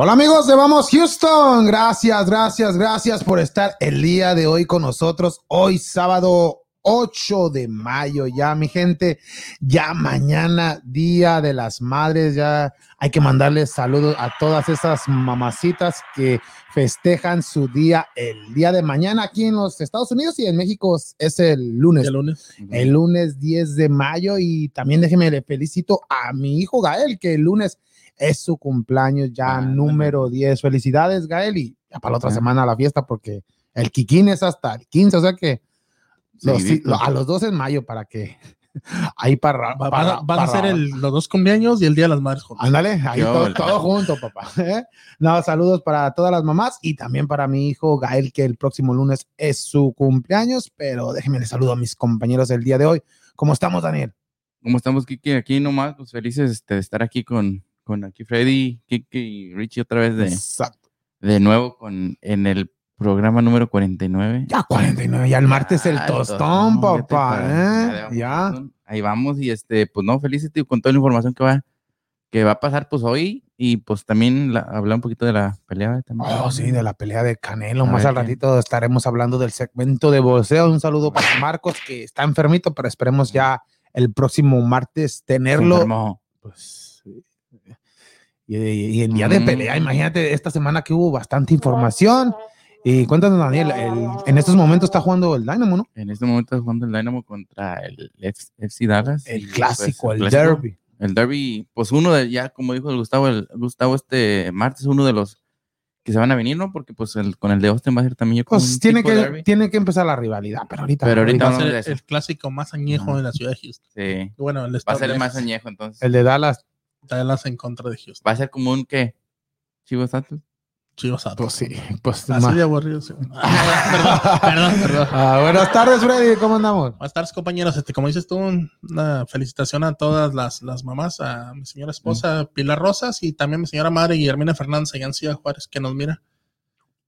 Hola amigos de Vamos Houston, gracias, gracias, gracias por estar el día de hoy con nosotros. Hoy sábado 8 de mayo, ya mi gente, ya mañana Día de las Madres, ya hay que mandarles saludos a todas esas mamacitas que festejan su día el día de mañana aquí en los Estados Unidos y en México es el lunes. El lunes. El lunes 10 de mayo y también déjeme le felicito a mi hijo Gael que el lunes es su cumpleaños ya Ah, número 10. Felicidades Gael y ya para la otra Ah. semana la fiesta porque el Kikín es hasta el 15, o sea que los- Seguidito. lo- a los dos en mayo para que ahí para, Va- para- van a- van a para- ser el- los dos cumpleaños y el Día de las Madres juntos. Ándale, ahí todo, junto, papá. ¿eh? No, saludos para todas las mamás y también para mi hijo Gael, que el próximo lunes es su cumpleaños, pero déjenme le saludo a mis compañeros del día de hoy. ¿Cómo estamos, Daniel? ¿Cómo estamos, Kiki? Aquí nomás, pues felices este, de estar aquí con, con aquí Freddy, Kiki y Richie otra vez de, Exacto. de nuevo con, en el programa número 49. Ya 49, ya el martes el tostón, ¿qué te papá. ¿eh? Ya. Ahí vamos y este, pues no, felices tío, con toda la información que va, que va a pasar pues hoy y pues también la- hablar un poquito de la pelea también. Oh, sí, de la pelea de Canelo. A Más al qué- ratito estaremos hablando del segmento de boxeo. Un saludo para Marcos, que está enfermito, pero esperemos ya el próximo martes tenerlo. Pues. Y, y el día de Mm. pelea, imagínate, esta semana que hubo bastante información. Y cuéntanos, Daniel, el- en estos momentos está jugando el Dynamo, ¿no? En este momento está jugando el Dynamo contra el FC Dallas. El pues, clásico, el clásico. derby. El derby, pues uno de, ya como dijo el Gustavo, el Gustavo este martes, uno de los que se van a venir, ¿no? Porque pues el, con el de Austin va a ser también Pues tiene que, derby. tiene que empezar la rivalidad, pero ahorita. Pero ahorita Va a ser de el clásico más añejo Ajá. en la ciudad de Houston. Sí, Bueno, el va a ser el de más añejo entonces. El de Dallas, Dallas en contra de Houston. Va a ser como un que Chivas Atlas. Chivas Atlas. pues sí, pues Así ma- de aburrido. sí. Ah, perdón, perdón, perdón. Ah, buenas tardes, Freddy, ¿cómo andamos? Buenas tardes, compañeros. Este, como dices tú, una felicitación a todas las, las mamás, a mi señora esposa Pilar Rosas y también a mi señora madre Guillermina Fernández allá en Ciudad Juárez, que nos mira.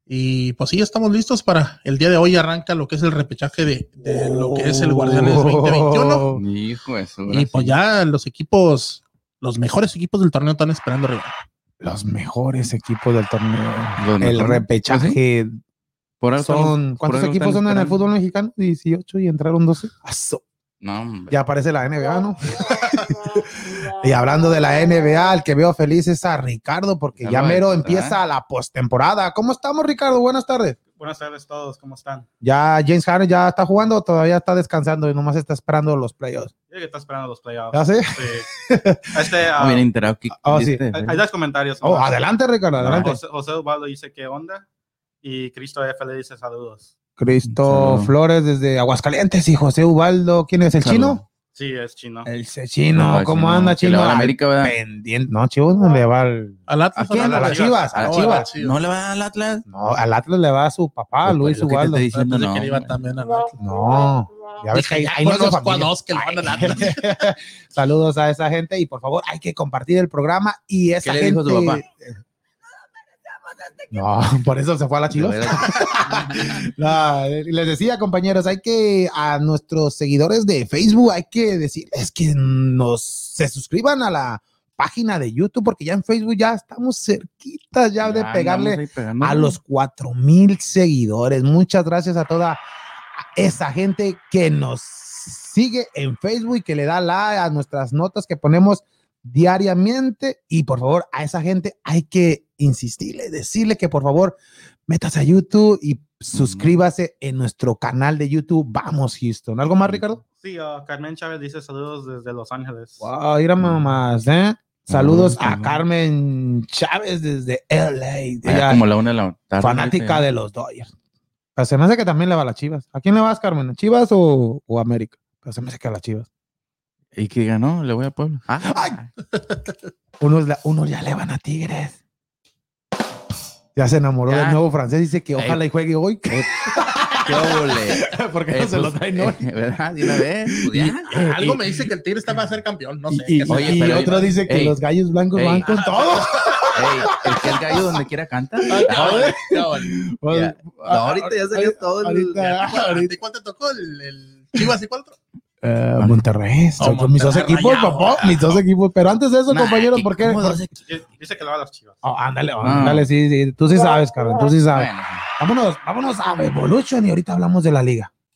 Y pues sí, ya estamos listos para el día de hoy. Arranca lo que es el repechaje de, de lo que es el Guardianes 2021. Oh. Hijo de su Y pues ya los equipos, los mejores equipos del torneo están esperando arriba. Los mejores equipos del torneo. El repechaje Por algo estamos- son. ¿Cuántos equipos son en el fútbol mexicano? 18 y entraron 12. Aso. No, hombre. Ya aparece la NBA, ¿no? y hablando de la NBA, el que veo feliz es a Ricardo, porque Ya mero empieza la postemporada. ¿Cómo estamos, Ricardo? Buenas tardes. Buenas tardes a todos, ¿cómo están? Ya James Harden ya está jugando o todavía está descansando y nomás está esperando los playoffs. Yo que está esperando los playoffs. ¿Ya sé? Sí. Este, ah, Muy bien enterado. ¿qué Oh, sí. hay, hay dos comentarios. Oh, adelante, Ricardo, Ah, adelante. José, José Ubaldo dice qué onda y Cristo F le dice saludos. Cristo. Flores desde Aguascalientes y José Ubaldo. ¿Quién es el Saludo. chino? Sí, es chino. El chino. ¿Cómo chino, anda, que le chino? va a América, ¿verdad? Pendiente. No, Chivas no le va al. Al Atlas, ¿A quién? A las. Chivas, a las No, Chivas. Chivas. No le va al Atlas. No, al Atlas le va a su papá, Pues, Luis te Ubaldo. diciendo, no, que le iba hombre. también al Atlas. No, ya ves que ya conozco a dos que le van al Atlas. Saludos a esa gente y por favor hay que compartir el programa y esa ¿Qué le gente. dijo su papá? No, por eso se fue a la Chivas. No, les decía, compañeros, hay que a nuestros seguidores de Facebook, hay que decirles que nos se suscriban a la página de YouTube, porque ya en Facebook ya estamos cerquitas ya, de andamos pegarle a los cuatro mil seguidores. Muchas gracias a toda esa gente que nos sigue en Facebook y que le da like a nuestras notas que ponemos diariamente. Y por favor, a esa gente hay que insistirle, decirle que por favor métase a YouTube y suscríbase en nuestro canal de YouTube. Vamos, Houston. ¿Algo más, Ricardo? Sí, ah, Carmen Chávez dice saludos desde Los Ángeles. Wow, mira más, ¿eh? Saludos a. Carmen Chávez desde LA. Allá como la una de la tarde. fanática de los Dodgers. Pero se me hace que también le va a las Chivas. ¿A quién le vas, Carmen? ¿A Chivas o, o América? Pero se me hace que a las Chivas. Y que ganó, le voy a Puebla. Ah, Ay. Unos, ya le van a Tigres. Ya se enamoró Ya. del nuevo francés. Dice que Ey. ojalá y juegue hoy. qué. Porque Eh, no se lo pues, traen hoy. ¿Verdad? De una vez. Pues ya. Eh, Algo y- me dice que el Tigre está para ser campeón. No y- sé. y, qué será. Oye, y pero- otro dice que ey. los gallos blancos Ey. van con todo. Ey, el que el gallo donde quiera canta. Ah. Pues, Ya. No, ahorita ya salió todo el- Ahorita, ¿A ahorita. ti cuál te tocó? ¿El, el Chivas y cuál Eh, Monterrey. Son Oh, mis dos equipos, rayado. papá. Mis dos equipos. Pero antes de eso, Nah, compañeros, ¿qué- ¿por qué? Dice que le va a las chivas. Oh, ándale, oh, Ah. ándale, sí, sí. Tú sí sabes, Carmen, tú sí sabes. Bueno, Vámonos, vámonos a Evolution y ahorita hablamos de la liga.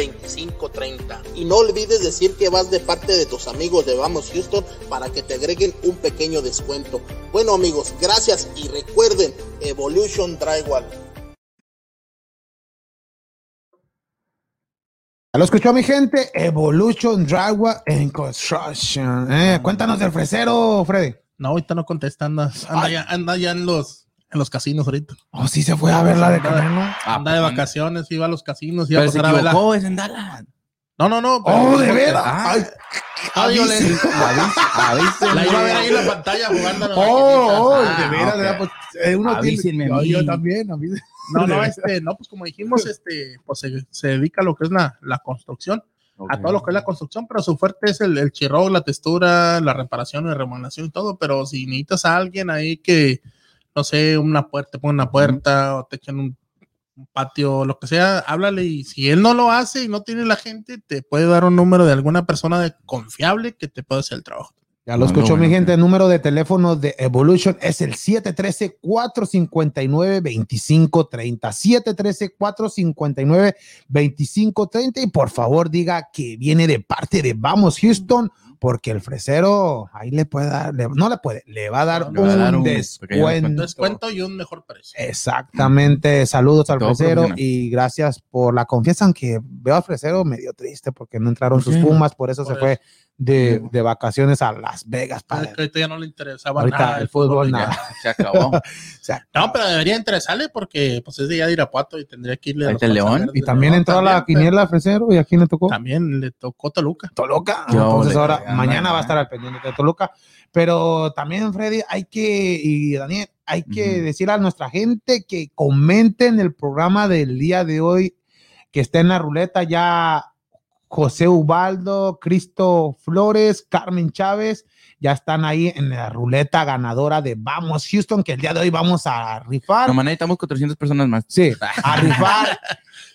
713-459-2530. Y no olvides decir que vas de parte de tus amigos de Vamos Houston para que te agreguen un pequeño descuento. Bueno amigos, gracias y recuerden Evolution Drywall. Ya lo escuchó mi gente, Evolution Drywall and Construction. Eh, cuéntanos del fresero, Freddy. No, ahorita no contesta, anda, anda, ya, anda ya en los, en los casinos ahorita. Oh, sí se fue a ver la de Canelo. Anda de vacaciones, iba a los casinos, iba a Pero se pasar a verla. es en Dallas. No, no, no. Oh, de veras. Ah. Ay, Ah, yo le- Avísenme. La iba a ver ahí en la pantalla jugando. Oh, oh, maquinitas. de Ah, veras. Pues, eh, uno tiene- Avísenme a yo, yo mí. también, avísenme. No, no, este, no, pues como dijimos, este, pues se, se dedica a lo que es la, la construcción, a todo lo que es la construcción, pero su fuerte es el, el chirro, la textura, la reparación y remodelación y todo, pero si necesitas a alguien ahí que, no sé, una puerta, te una puerta o te echen un, un patio, lo que sea, háblale y si él no lo hace y no tiene la gente, te puede dar un número de alguna persona de confiable que te puede hacer el trabajo. Ya lo No, escuchó no, mi bueno, gente, el número de teléfono de Evolution es el 713-459-2530. 713-459-2530 y por favor diga que viene de parte de Vamos Houston porque el fresero ahí le puede dar, le- no le puede, le va a dar un, va a dar un pequeño descuento. Un descuento y un mejor precio. Exactamente, saludos al Todo fresero y gracias por la confianza, aunque veo al fresero medio triste porque no entraron ¿Por sus pumas, por eso Por se fue de, Sí. de vacaciones a Las Vegas. Es Para, que ahorita ya no le interesaba ahorita nada el fútbol, nada. Ya, se acabó. O sea, No, pero debería interesarle porque pues es de allá de Irapuato y tendría que irle a los León. Y también León entró a la quiniela fresero y aquí le tocó. También le tocó Toluca. Toluca. Yo Entonces ahora, mañana va a estar al pendiente de Toluca. Pero también, Freddy, hay que, y Daniel, hay que Ujú. decir a nuestra gente que comenten el programa del día de hoy, que está en la ruleta ya José Ubaldo, Cristo Flores, Carmen Chávez, ya están ahí en la ruleta ganadora de Vamos Houston, que el día de hoy vamos a rifar. No, necesitamos 400 personas más. Sí, a rifar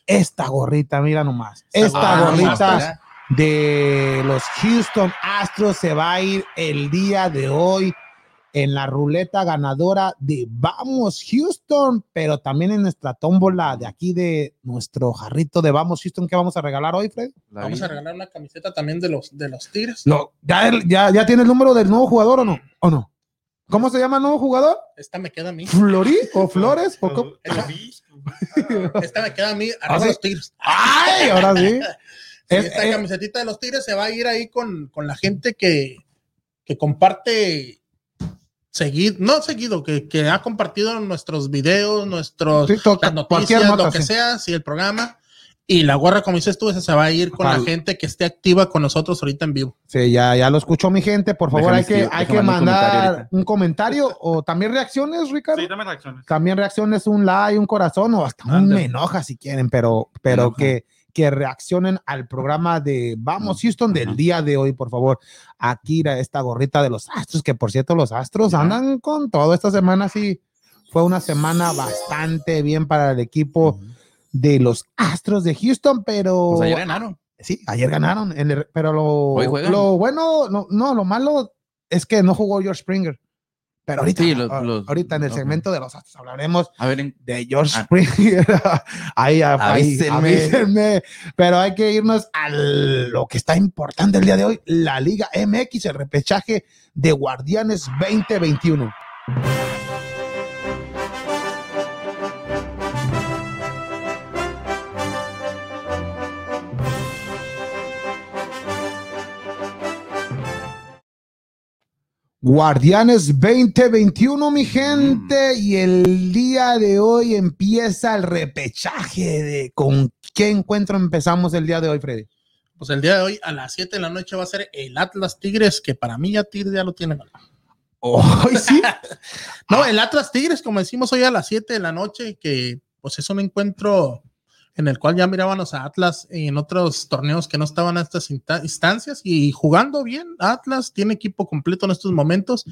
esta gorrita, mira nomás. Esta Ah, gorrita de los Houston Astros se va a ir el día de hoy en la ruleta ganadora de Vamos Houston, pero también en nuestra tómbola de aquí de nuestro jarrito de Vamos Houston que vamos a regalar hoy, Fred. La Vamos a regalar una camiseta también de los de los Tigres. No, ¿ya, ya, ¿Ya tiene el número del nuevo jugador o no? ¿O no? ¿Cómo se llama el nuevo jugador? Esta me queda a mí. ¿Flori o Flores? ¿O cómo? Esta me queda a mí. ¿Ah, Arriba sí? los Tigres. ¡Ay! Ahora sí. Sí, Es- esta eh, camisetita de los Tigres se va a ir ahí con, con la gente que, que comparte seguido, no seguido, que, que ha compartido nuestros videos, nuestros Sí, toca- las noticias, nota, lo que sí. sea, si el programa. Y la gorra, como dices tú, esa se va a ir con Ajá. la gente que esté activa con nosotros ahorita en vivo. Sí, ya, ya lo escuchó mi gente. Por favor, Déjame hay que, hay que mandar un comentario un comentario o también reacciones, Ricardo. Sí, dame reacciones. También reacciones, un like, un corazón o hasta un Ande. me enoja si quieren, pero, pero Enoja. que, que reaccionen al programa de Vamos Houston del día de hoy, por favor. Akira, esta gorrita de los Astros, que por cierto, los Astros andan con todo esta semana, sí. Fue una semana bastante bien para el equipo de los Astros de Houston, pero Pues ayer ganaron. Sí, ayer ganaron, pero lo bueno, no, no, lo malo es que no jugó George Springer. Pero ahorita, Sí, los- a- los- ahorita en el segmento de los Astros hablaremos A ver, en- de George Ah. Springer. ahí, ahí, Avísenme. avísenme. Pero hay que irnos a lo que está importante el día de hoy, la Liga MX, el repechaje de Guardianes 2021. Guardianes 2021, mi gente, y el día de hoy empieza el repechaje de con qué encuentro empezamos el día de hoy, Freddy. pues el día de hoy a las 7 de la noche va a ser el Atlas Tigres, que para mí ya Tigres ya lo tiene ganado. Hoy sí. No, el Atlas Tigres, como decimos hoy a las 7 de la noche, que pues es un encuentro en el cual ya mirábamos a Atlas en otros torneos que no estaban a estas insta- instancias y jugando bien. Atlas tiene equipo completo en estos momentos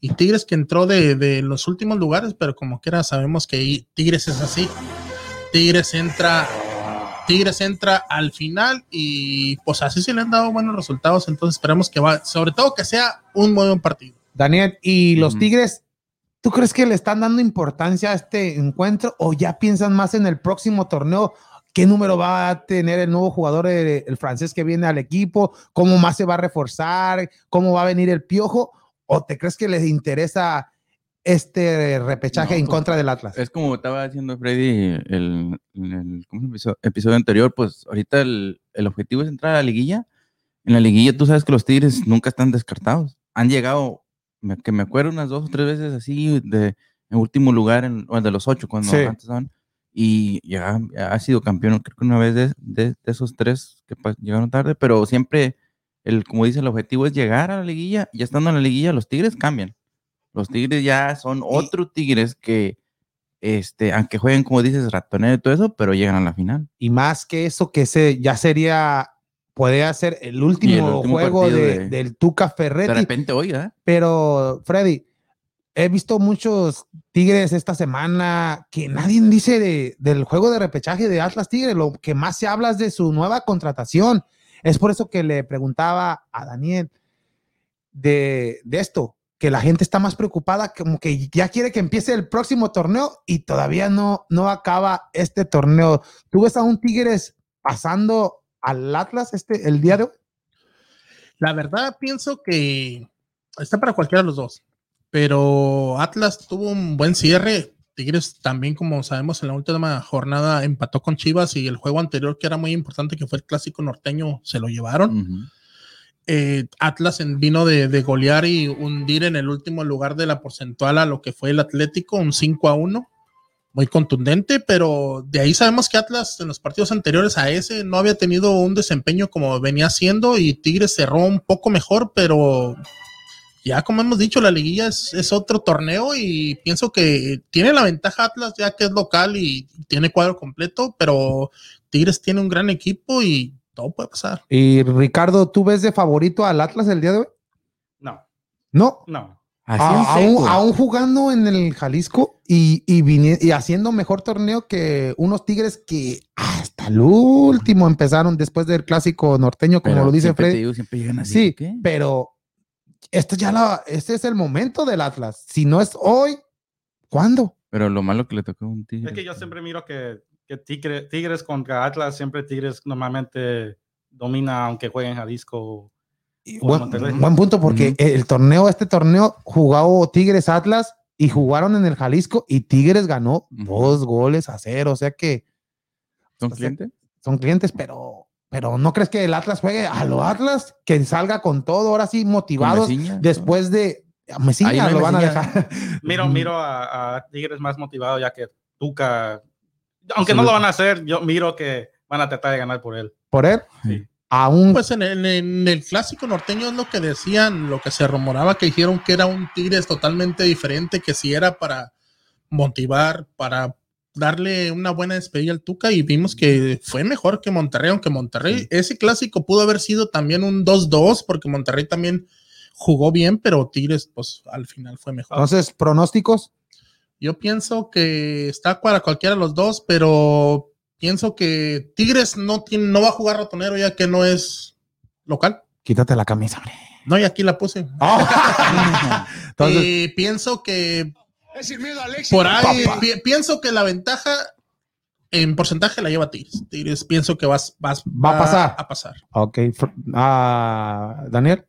y Tigres que entró de, de los últimos lugares, pero como quiera sabemos que Tigres es así. Tigres entra, Tigres entra al final y pues así se le han dado buenos resultados, entonces esperamos que va, sobre todo que sea un muy buen partido. Daniel, ¿y los. Tigres, tú crees que le están dando importancia a este encuentro o ya piensan más en el próximo torneo? ¿Qué número va a tener el nuevo jugador, el francés que viene al equipo? ¿Cómo más se va a reforzar? ¿Cómo va a venir el piojo? ¿O te crees que les interesa este repechaje No, en pues, contra del Atlas? Es como estaba diciendo Freddy el, en el episodio anterior, pues ahorita el, el objetivo es entrar a la liguilla. En la liguilla tú sabes que los Tigres nunca están descartados. Han llegado, me- que me acuerdo unas dos o tres veces así, de en último lugar, en, o de los ocho, cuando Sí. antes estaban, y ya, ya ha sido campeón, creo que una vez de, de- de esos tres que llegaron tarde, pero siempre, el, como dice, el objetivo es llegar a la liguilla, ya estando en la liguilla, los Tigres cambian. Los Tigres ya son otros Tigres que, este, aunque jueguen, como dices, ratonero y todo eso, pero llegan a la final. Y más que eso, que ese ya sería, podría ser el último, último juego de- de- del Tuca De Ferretti. repente, hoy, ¿verdad? Pero, Freddy, he visto muchos Tigres esta semana que nadie dice de- del juego de repechaje de Atlas Tigres. Lo que más se habla es de su nueva contratación. Es por eso que le preguntaba a Daniel de, de esto, que la gente está más preocupada, como que ya quiere que empiece el próximo torneo y todavía no, no acaba este torneo. ¿Tú ves a un Tigres pasando al Atlas este, el día de hoy? La verdad, pienso que está para cualquiera de los dos. Pero Atlas tuvo un buen cierre. Tigres también, como sabemos, en la última jornada empató con Chivas y el juego anterior, que era muy importante, que fue el clásico norteño, se lo llevaron. Eh, Atlas en- vino de, de golear y hundir en el último lugar de la porcentual a lo que fue el Atlético, un 5 a 1. Muy contundente, pero de ahí sabemos que Atlas en los partidos anteriores a ese no había tenido un desempeño como venía haciendo y Tigres cerró un poco mejor, pero ya como hemos dicho, la liguilla es, es otro torneo y pienso que tiene la ventaja Atlas ya que es local y tiene cuadro completo, pero Tigres tiene un gran equipo y todo puede pasar. Y Ricardo, ¿tú ves de favorito al Atlas el día de hoy? No, No. no. Así A- en aún, jugando en el Jalisco y, y, y haciendo mejor torneo que unos Tigres que hasta el último empezaron después del clásico norteño, como Pero lo dice Freddy. digo, siempre llegan así. Sí, ¿qué? pero esto ya la, este es el momento del Atlas. Si no es hoy, ¿cuándo? Pero lo malo que le tocó a un tigre. Es que yo siempre miro que, que Tigre- Tigres contra Atlas, siempre Tigres normalmente domina aunque jueguen Jalisco. Y buen, punto, porque el torneo, este torneo, jugó Tigres Atlas y jugaron en el Jalisco y Tigres ganó dos goles a cero. O sea que ¿Son o sea, clientes? son clientes, pero, pero no crees que el Atlas juegue a lo Atlas, que salga con todo, ahora sí, motivados Mesiña? después de a Mesiña Ahí no lo van a dejar. Miro, miro a, a Tigres más motivado ya que Tuca, aunque Sí, no lo lo- van a hacer, yo miro que van a tratar de ganar por él. Por él, Sí. Aún Pues en el, en el clásico norteño es lo que decían, lo que se rumoraba que dijeron que era un Tigres totalmente diferente, que si era para motivar, para darle una buena despedida al Tuca y vimos que fue mejor que Monterrey, aunque Monterrey, ese clásico pudo haber sido también un 2-2 porque Monterrey también jugó bien, pero Tigres pues al final fue mejor. entonces pronósticos. Yo pienso que está para cualquiera de los dos, pero pienso que Tigres no, tiene, no va a jugar ratonero ya que no es local. Quítate la camisa, hombre. No, y aquí la puse. Oh. Entonces, y pienso que Es sin miedo al éxito. por ahí, pi- pienso que la ventaja en porcentaje la lleva Tigres. Tigres pienso que vas, vas- Va a pasar. A pasar. ok. ah, Daniel.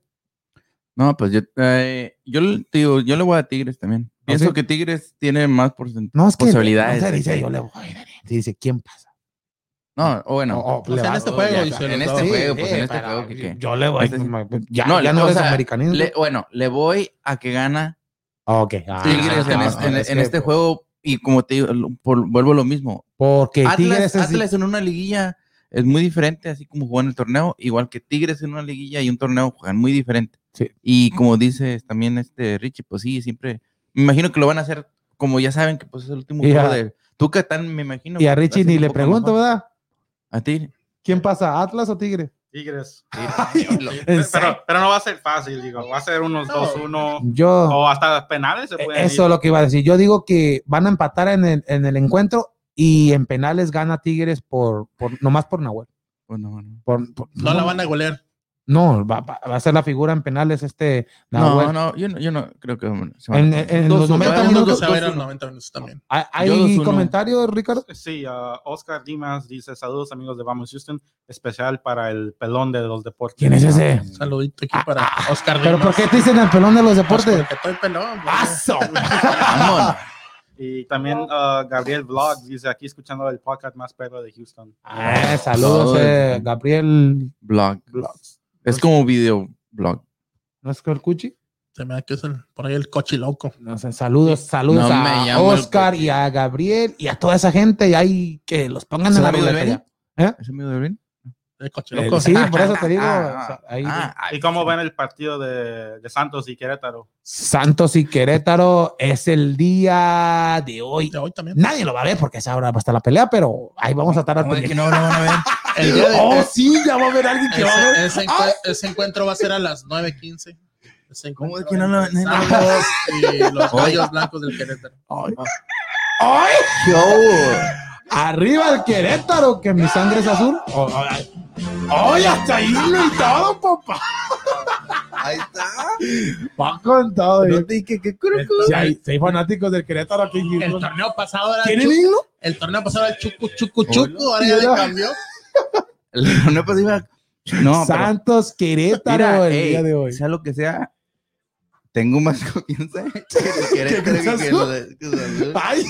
No, pues yo, eh, yo, digo, yo le voy a Tigres también. Pienso sí? que Tigres tiene más No, es que posibilidades. no yo le voy. Daniel. Se dice, ¿quién pasa? No, o bueno. Oh, oh, O sea, en este oh, juego, ya en este juego, pues, en este juego que. Yo le voy. Ya No, ya le- no o eres le- bueno, le voy a que gana ok. ah, Tigres en, ah, este, en- es en que- este juego. Y como te digo, por- vuelvo a lo mismo. Porque Atlas, Tigres. Atlas en una liguilla es muy diferente, así como juegan el torneo, igual que Tigres en una liguilla y un torneo juegan muy diferente. Sí. Y como dices también este Richie, pues sí, siempre, me imagino que lo van a hacer, como ya saben que pues es el último Y juego a- de Tuca, tan me imagino. Y a Richie ni le pregunto, mejor. ¿verdad? A ti. ¿Quién pasa, Atlas o Tigre? Tigres. ¿En Pero, no va a ser fácil, digo. Va a ser unos No. 2-1 Yo, o hasta penales se eso es lo que iba a decir. Yo digo que van a empatar en el, en el encuentro y en penales gana Tigres por, por nomás por Nahuel. Bueno, bueno. Por- por- No la van a golear. No, va, va- va a ser la figura en penales este No, Nahuel. no, yo no, yo no creo que se a- En, en Dos- los dos- 90 dos- minutos. dos- Se va a ir a dos- 90 minutos también. ¿Hay, comentarios, Ricardo? Sí, uh, Oscar Dimas dice saludos amigos de Vamos Houston, especial para el pelón de los deportes. ¿Quién es ese? Un saludito aquí para Oscar ¿Pero Dimas. por qué te dicen el pelón de los Pues deportes? porque estoy pelón. porque- ¡Aso! Vámonos. Y también uh, Gabriel Vlog dice aquí escuchando el podcast más perro de Houston. Ah, saludos, No, eh. Gabriel. Blog. Es como video blog. ¿No es Cuchi? Se me da que es el, por ahí el cochiloco. No sé, saludos, saludos No a Oscar y a Gabriel y a toda esa gente y ahí que los pongan ¿Es en la Benny? ya. ¿Es amigo de Brin? El Eh, cochiloco. sí, por eso te digo. Ah, o sea, ahí- ah, ¿Y cómo ven el partido de, de Santos y Querétaro? Santos y Querétaro es el día de hoy. De hoy también. Nadie lo va a ver porque esa hora va a estar la pelea, pero ahí vamos a estar al ¿Cómo de que pendiente. no El día de Oh, sí, ya va a haber alguien que va a ver. ese, ese encue- ese encuentro va a ser a las 9.15. Ese ¿Cómo de que no lo- no y los gallos blancos del Querétaro. ¡Ay! Show. Arriba el Querétaro, que mi sangre es azul. Oh, ¡Ay! ¡Ay, hasta ahí y todo, papá! Ahí está. Va con todo. No eh. te dije que Si hay, hay fanáticos del Querétaro aquí El torneo pasado era el, ¿Tienen himno? el torneo pasado era el chucu chucu chucu, ahora ya le cambió. No, pues iba. No, pero- Santos Querétaro Mira, el ey, día de hoy. sea lo que sea, tengo más confianza que Querétaro que lo de. ¡Ay!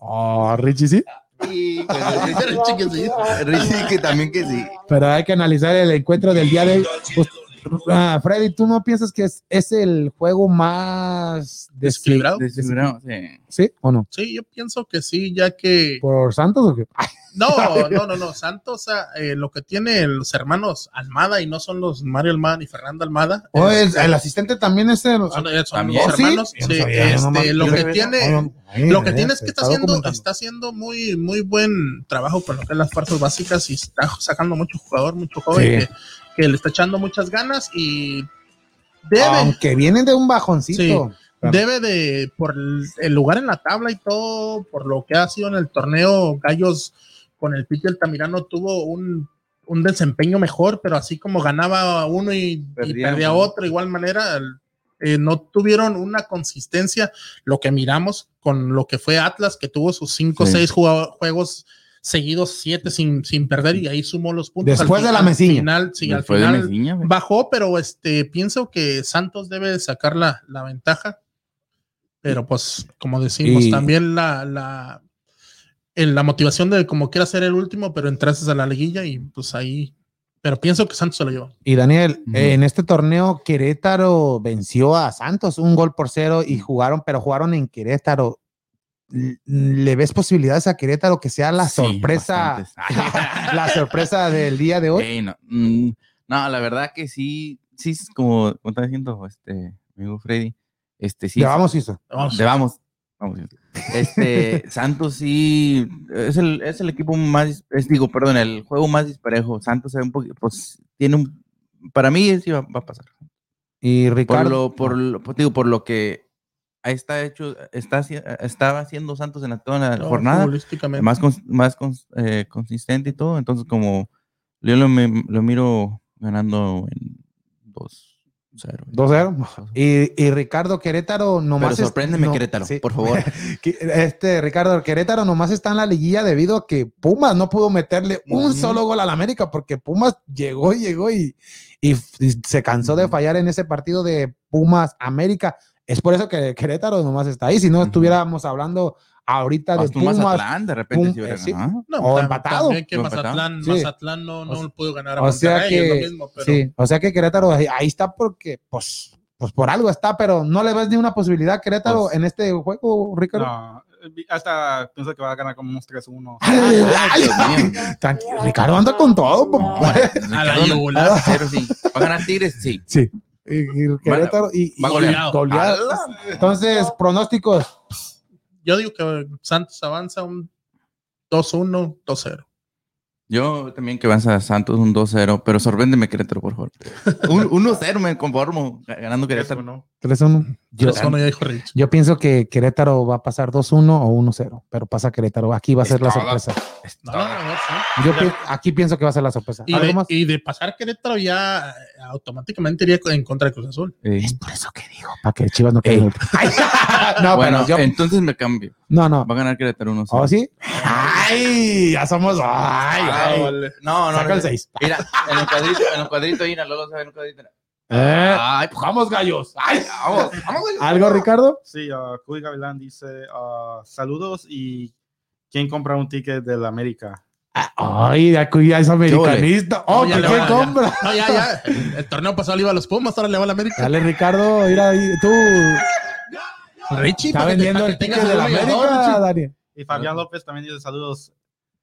Oh, Richie sí. Sí, pues, Richie que sí. Richie que también que sí. Pero hay que analizar el encuentro del día de hoy. Pues, ah, Freddy, ¿tú no piensas que es, es el juego más Desequilibrado. Desequilibrado, sí. ¿Sí o no? Sí, yo pienso que sí, ya que ¿Por Santos o qué? No, no, no, no. Santos, ah, eh, lo que tiene los hermanos Almada y no son los Mario Almada ni Fernando Almada. Oh, es- el asistente también es el. son, eh, son ¿También? los ¿Oh, sí? hermanos. Sí, sabía, nomás- lo que tiene, Ay, lo que tiene es que está haciendo, está haciendo muy, muy buen trabajo con lo que es las fuerzas básicas y está sacando mucho jugador, mucho joven Sí. que, que le está echando muchas ganas y debe, Aunque vienen de un bajoncito. Debe de, por el lugar en la tabla y todo, por lo que ha sido en el torneo, Gallos con el Piti Altamirano tuvo un, un desempeño mejor, pero así como ganaba uno y, y Perdía otro, igual manera, eh, no tuvieron una consistencia, lo que miramos con lo que fue Atlas, que tuvo sus cinco o Sí. seis juegos seguidos, siete sin, sin perder, y ahí sumó los puntos. Después Al de la final, sí, al Después final bajó, pero este pienso que Santos debe de sacar la, la ventaja. Pero pues, como decimos, Y- también la, la, en la motivación de como quiera ser el último, pero entraste a la liguilla y pues ahí. Pero pienso que Santos se lo llevó. Y Daniel, eh, en este torneo Querétaro venció a Santos un gol por cero y jugaron, pero jugaron en Querétaro. ¿Le ves posibilidades a Querétaro que sea la Sí, sorpresa, la sorpresa del día de hoy? No, mm, no, la verdad que sí, sí, es como, como está diciendo este amigo Freddy, este sí. Ya vamos, hizo. Vamos. De vamos. vamos. Este, Santos sí, es el, es el equipo más, es, digo, perdón, el juego más disparejo. Santos es un poquito, pues, tiene un, para mí sí va, va a pasar. Y Ricardo. por, lo- por- digo, por lo que ahí está hecho, está, estaba haciendo Santos en la, toda la No, jornada, más, cons- más cons- eh, consistente y todo, entonces como yo lo, me- lo miro ganando en 2-0. 2-0. Y, y Ricardo Querétaro nomás. Pero es- sorpréndeme, no, Querétaro, sí. por favor. Este Ricardo Querétaro nomás está en la liguilla debido a que Pumas no pudo meterle un solo gol al América porque Pumas llegó y llegó y, y y se cansó de fallar en ese partido de Pumas América. Es por eso que Querétaro nomás está ahí. Si no estuviéramos hablando ahorita de Pumas. Mazatlán, de repente Pum- si hubiera eh, sí. ganado. No, o tam- empatado. también que O empatado. Mazatlán, Sí. Mazatlán no, no O sea- pudo ganar a O sea Monterrey, es que, lo mismo, pero sí, o sea que Querétaro ahí, ahí está porque, pues, pues por algo está, pero no le ves ni una posibilidad a Querétaro Pues- en este juego, Ricardo. No, Hasta pienso que va a ganar como unos 3-1. Ay, Ay, Dios mío. Tranquilo, Ricardo anda con todo. papá. A la yugular. cero, sí. ¿Va a ganar Tigres? Sí. Sí. Y, y Querétaro y, va a y- golear. golear. Entonces, pronósticos. Yo digo que Santos avanza un 2-1, 2-0. Yo también que avanza a Santos un 2-0, pero sorpréndeme Querétaro, por favor. Un 1-0 me conformo ganando Querétaro. 3-1. 3-1. Yo, 3-1 ya dijo Rich. yo pienso que Querétaro va a pasar 2-1 o 1-0, pero pasa Querétaro. Aquí va a ser la sorpresa. No, no, no, sí. Yo pi- aquí pienso que va a ser la sorpresa. Y ¿Algo de, más? y de pasar Querétaro ya eh, automáticamente iría en contra de Cruz Azul. Eh, Es por eso que digo, para que Chivas no quede. No, bueno, pero yo. entonces me cambio. No, no. Va a ganar Querétaro 1-0. ¿Oh, sí? ¡Ay! Ya somos. ¡Ay! ay. No, no, Saca no. el 6. Mira, en el cuadrito, en el cuadrito, mira, luego se ve en el cuadrito. Eh, Ay, pues vamos, gallos. ¡Ay! vamos, vamos. ¿Algo, Ricardo? Sí, uh, Cuy Gavilán dice uh, saludos y ¿quién compra un ticket del América? Ay, aquí ya es americanista. Oh, No, ya ¿qué le quién va, ya. compra? No, ya, ya. El, torneo pasado le iba a los Pumas, ahora le va a la América. Dale, Ricardo, mira ahí. Tú Richie, está vendiendo el ticket de la América. Dani. Y Fabián López también dice saludos.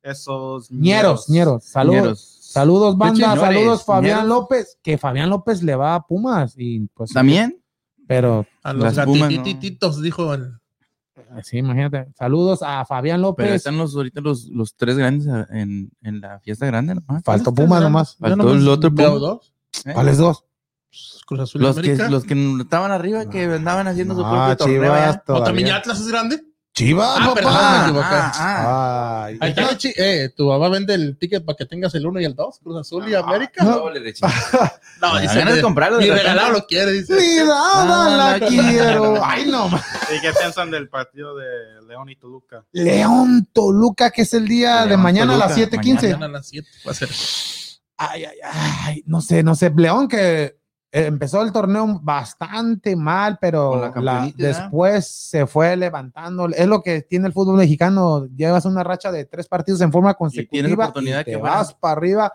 Esos Ñeros, ñeros. Saludos. Ñeros. Saludos, banda. Señores, saludos, Fabián. López. Que Fabián López le va a Pumas. Y pues. ¿También? Pero A los gatititos, dijo el. sí, imagínate. Saludos a Fabián Pero López. están los, ahorita los, los tres grandes en, en la fiesta grande nomás. Faltó Pumas nomás. Yo Faltó nomás el otro Puma. dos. ¿Eh? ¿Cuáles dos? Cruz Azul y Los que, los que estaban arriba, que andaban haciendo su Ah, propio. Chivas. ¿O también ya. Atlas es grande? Chivas, Ah, perdón, me papá. equivoqué. ah, ah. Ay. Ahí está, Richie. Eh, tu mamá vende el ticket para que tengas el 1 y el 2, Cruz Azul y América. No. No, Ah, dice. de comprarlo repente. regalado lo quiere, dice. Cuidado, Ah, la la quiero. Ay, no. ¿Y qué piensan del partido de León y Toluca? León Toluca, que es el día de mañana a las Toluca, 7:15. Mañana a las 7 va a ser. Ay, ay, ay. No sé, no sé. León que empezó el torneo bastante mal, pero la la- después se fue levantando. Es lo que tiene el fútbol mexicano. Llevas una racha de tres partidos en forma consecutiva oportunidad y te que vas para arriba.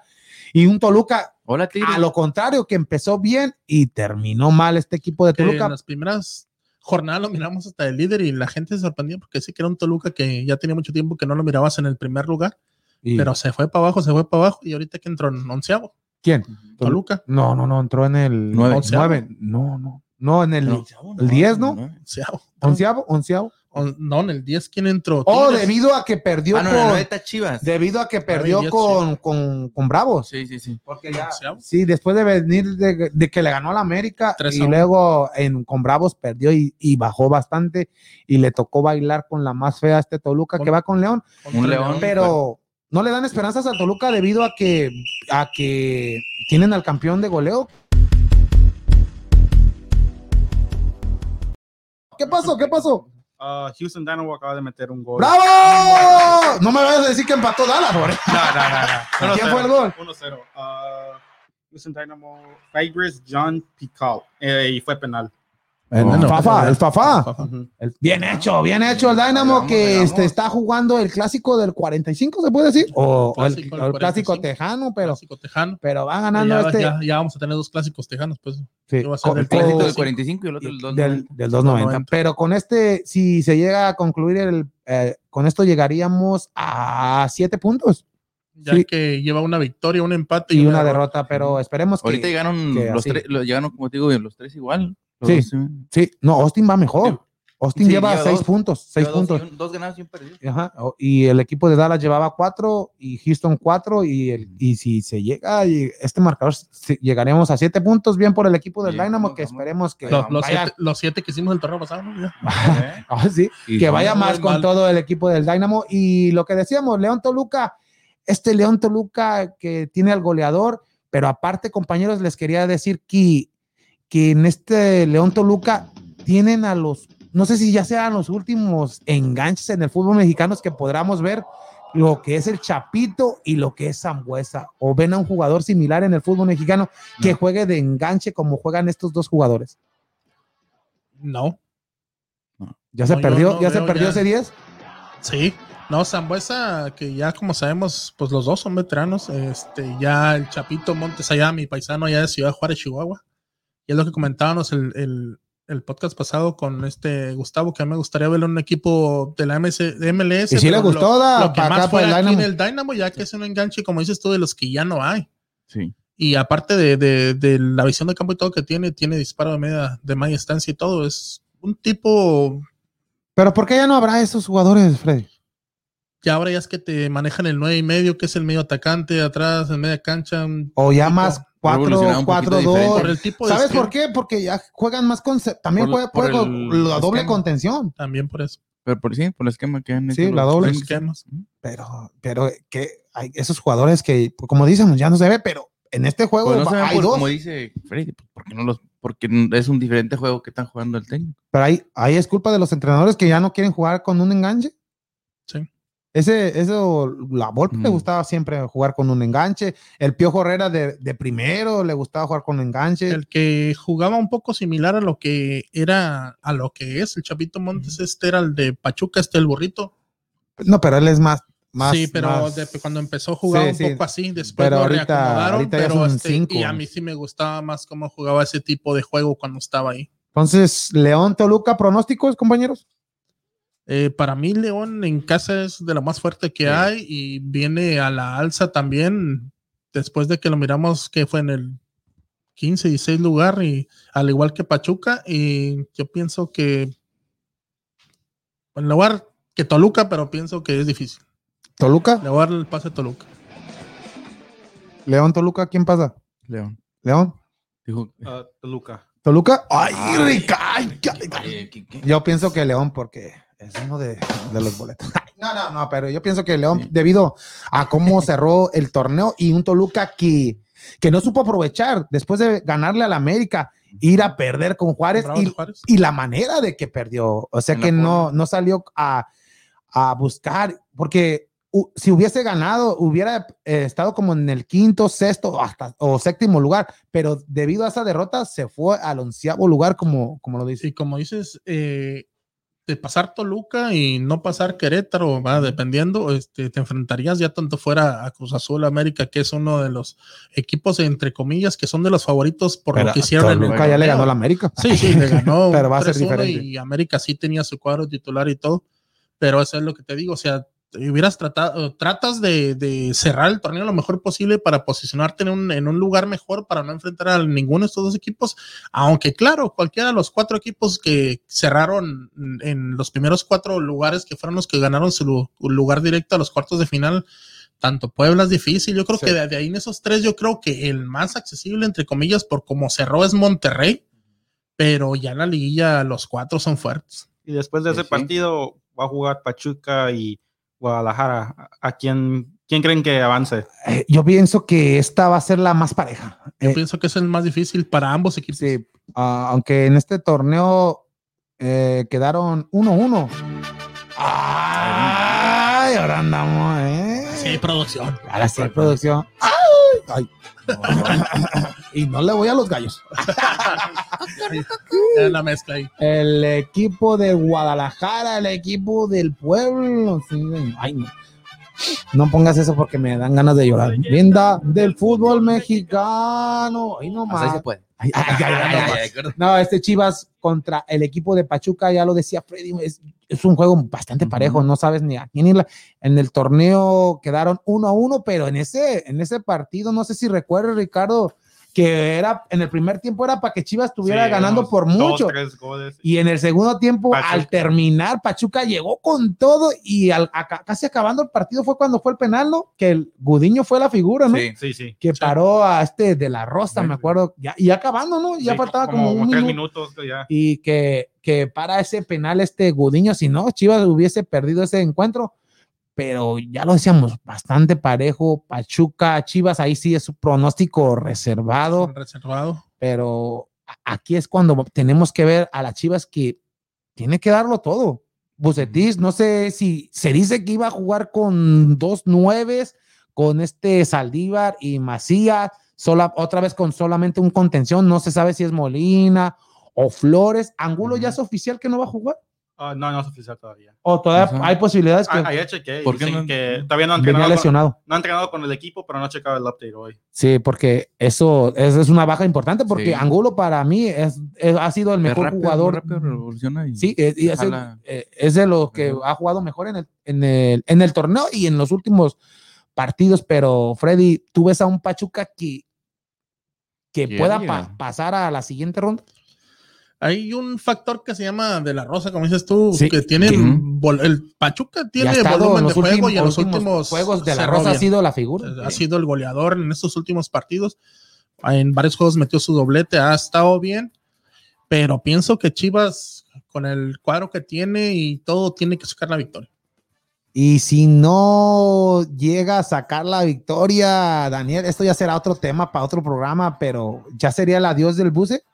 Y un Toluca, Hola, a lo contrario, que empezó bien y terminó mal este equipo de Que en Toluca. las primeras jornadas lo miramos hasta el líder y la gente se sorprendió porque sí que era un Toluca que ya tenía mucho tiempo que no lo mirabas en el primer lugar, Y- pero se fue para abajo, se fue para abajo y ahorita que entró en onceavo, ¿Quién? Toluca. No, no, no, entró en el Nueve. nueve. No, no. No, en el No. el 10, ¿no? Onceavo. onceavo, onceavo. On- no, en el 10, ¿quién entró? Oh, debido a que perdió Ah, no, con, Chivas. debido a que perdió con, con, con Bravos. Sí, sí, sí. Porque ya, Onceavo. sí, después de venir de, de que le ganó a la América Tres y luego en, con Bravos perdió y, y bajó bastante y le tocó bailar con la más fea a este Toluca Con- que va con León, Un León. pero no le dan esperanzas al Toluca debido a que, a que tienen al campeón de goleo. ¿Qué pasó? ¿Qué pasó? Uh, Houston Dynamo acaba de meter un gol. ¡Bravo! No me vayas a decir que empató Dallas, por No, no, no, no. ¿Quién 1-0, fue el gol? 1-0. Uh, Houston Dynamo, Fabris John Pical. Eh, y fue penal. Fafá, el Fafá. Fafá. El- bien hecho, bien hecho el Dynamo Vamos, que este, está jugando el clásico del 45, ¿se puede decir? O, el, Clásico o del el clásico 45. tejano, pero, Clásico tejano. pero va ganando ya, este. ya, ya vamos a tener dos clásicos tejanos, pues. sí, ¿qué va a ser con- El clásico del 45 y el otro del 2. del, del 290. 290. Pero con este, si se llega a concluir el, eh, con esto llegaríamos a siete puntos Ya Sí. que lleva una victoria, un empate y una derrota, pero esperemos Ahorita que llegaron que los tres, llegaron como te digo, los tres igual. Sí. dos, sí, no, Austin va mejor. Austin Sí, lleva lleva seis dos. puntos, seis dos puntos. y un- Dos ganados y un perdido. Ajá, Y el equipo de Dallas llevaba cuatro y Houston cuatro y, el, y si se llega y este marcador si- llegaremos a siete puntos bien por el equipo del Dynamo que vamos. esperemos que Los, los vaya, siete, los siete que hicimos el torneo pasado, ¿no? Ya. Ah, sí, Y que vaya más con mal. todo el equipo del Dynamo y lo que decíamos León Toluca este León Toluca que tiene al goleador pero aparte compañeros les quería decir que que en este León Toluca tienen a los no sé si ya sean los últimos enganches en el fútbol mexicano que podamos ver lo que es el Chapito y lo que es Zambuesa. ¿O ven a un jugador similar en el fútbol mexicano que No. juegue de enganche como juegan estos dos jugadores? No, ¿Ya se No, perdió, no ya se perdió ya. ese 10? sí. No, Zambuesa, que ya como sabemos, pues los dos son veteranos. Este, ya el Chapito Montes allá, mi paisano allá de Ciudad Juárez, Chihuahua. Y es lo que comentábamos el, el, el podcast pasado con este Gustavo, que a mí me gustaría verlo en un equipo de la de MLS. Y sí le gustó, lo, da, lo que más acá, el aquí en Dynamo. el Dynamo, ya que es un enganche, como dices tú, de los que ya no hay. Sí. Y aparte de, de- de la visión de campo y todo que tiene, tiene disparo de media, de media estancia y todo, es un tipo, Pero ¿por qué ya no habrá esos jugadores, Freddy? Ya ahora ya es que te manejan el 9 y medio, que es el medio atacante, atrás, en media cancha. O ya tipo- más 4, evolucionado un poquito 4, diferente. Por 2. el tipo de ¿Sabes por qué? Porque ya juegan más con... También Por- juega, por juega el la doble esquema. contención. También por eso. Pero por sí, por el esquema que han Sí, hecho la los- doble. esquemas. Pero, pero que hay esos jugadores que, como dicen, ya no se ve, pero en este juego Pues no hay por- dos. como dice Freddy, pues, porque no los, porque es un diferente juego que están jugando el técnico. Pero ahí, ahí es culpa de los entrenadores que ya no quieren jugar con un enganche. Ese, eso, la Volpe le Mm. gustaba siempre jugar con un enganche. El Piojo Herrera de, de primero le gustaba jugar con enganche. El que jugaba un poco similar a lo que era, a lo que es el Chapito Montes, este era el de Pachuca, este el burrito. No, pero él es más. más sí, pero más- de- cuando empezó jugaba Sí, un sí. poco así, después Pero lo ahorita- reacomodaron, ahorita pero este, cinco. y a mí sí me gustaba más cómo jugaba ese tipo de juego cuando estaba ahí. Entonces, León Toluca, pronósticos, compañeros. Eh, para mí León en casa es de lo más fuerte que Sí. hay y viene a la alza también después de que lo miramos que fue en el 15 y 16 lugar y al igual que Pachuca y yo pienso que en lugar que Toluca pero pienso que es difícil Toluca, le voy a dar el pase a Toluca León Toluca, ¿quién pasa? León. León, Dijo, Ah, Toluca. Toluca. Ay, Ay. rica. ay, ay, ay. "Oye, ¿qué- qué?". Yo pienso que León, porque es uno de, de los boletos. No, no, no, pero yo pienso que León, Sí. debido a cómo cerró el torneo y un Toluca que, que no supo aprovechar después de ganarle al América, ir a perder con Juárez y, Juárez. y la manera de que perdió. O sea En que no, no salió a, a buscar, porque u- si hubiese ganado, hubiera eh, estado como en el quinto, sexto hasta, o séptimo lugar, pero debido a esa derrota se fue al onceavo lugar, como, como lo dice. y como dices eh, de pasar Toluca y no pasar Querétaro, va, dependiendo, este, te enfrentarías ya tanto fuera a Cruz Azul América, que es uno de los equipos, entre comillas, que son de los favoritos por lo que hicieron en el Toluca ya le ganó la América. Sí, sí, le ganó. Pero va a ser 3-1 diferente. Y América sí tenía su cuadro titular y todo. Pero eso es lo que te digo. O sea, hubieras tratado, tratas de, de cerrar el torneo lo mejor posible para posicionarte en un, en un lugar mejor para no enfrentar a ninguno de estos dos equipos. Aunque, claro, cualquiera de los cuatro equipos que cerraron en los primeros cuatro lugares, que fueron los que ganaron su lu- lugar directo a los cuartos de final, tanto Puebla es difícil. Yo creo Sí. que de, de ahí en esos tres, yo creo que el más accesible, entre comillas, por cómo cerró es Monterrey, pero ya en la liguilla los cuatro son fuertes. Y después de Sí, ese sí. partido va a jugar Pachuca y Guadalajara. ¿A- ¿A quién, quién creen que avance? Eh, yo pienso que esta va a ser la más pareja. Yo Eh, pienso que es el más difícil para ambos equipos. sí, ah, aunque en este torneo eh, quedaron 1-1. Ay, ahora andamos, ¿eh? Sí, producción. Ahora sí, producción. Ay, y no le voy a los gallos. Es la mezcla ahí. El equipo de Guadalajara, el equipo del pueblo. sí, ay, no. No pongas eso porque me dan ganas de llorar. Linda del fútbol mexicano. Ay, no Así más. se puede. Ay, ay, ay, ay, no este Chivas contra el equipo de Pachuca, ya lo decía Freddy, es, es un juego bastante parejo, no sabes ni a quién irla. En el torneo quedaron uno a uno, pero en ese, en ese partido, no sé si recuerdas, Ricardo, que era en el primer tiempo era para que Chivas estuviera Sí, ganando por dos, mucho. goles. Y en el segundo tiempo, Pachuca. al terminar, Pachuca llegó con todo y al, casi acabando el partido fue cuando fue el penal, ¿no? Que el Gudiño fue la figura, ¿no? Sí. Sí, sí. Que Sí. paró a este de la Rosa, me acuerdo, ya, y acabando, ¿no? Ya faltaba como, un tres minuto minutos ya. y que, que para ese penal este Gudiño, si no, Chivas hubiese perdido ese encuentro, pero ya lo decíamos, bastante parejo, Pachuca, Chivas, ahí sí es su pronóstico reservado, Reservado. pero aquí es cuando tenemos que ver a las Chivas que tiene que darlo todo. Bucetis, no sé si se dice que iba a jugar con dos nueves, con este Saldívar y Macías, sola, otra vez con solamente un contención, no se sabe si es Molina o Flores. Angulo ya es oficial que no va a jugar. Ah, no, no es oficial todavía. ¿O todavía Ajá. hay posibilidades que Ah, ayer chequé. ¿Por qué no- que todavía no han, venía entrenado con, lesionado? no han entrenado con el equipo, pero no han checado el update hoy. Sí, porque eso, eso es una baja importante porque Sí. Angulo para mí es, es- ha sido el mejor rápido, jugador. rápido revoluciona y- Sí, eh, y es, el- Jala. es de los que ha jugado mejor en el, en, el, en el torneo y en los últimos partidos, pero Freddy, ¿tú ves a un Pachuca que, pueda pa- pasar a la siguiente ronda? Hay un factor que se llama de la rosa, como dices tú, Sí. que tiene el Pachuca tiene volumen en de juego y en los últimos juegos de la Rosa ha sido la figura. ha sido el goleador en estos últimos partidos. En varios juegos metió su doblete, ha estado bien, pero pienso que Chivas, con el cuadro que tiene y todo, tiene que sacar la victoria. Y si no llega a sacar la victoria, Daniel, esto ya será otro tema para otro programa, pero ya sería el adiós del buce.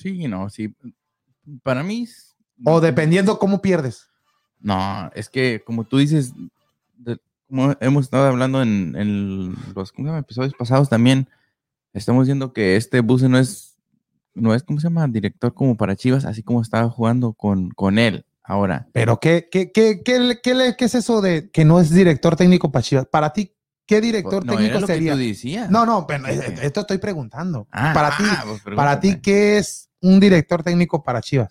Sí, no, sí. Para mí. O dependiendo cómo pierdes. No, es que como tú dices, de- como hemos estado hablando en, en los ¿cómo se llama? episodios pasados también, estamos viendo que este Buse no es, no es, ¿cómo se llama? Director como para Chivas, así como estaba jugando con, con él ahora. Pero ¿qué, qué, qué, qué, es eso de que no es director técnico para Chivas? Para ti, ¿qué director No, era técnico que sería? tú decías. No, no, pero eh, esto estoy preguntando. Ah, para ti, ah, pues para ti, pregúntame. ¿qué es un director técnico para Chivas?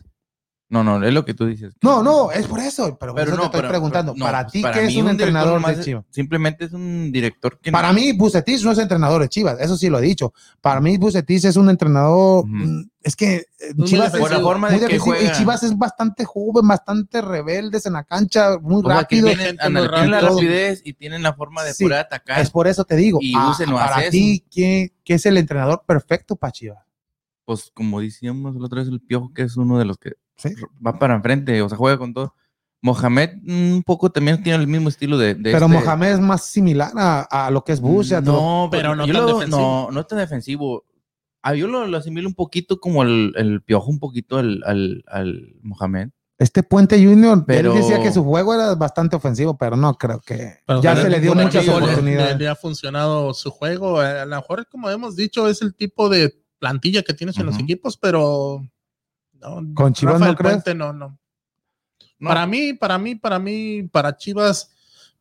No, no, es lo que tú dices. No, no, es por eso, pero, por Pero eso no, te estoy pero- preguntando. no, para ti, ¿qué es un, director entrenador de es- Chivas? Simplemente es un director que Para mí, Bucetis no es entrenador de Chivas, eso sí lo he dicho. Para mí, Bucetis es un entrenador. Ujú. mm, Es que eh, Chivas es defensivo. por la forma muy de que defensivo, y juega. Chivas es bastante joven, bastante rebeldes en la cancha, muy O sea, que rápido. tienen, tienen la rapidez y tienen la forma de Sí, poder atacar. Es por eso te digo. Y ah, no para ti, ¿qué, qué es el entrenador perfecto para Chivas? Pues como decíamos la otra vez, el Piojo, que es uno de los que Sí. va para enfrente, o sea, juega con todo. Mohamed mm, un poco también tiene el mismo estilo de... de Pero este- Mohamed es más similar a, a lo que es Bush. a todo. No, pero no yo tan lo- defensivo. No, no tan defensivo. Ah, yo lo, lo asimilo un poquito como el, el Piojo, un poquito al, al, al Mohamed. Este Puente Junior, Pero- él decía que su juego era bastante ofensivo, pero no creo que. Pero ya se le dio muchas le- oportunidades. Le, le ha funcionado su juego. A lo mejor, como hemos dicho, es el tipo de plantilla que tienes en los equipos, pero no, ¿Con Chivas Rafael no crees? Puente no, no. No. Para mí, para mí, para mí, para Chivas,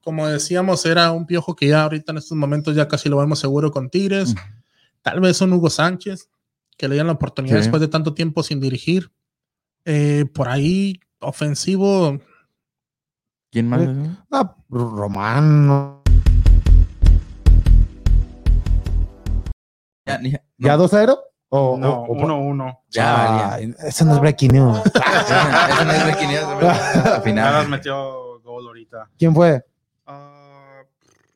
como decíamos, era un piojo que ya ahorita en estos momentos ya casi lo vemos seguro con Tigres. Tal vez un Hugo Sánchez, que le dieron la oportunidad Sí. después de tanto tiempo sin dirigir. Eh, por ahí, ofensivo, ¿Quién más? Sí. Ah, Román, no. Ya, ni- ¿Ya no, 2-0? O, No, o- o- 1-1. ya. Ay, Eso no es breaking news. Esa no es 500, ¿verdad? Al Ya final. metió gol ahorita. ¿Quién fue? Ah,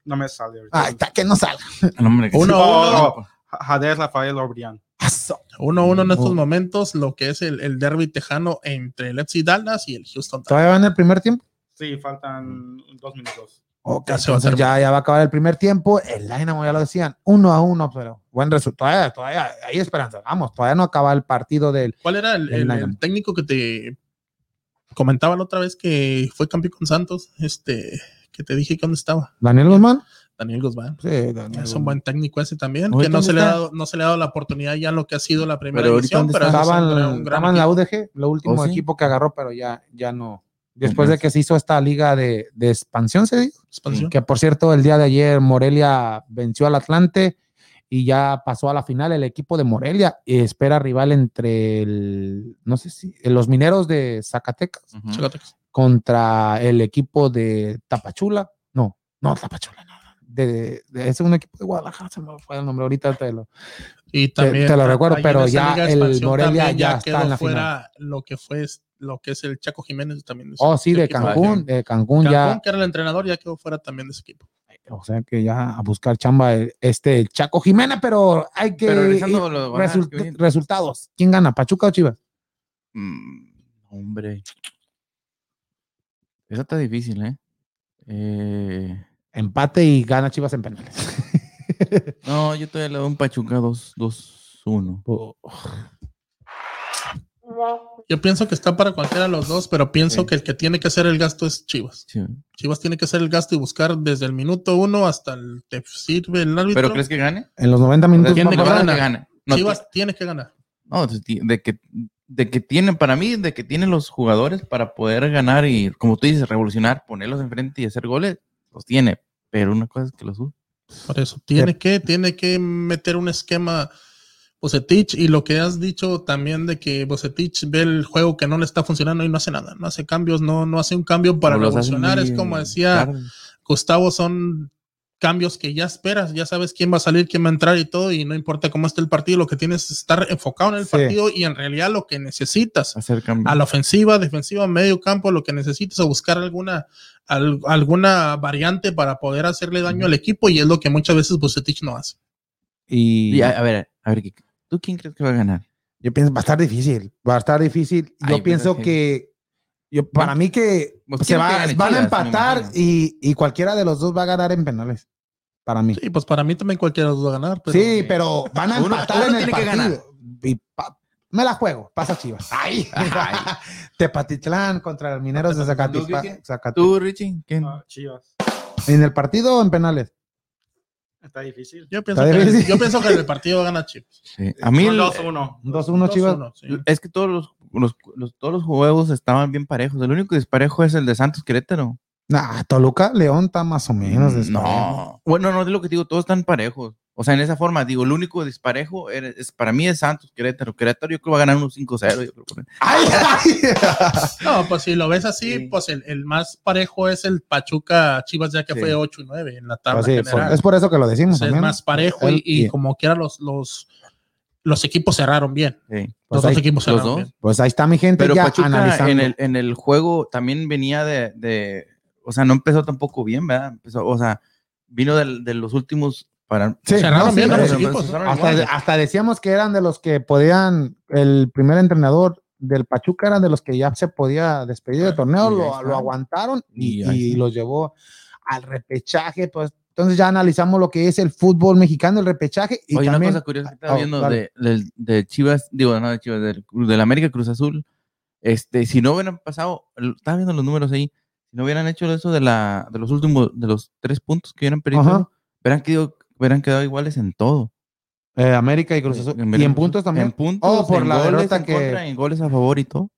no me sale ahorita. Ay, está que no salga. No, hombre, que Uno, sí. uno. Jadez Rafael Obrián. Paso. 1-1 en estos Oh. momentos, lo que es el, el derby tejano entre el FC Dallas y el Houston. Texans. ¿Todavía va en el primer tiempo? Sí, faltan dos minutos. Ok, Ya va a entonces ya, ya va a acabar el primer tiempo. El Dynamo ya lo decían, uno a uno, pero buen resultado. Todavía, todavía hay esperanza. Vamos, todavía no acaba el partido del. ¿Cuál era el, técnico que te comentaba la otra vez que fue campeón con Santos? Este, que te dije que dónde estaba. Daniel Guzmán. Daniel Guzmán. Sí, Daniel Es un buen técnico ese también, que no se, le ha dado, no se le ha dado la oportunidad ya lo que ha sido la primera Pero ¿dónde pero está? es un Estaba en, gran- un gran estaba en la. UDG, lo último ¿Oh, sí? equipo que agarró, pero ya, ya no. Después de que se hizo esta liga de, de expansión, se dijo. Expansión. Que por cierto, el día de ayer Morelia venció al Atlante y ya pasó a la final el equipo de Morelia y espera rival entre el, no sé si, los mineros de Zacatecas. Zacatecas. contra el equipo de Tapachula. No, no, Tapachula, no. De, de- es un equipo de Guadalajara, se me fue el nombre ahorita, te lo- Y Te- también te lo recuerdo, pero ya el Morelia ya está quedó en la fuera lo que fue lo que es el Chaco Jiménez también. Oh, sí, de. Cancún, de Cancún, Cancún, ya. que era el entrenador, ya quedó fuera también de ese equipo. O sea que ya a buscar chamba eh, este Chaco Jiménez, pero hay que Pero de result- resultados. ¿Quién gana, Pachuca o Chivas? Mm, hombre. Eso está difícil, ¿eh? Eh, Empate y gana Chivas en penales. No, yo todavía le doy un Pachuca 2-1. Yo pienso que está para cualquiera de los dos, pero pienso Sí. que el que tiene que hacer el gasto es Chivas. Sí. Chivas tiene que hacer el gasto y buscar desde el minuto uno hasta el te sirve el árbitro. ¿Pero crees que gane? En los 90 minutos. ¿Quién no de pasa gana? que. No, Chivas tiene que ganar. no, de que de que tienen, para mí, de que tienen los jugadores para poder ganar y, como tú dices, revolucionar, ponerlos enfrente y hacer goles, los tiene. Pero una cosa es que los usa. Por eso, tiene que, tiene que meter un esquema Bocetich y lo que has dicho también de que Bocetich ve el juego que no le está funcionando y no hace nada, no hace cambios, no, no hace un cambio para hace revolucionar. Es como decía tarde. Gustavo, son cambios que ya esperas, ya sabes quién va a salir, quién va a entrar y todo, y no importa cómo esté el partido, lo que tienes es estar enfocado en el Sí. partido y en realidad lo que necesitas Hacer cambios. a la ofensiva, defensiva, medio campo, lo que necesites o buscar alguna, al- alguna variante para poder hacerle daño al equipo y es lo que muchas veces Bucetich no hace. Y Y a, a ver, a ver, ¿tú quién crees que va a ganar? yo pienso, va a estar difícil, va a estar difícil. Yo Ay, pienso que, yo, para mí que Pues, se ¿quién va- que van a empatar y, y cualquiera de los dos va a ganar en penales. Para mí. Sí, pues para mí también cualquiera de los va a ganar. Pero sí, pero van a Uno- empatar uno en el tiene que ganar. partido. Y pa- me la juego, pasa Chivas. Ay. Tepatitlán contra los mineros de ¿Tú, Zacatipá- Kike? Zacate- ¿Tú, Richie? ¿Quién? Ah, Chivas. ¿En el partido o en penales? Está difícil. yo pienso, Está que, difícil. yo pienso que el partido va a ganar Chivas. Sí. A mí, Son el- 2-1. 2-1 Chivas. 2-1, sí. es que todos los, los- los- todos los juegos estaban bien parejos. El único disparejo es el de Santos Querétaro. Nah, Toluca, León está más o menos. desparejo. No. Bueno, no es lo que te digo, todos están parejos. O sea, en esa forma, digo, el único disparejo era- es, para mí es Santos Querétaro. Querétaro yo creo que va a ganar unos 5-0. yo creo que- Ay, ay. No, pues si lo ves así, Sí. pues el, el más parejo es el Pachuca Chivas, ya que Sí. fue 8 y 9 en la tabla Pues sí, general. por- es por eso que lo decimos. Entonces, es más parejo y, El- y y- como quiera los, los, los equipos cerraron bien. Sí. Pues los ahí- dos equipos los cerraron dos. bien. Pues ahí está mi gente Pero ya Pachuca analizando. en el, en el juego también venía de, de- o sea, no empezó tampoco bien, ¿verdad? Empezó, o sea, vino del- de, los últimos para... Sí, cerraron no, sí, bien pero- los pero equipos. empezaron hasta, decíamos que eran de los que podían, el primer entrenador del Pachuca era de los que ya se podía despedir del torneo, Y ahí lo, aguantaron y, los llevó al repechaje, pues entonces ya analizamos lo que es el fútbol mexicano, el repechaje y Oye, también una cosa curiosa que estaba Oh, viendo de, Chivas, digo, no de Chivas, del, del América Cruz Azul, este, si no hubieran pasado, estaba viendo los números ahí, si no hubieran hecho eso de la, de los últimos, de los tres puntos que hubieran perdido, hubieran quedado, hubieran quedado iguales en todo. eh, América y Cruz Azul. y en puntos también. En puntos, Oh, por en la goles derrota en que- contra, en goles a favor y todo.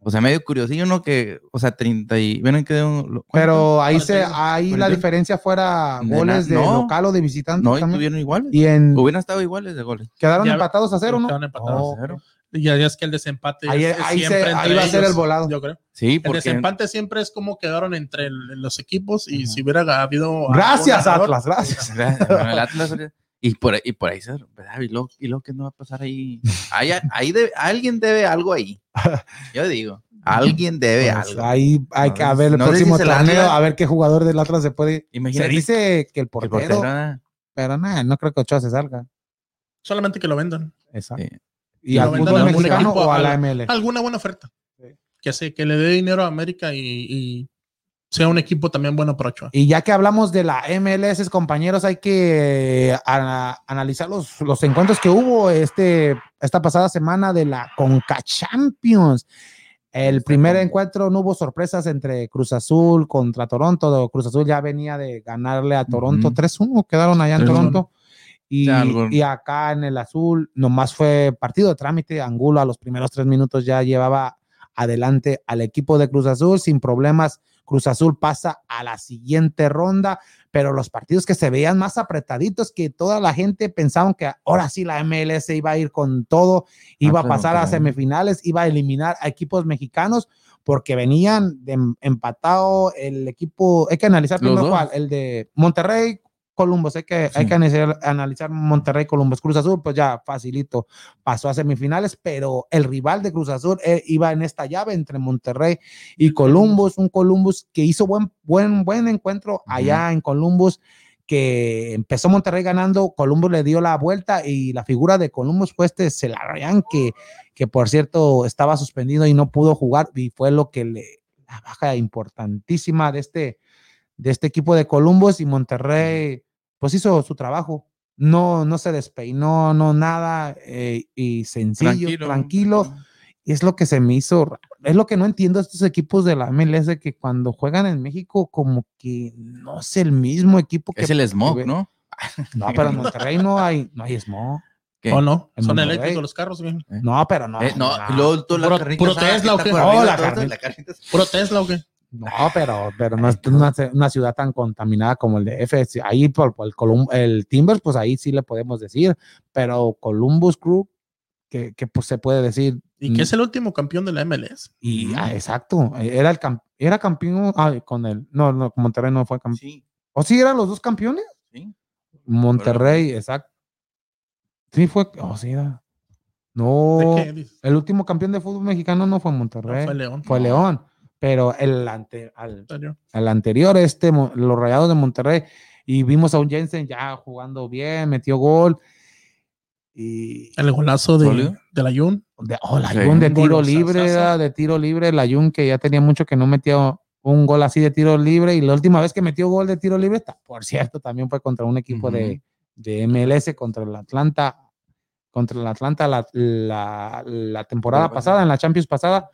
O sea, medio curiosillo, ¿no? Que, o sea, 30 y... Hubieran quedado... ¿cuánto? Pero ahí se, 41, ahí la 41. diferencia fuera goles de na- no. local o de visitante No, y también. estuvieron iguales. Y en Hubieran estado iguales de goles. quedaron Ya- empatados a cero, ¿no? Estaban empatados. Oh, Cero. Y ya, ya es que el desempate Ahí- es, ahí se- siempre ahí entre va a ser el volado. Yo creo. Sí, El porque... desempate siempre es como quedaron entre el- los equipos y Ajá. si hubiera habido. Gracias, Atlas, gracias. Bueno, el Atlas, y por, ahí- y por ahí se, ¿verdad? Y luego, y luego ¿qué no va a pasar ahí? Ahí, ahí debe- alguien debe algo ahí. Yo digo, alguien debe Pues algo. ahí hay que a si- ver el no si próximo se la torneo, a ver qué jugador del Atlas se puede. Se dice que el el portero, portero, ¿verdad? pero nada, no creo que Ochoa se salga. Solamente que lo vendan. Exacto. Sí. Y al fútbol mexicano equipo, o a la ML. Alguna buena oferta. Que, se, que le dé dinero a América y, y sea un equipo también bueno para Ochoa. Y ya que hablamos de la MLS, compañeros, hay que ana- analizar los, los encuentros que hubo este, esta pasada semana de la Conca Champions. El primer encuentro no hubo sorpresas entre Cruz Azul contra Toronto. Cruz Azul ya venía de ganarle a Toronto Ujú. 3-1, quedaron allá en 3-1. Toronto. Y, y acá en el azul nomás fue partido de trámite. Angulo a los primeros tres minutos ya llevaba adelante al equipo de Cruz Azul sin problemas. Cruz Azul pasa a la siguiente ronda, pero los partidos que se veían más apretaditos, que toda la gente pensaban que ahora sí la MLS iba a ir con todo, iba a pasar a semifinales, iba a eliminar a equipos mexicanos porque venían de em- empatado el equipo, hay que analizar primero cuál, el de Monterrey, Columbus, hay que, hay que analizar, analizar Monterrey, Columbus, Cruz Azul, pues ya facilito, pasó a semifinales, pero el rival de Cruz Azul eh, iba en esta llave entre Monterrey y Columbus, un Columbus que hizo buen, buen, buen encuentro allá en Columbus, que empezó Monterrey ganando, Columbus le dio la vuelta y la figura de Columbus fue este Celarayán, que, que por cierto estaba suspendido y no pudo jugar y fue lo que le, la baja importantísima de este, de este equipo de Columbus y Monterrey, pues hizo su trabajo. No, no se despeinó, no nada, eh, y sencillo, tranquilo. Y es lo que se me hizo, es lo que no entiendo de estos equipos de la MLS que cuando juegan en México como que no es el mismo equipo que Es el smog, que- ¿no? No, pero en Monterrey no hay, no hay smog. ¿Qué? ¿O no? En Son Monterrey. eléctricos los carros, güey. No, pero no. Eh, no, no. y luego tú la Puro- Tesla, ¿o qué? por Oh, la. Puro Tesla, ¿o qué? No, pero, pero no es una, una ciudad tan contaminada como el de F. Ahí por, por el, Colum- el Timbers, pues ahí sí le podemos decir, pero Columbus Crew, que, que pues se puede decir. ¿Y qué es el último campeón de la MLS? Y, ah, exacto, era el cam- era campeón ah, con el, no, no, Monterrey no fue campeón. Sí, ¿O sí eran los dos campeones? sí. Monterrey, exacto. Sí fue, oh, sí era. No, ¿De qué dices? el último campeón de fútbol mexicano no fue No, Monterrey, fue León. fue León, pero el ante, al, ¿En serio? al anterior, este, Mo- los Rayados de Monterrey, y vimos a un Jensen ya jugando bien, metió gol. Y El golazo de, de la Jun. de, oh, la Sí. Jun de tiro libre, de tiro libre, la Jun que ya tenía mucho que no metía un gol así de tiro libre, y la última vez que metió gol de tiro libre, por cierto, también fue contra un equipo de, de MLS, contra el Atlanta, contra el Atlanta la, la- la temporada pasada, en la Champions pasada,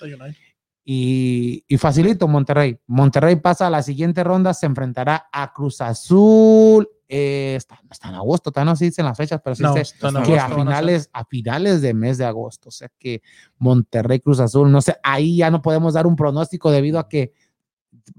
y, y facilito Monterrey. Monterrey pasa a la siguiente ronda, se enfrentará a Cruz Azul. eh, está, está en agosto, todavía no se dicen las fechas, pero sí No, en que a agosto, van a finales, a finales de mes de agosto. O sea que Monterrey Cruz Azul, no sé, ahí ya no podemos dar un pronóstico debido a que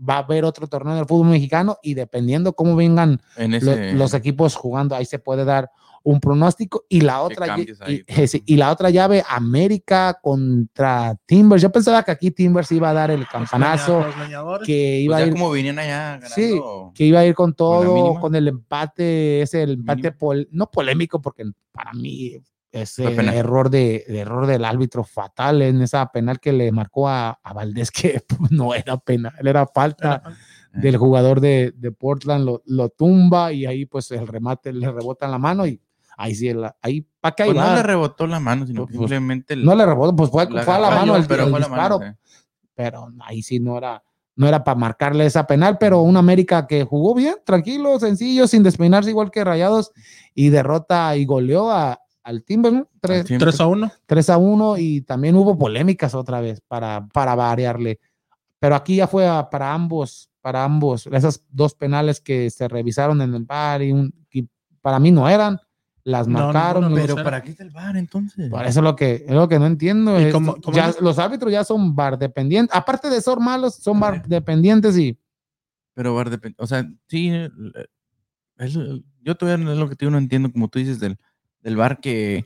va a haber otro torneo del fútbol mexicano y dependiendo cómo vengan En lo- ese, los equipos jugando, ahí se puede dar un pronóstico y la otra y, pues. sí, y la otra llave América contra Timbers. Yo pensaba que aquí Timbers iba a dar el campanazo, Los leñadores. que pues iba a ya ir como venían allá. Sí, que iba a ir con todo, con el empate, ese el empate pol- no polémico porque para mí ese error de, de error del árbitro fatal en esa penal que le marcó a, a Valdés que no era penal, era falta Era- del jugador de, de Portland lo, lo tumba y ahí pues el remate le rebota en la mano y ahí sí, el- ahí para que Pues no le rebotó la mano, sino Pues, simplemente el- no le rebotó, pues fue, la fue a la mano el, pero el fue a la disparo, mano, sí. pero ahí sí no era, no era para marcarle esa penal, pero un América que jugó bien, tranquilo, sencillo, sin despeinarse igual que Rayados y derrota y goleó a, al Timber, ¿no? Tres- Siempre. 3 a 1. 3 a 1 y también hubo polémicas otra vez para, para variarle. Pero aquí ya fue a- para ambos, para ambos, esas dos penales que se revisaron en el bar y, un- y para mí no eran, las No, marcaron. Pero. ¿para qué está el bar entonces? por eso es lo que, es lo que no entiendo. ¿Y es- cómo- cómo ya- es? los árbitros ya son bar dependientes, aparte de ser malos, son bar dependientes y Pero bar depende, o sea, sí, el- es- yo todavía es lo que te digo, no entiendo, como tú dices, del, del bar que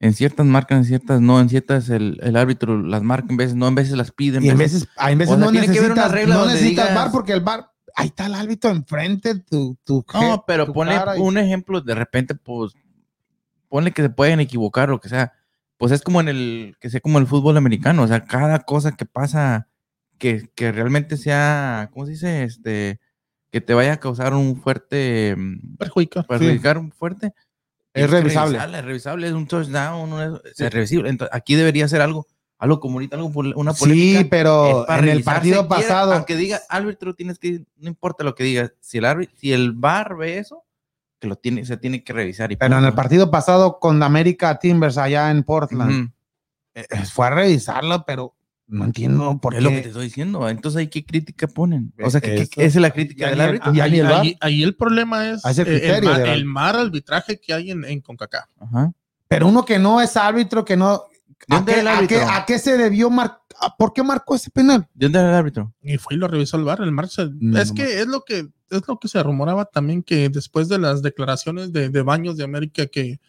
en ciertas marcan, en ciertas no, en ciertas el, el árbitro las marca, en veces no, en veces las pide. Y en veces, ah, en veces O sea, no tiene que haber una necesitas, regla no donde necesitas digas- bar porque el bar, ahí está el árbitro enfrente, tu, tu No, pero tu cara y- un ejemplo, de repente, pues, ponle que se pueden equivocar, lo que sea. Pues es como en el, que sea como el fútbol americano, o sea, cada cosa que pasa, que, que realmente sea, ¿cómo se dice? Este, que te vaya a causar un fuerte, mm, Perjudica. perjudicar un fuerte. Es que revisable. revisarla, Es revisable, es un touchdown, un- es revisable. Entonces, aquí debería ser algo, algo como ahorita, algo, una polémica. Sí, pero es en el partido pasado, Aunque diga árbitro, tienes que, no importa lo que diga, si el árbitro, si el VAR ve eso, que lo tiene, se tiene que revisar. Y pero en el partido pasado con América Timbers allá en Portland, Ujú. eh, eh, fue a revisarlo, pero no entiendo por Es lo que te qué. estoy diciendo. Entonces, ¿ahí qué crítica ponen? O sea, ¿qué, qué- Eso. esa es la crítica del el- árbitro? ahí, el ahí- ahí el problema es es el eh, el, criterio mar, el mal arbitraje que hay en, en CONCACAF. Ajá. Pero uno que no es árbitro, que no. ¿A ¿Dónde qué, el a árbitro? qué- a qué se debió marcar? ¿Por qué marcó ese penal? ¿De dónde era el árbitro? Y fue y lo revisó el VAR. El mar se- No, es no que es lo que es lo que se rumoraba también que después de las declaraciones de, de Baños de América que,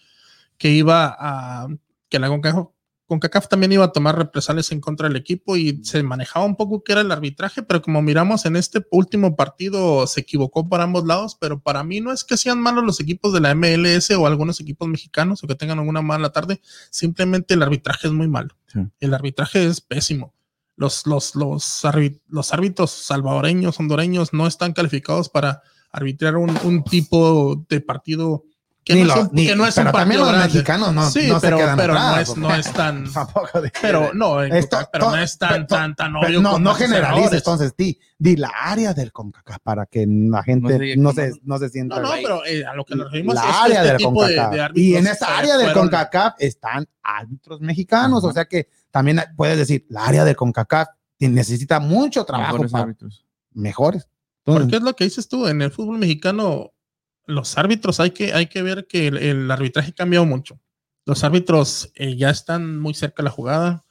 que iba a que la CONCACAF, CONCACAF también iba a tomar represalias en contra del equipo y se manejaba un poco que era el arbitraje, pero como miramos en este último partido se equivocó por ambos lados, pero para mí no es que sean malos los equipos de la MLS o algunos equipos mexicanos o que tengan alguna mala tarde, simplemente el arbitraje es muy malo. Sí. El arbitraje es pésimo los, los, los, los árbitros salvadoreños, hondureños, no están calificados para arbitrar un, un tipo de partido que Ni no, lo- es un, ni- que no es pero un también partido los grande. mexicanos no, sí, no pero, se quedan pero no, atrás, es, porque- no es tan... Tampoco de- Pero no, Esto- pero no es tan, to- tan, tan obvio. no, no generalices, errores. entonces di, di la área del CONCACAF para que la gente no, que se, no- no se sienta. No, no, pero eh, a lo que nos referimos la es que área este del tipo de, CONCACAF. de y en esa área del CONCACAF están árbitros mexicanos, o sea que también puedes decir, la área del CONCACAF necesita mucho trabajo Mejores para árbitros. mejores. Entonces, Porque es lo que dices tú, en el fútbol mexicano, los árbitros hay que, hay que ver que el, el arbitraje ha cambiado mucho. los árbitros eh, ya están muy cerca de la jugada.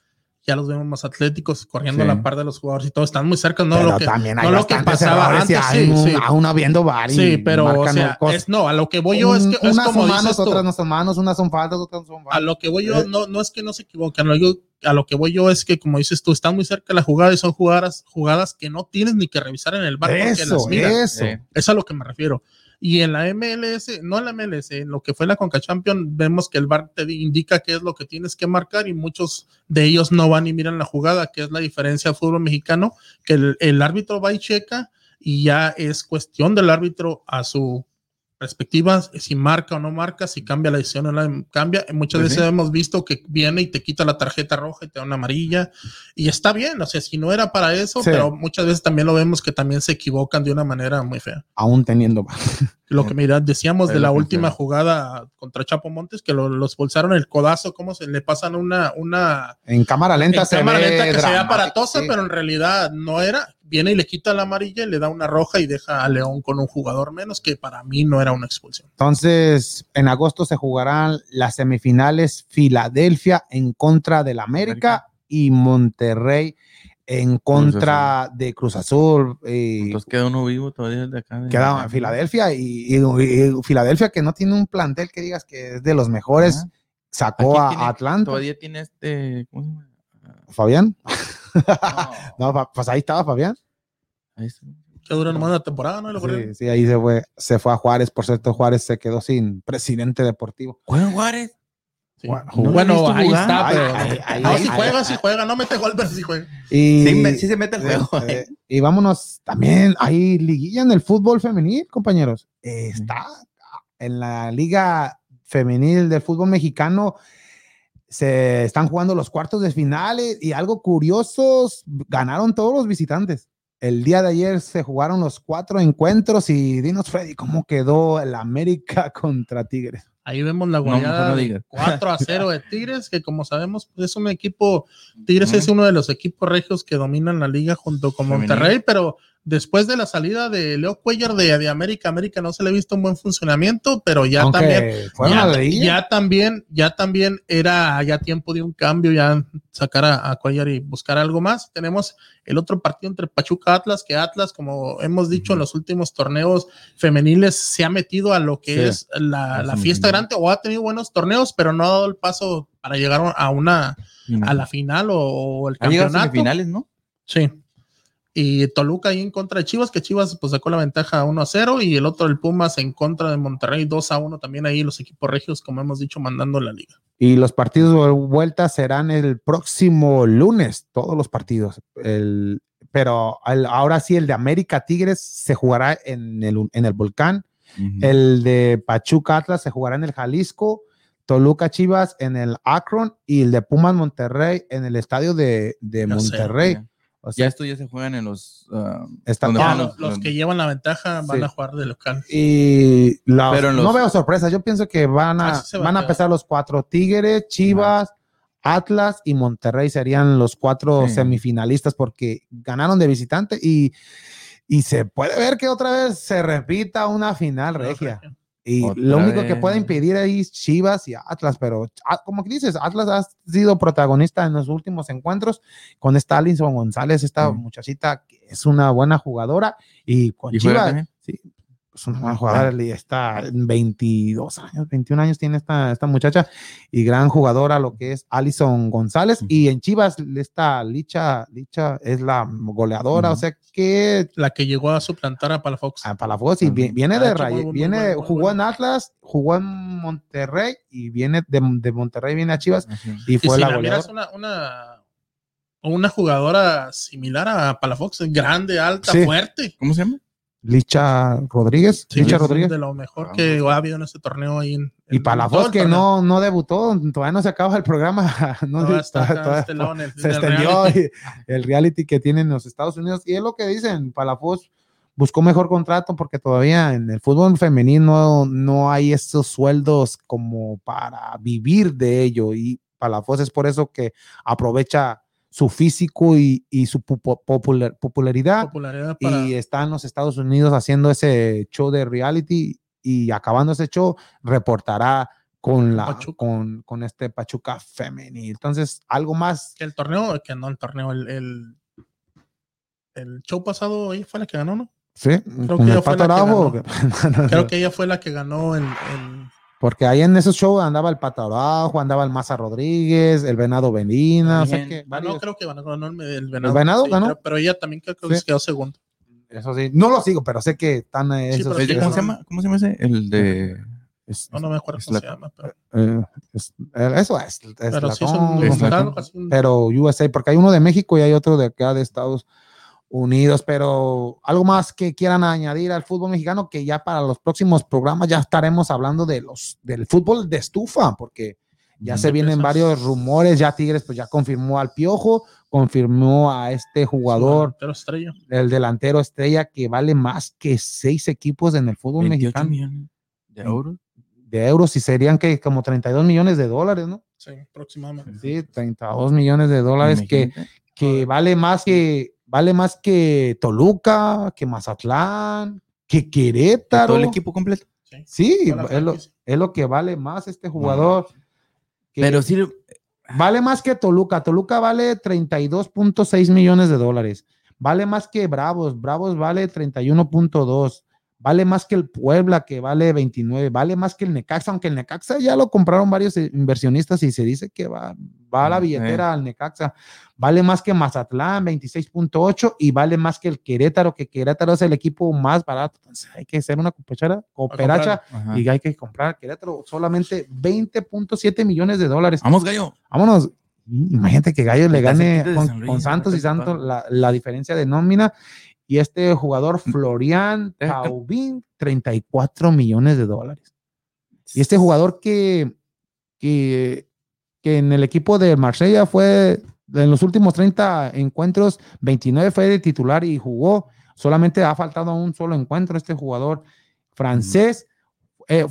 Ya los vemos más atléticos, corriendo Sí. a la par de los jugadores y todo. Están muy cerca, no Pero lo que, también hay no lo que pasaba y antes. hay Sí, un- sí. aún habiendo VAR y Sí, pero o sea, es, no, a lo que voy yo es que es unas como son manos, otras no son manos, unas son faltas, otras son A faltas. lo que voy yo, Eh. no, no es que no se equivoquen, a lo, a que voy yo es que, como dices tú, están muy cerca de la jugada y son jugadas, jugadas que no tienes ni que revisar en el bar porque Eso, las miras. eso. Sí. Es a lo que me refiero. Y en la MLS, no en la MLS, en lo que fue la Conca Champion, vemos que el VAR te indica qué es lo que tienes que marcar y muchos de ellos no van y miran la jugada, que es la diferencia del fútbol mexicano, que el, el árbitro va y checa y ya es cuestión del árbitro a su perspectiva, si marca o no marca, si cambia la decisión o no cambia. Muchas Pues veces sí. hemos visto que viene y te quita la tarjeta roja y te da una amarilla y está bien, o sea, si no era para eso, Sí. pero muchas veces también lo vemos que también se equivocan de una manera muy fea. Aún teniendo. Lo que mira, decíamos de la última jugada contra Chapo Montes, que lo, los expulsaron el codazo, cómo se le pasan una, una En cámara lenta en se cámara ve lenta que se ve dramático, aparatosa, sí. pero en realidad no era. Viene y le quita la amarilla y le da una roja y deja a León con un jugador menos, que para mí no era una expulsión. Entonces, en agosto se jugarán las semifinales Filadelfia en contra del América, América. y Monterrey en contra de Cruz Azul. eh, Entonces queda uno vivo todavía de acá. de- queda en Filadelfia y, y- y Filadelfia que no tiene un plantel que digas que es de los mejores, Ajá. sacó Aquí a tiene- Atlanta. Todavía tiene este. ¿Cómo se llama? Fabián. No, pues ahí estaba Fabián. ahí está. Que dura nomás una temporada, ¿no? Y lo corrieron. Sí, sí, ahí se fue, se fue a Juárez. Por cierto, Juárez se quedó sin presidente deportivo. ¿Juega Juárez? Sí. Bueno, no ahí jugar. está, pero. ay, ay, no, ay, si juega, si juega, no mete gol, pero si juega. Y, Sí, me- sí se mete el juego. eh, y vámonos, también hay liguilla en el fútbol femenil, compañeros. Eh, está en la liga femenil del fútbol mexicano. Se están jugando los cuartos de finales y algo curioso, ganaron todos los visitantes. El día de ayer se jugaron los cuatro encuentros y dinos, Freddy, ¿cómo quedó el América contra Tigres? Ahí vemos la No, goleada no de digas. 4 a 0 de Tigres, que como sabemos, pues es un equipo, Tigres es uno de los equipos regios que dominan la liga junto con Femenil. Monterrey, pero después de la salida de Leo Cuellar de, de América, América no se le ha visto un buen funcionamiento, pero ya Aunque también, a ya, también, ya también era ya tiempo de un cambio, ya sacar a, a Cuellar y buscar algo más. Tenemos el otro partido entre Pachuca Atlas, que Atlas, como hemos dicho en los últimos torneos femeniles, se ha metido a lo que Sí. es la, fiesta grande o ha tenido buenos torneos, pero no ha dado el paso para llegar a una a la final o, o el Ha llegado a campeonato. semifinales, ¿no? Sí. Y Toluca ahí en contra de Chivas, que Chivas pues sacó la ventaja 1 a 0 y el otro el Pumas en contra de Monterrey 2 a 1 también ahí los equipos regios como hemos dicho mandando la liga. Y los partidos de vuelta serán el próximo lunes, todos los partidos. El, pero el- ahora sí, el de América Tigres se jugará en el, en el Volcán. El de Pachuca Atlas se jugará en el Jalisco. Toluca Chivas en el Akron y el de Pumas Monterrey en el estadio de, de sé, Monterrey. O sea, Ya estos ya se juegan en los. ah, está- donde Ah, van los, que llevan la ventaja van Sí. a jugar de local. y Pero no veo sorpresas. Yo pienso que van a, va van a empezar los cuatro: Tigres, Chivas, Atlas y Monterrey serían los cuatro Sí. semifinalistas porque ganaron de visitante y, y se puede ver que otra vez se repita una final regia. Y Otra lo único que puede impedir ahí es Chivas y Atlas, pero ah, como que dices, Atlas ha sido protagonista en los últimos encuentros con esta Alison González, esta Mm. muchachita que es una buena jugadora y con ¿Y juega Chivas, sí, es una buena jugadora, y está en 22 años, 21 años tiene esta, esta muchacha y gran jugadora lo que es Alison González Ujú. y en Chivas esta Licha, Licha es la goleadora, o sea que La que llegó a suplantar a Palafox. a Palafox y viene de hecho Ray- muy buen- muy viene, muy jugó en Atlas, jugó en Monterrey y viene de, de Monterrey, viene a Chivas y y fue si la goleadora. una, una, una jugadora similar a Palafox, grande, alta, Sí. fuerte. ¿Cómo se llama? Licha Rodríguez, Sí, Licha Rodríguez. De lo mejor Ah, que ha habido en este torneo ahí. En, Y en Palafox todo el que torneo. no, no debutó, todavía no se acaba el programa. No, Todavía está todavía- acá todavía- este lado el- se extendió reality. y- el reality que tienen en los Estados Unidos. Y es lo que dicen, Palafox buscó mejor contrato porque todavía en el fútbol femenino no hay esos sueldos como para vivir de ello. Y Palafox es por eso que aprovecha su físico y, y su popu- popular- popularidad popularidad para y está en los Estados Unidos haciendo ese show de reality y acabando ese show reportará con la con, con este Pachuca femenil. Entonces, algo más. Que el torneo, que no el torneo, el, el, el show pasado ella fue la que ganó, ¿no? Sí, que con ella el fue la que ganó. que- Creo que ella fue la que ganó el, el- Porque ahí en esos shows andaba el Pato Araujo, andaba el Maza Rodríguez, el Venado Benina, o sea Bien. que varios- no, creo que ganó, ganó el, el venado. Venado sí, ganó? pero ella también creo que Sí. quedó segundo. Eso sí, no lo sigo, pero sé que están Sí, esos- pero sí, ¿Cómo se llama? ¿Cómo se llama ese? El de. es- No, no me acuerdo cómo se llama. Pero, eh, es- eh, eso es, es pero la sí un- pero USA, porque hay uno de México y hay otro de acá de Estados Unidos, pero algo más que quieran añadir al fútbol mexicano, que ya para los próximos programas ya estaremos hablando de los del fútbol de estufa, porque ya se vienen varios rumores, ya Tigres pues ya confirmó al Piojo, confirmó a este jugador, delantero estrella. el delantero estrella que vale más que seis equipos en el fútbol 28 mexicano millones de euros. de euros y serían que como 32 millones de dólares, ¿no? Sí, aproximadamente. Sí, 32 millones de dólares que que vale más que vale más que Toluca, que Mazatlán, que Querétaro. Todo el equipo completo. Sí. Es lo, es lo que vale más este jugador. Pero sí, vale más que Toluca. Toluca vale 32.6 millones de dólares. Vale más que Bravos. Bravos vale 31.2. Vale más que el Puebla, que vale 29. Vale más que el Necaxa, aunque el Necaxa ya lo compraron varios inversionistas y se dice que va, va a la billetera al Necaxa. Vale más que Mazatlán, 26.8. Y vale más que el Querétaro, que Querétaro es el equipo más barato. Entonces hay que hacer una cooperacha, cooperacha y hay que comprar Querétaro solamente 20.7 millones de dólares. Vamos, gallo. Vámonos. Imagínate que Gallo le gane con, San Luis, con Santos y Santos la, la diferencia de nómina. Y este jugador, Mm. Florian Deja- Taubín, 34 millones de dólares. Y este jugador que, que, que en el equipo de Marsella fue, en los últimos 30 encuentros, 29 fue de titular y jugó. Solamente ha faltado un solo encuentro este jugador francés. eh,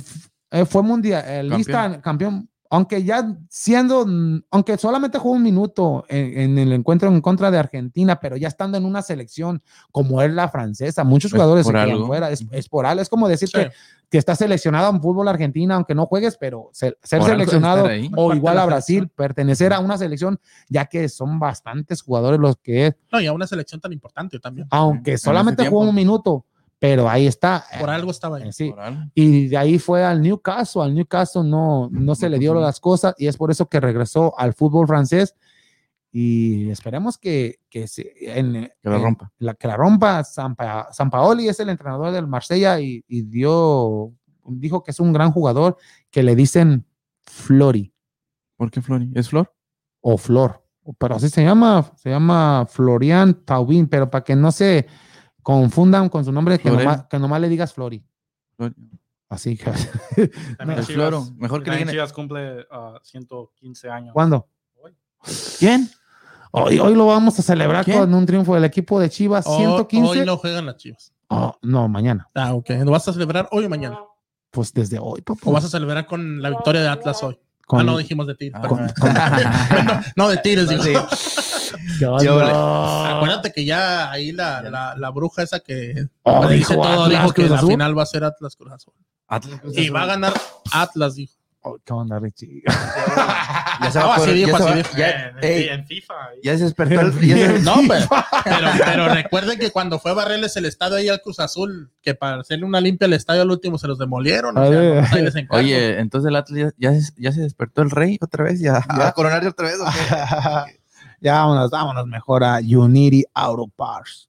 eh, fue mundialista, campeón. Aunque ya siendo, aunque solamente jugó un minuto en, en el encuentro en contra de Argentina, pero ya estando en una selección como es la francesa, muchos Es jugadores se por quedan algo. fuera. Es, es por algo. Es como decir Sí. que, que estás seleccionado en fútbol argentina, aunque no juegues, pero se- ser seleccionado o Parte igual a Brasil, pertenecer a una selección, ya que son bastantes jugadores los que es, No, y a una selección tan importante también. aunque solamente jugó un minuto, pero ahí está. Por eh, algo estaba ahí. sí. Por. Y de ahí fue al Newcastle. Al Newcastle no, no se le dio las cosas y es por eso que regresó al fútbol francés. Y esperemos que, que, se, en- Que la en- rompa. la, que la rompa. San, Pa- San Paoli es el entrenador del Marsella y, y dio, dijo que es un gran jugador que le dicen Flori ¿Por qué Flori? ¿Es Flor? o Flor. Pero así se llama, se llama Florian Taubín, pero para que no se confundan con su nombre, que nomás, que nomás le digas Flori. Flori. Así que. También El Chivas- Floro. Mejor que le también Chivas cumple ah, 115 años. ¿Cuándo? ¿Quién? Hoy, hoy lo vamos a celebrar ¿Quién? con un triunfo del equipo de Chivas, O- 115. Hoy no juegan las chivas. Oh, no, mañana. Ah, ok. ¿Lo vas a celebrar hoy o mañana? Pues desde hoy, papá. ¿O vas a celebrar con la victoria de Atlas hoy? Con- ah, no, dijimos de Tigres. Ah. con- no, no, de Tigres, digo. ¿Qué onda? Yo Acuérdate que ya ahí la, la, la bruja esa que Oh, dijo todo, Atlas, dijo que la final va a ser Atlas Cruz Azul. Atlas Cruz Y va a ganar Atlas, dijo. Oh, ¿Qué onda, Richie? Ya se No, va a así poder- dijo, ya se así va- dijo. ya- en, FIFA. Ya se despertó el. ya se- No, pero, pero, pero recuerden que cuando fue a barrerles el estadio ahí al Cruz Azul, que para hacerle una limpia al estadio al último se los demolieron. o sea, les encargo. Oye, entonces el Atlas ya, ya, se- ya se despertó el rey otra vez, ya, Ya. a coronar otra vez. ¿o qué? ya vámonos, vámonos mejor a Unity Auto Parts.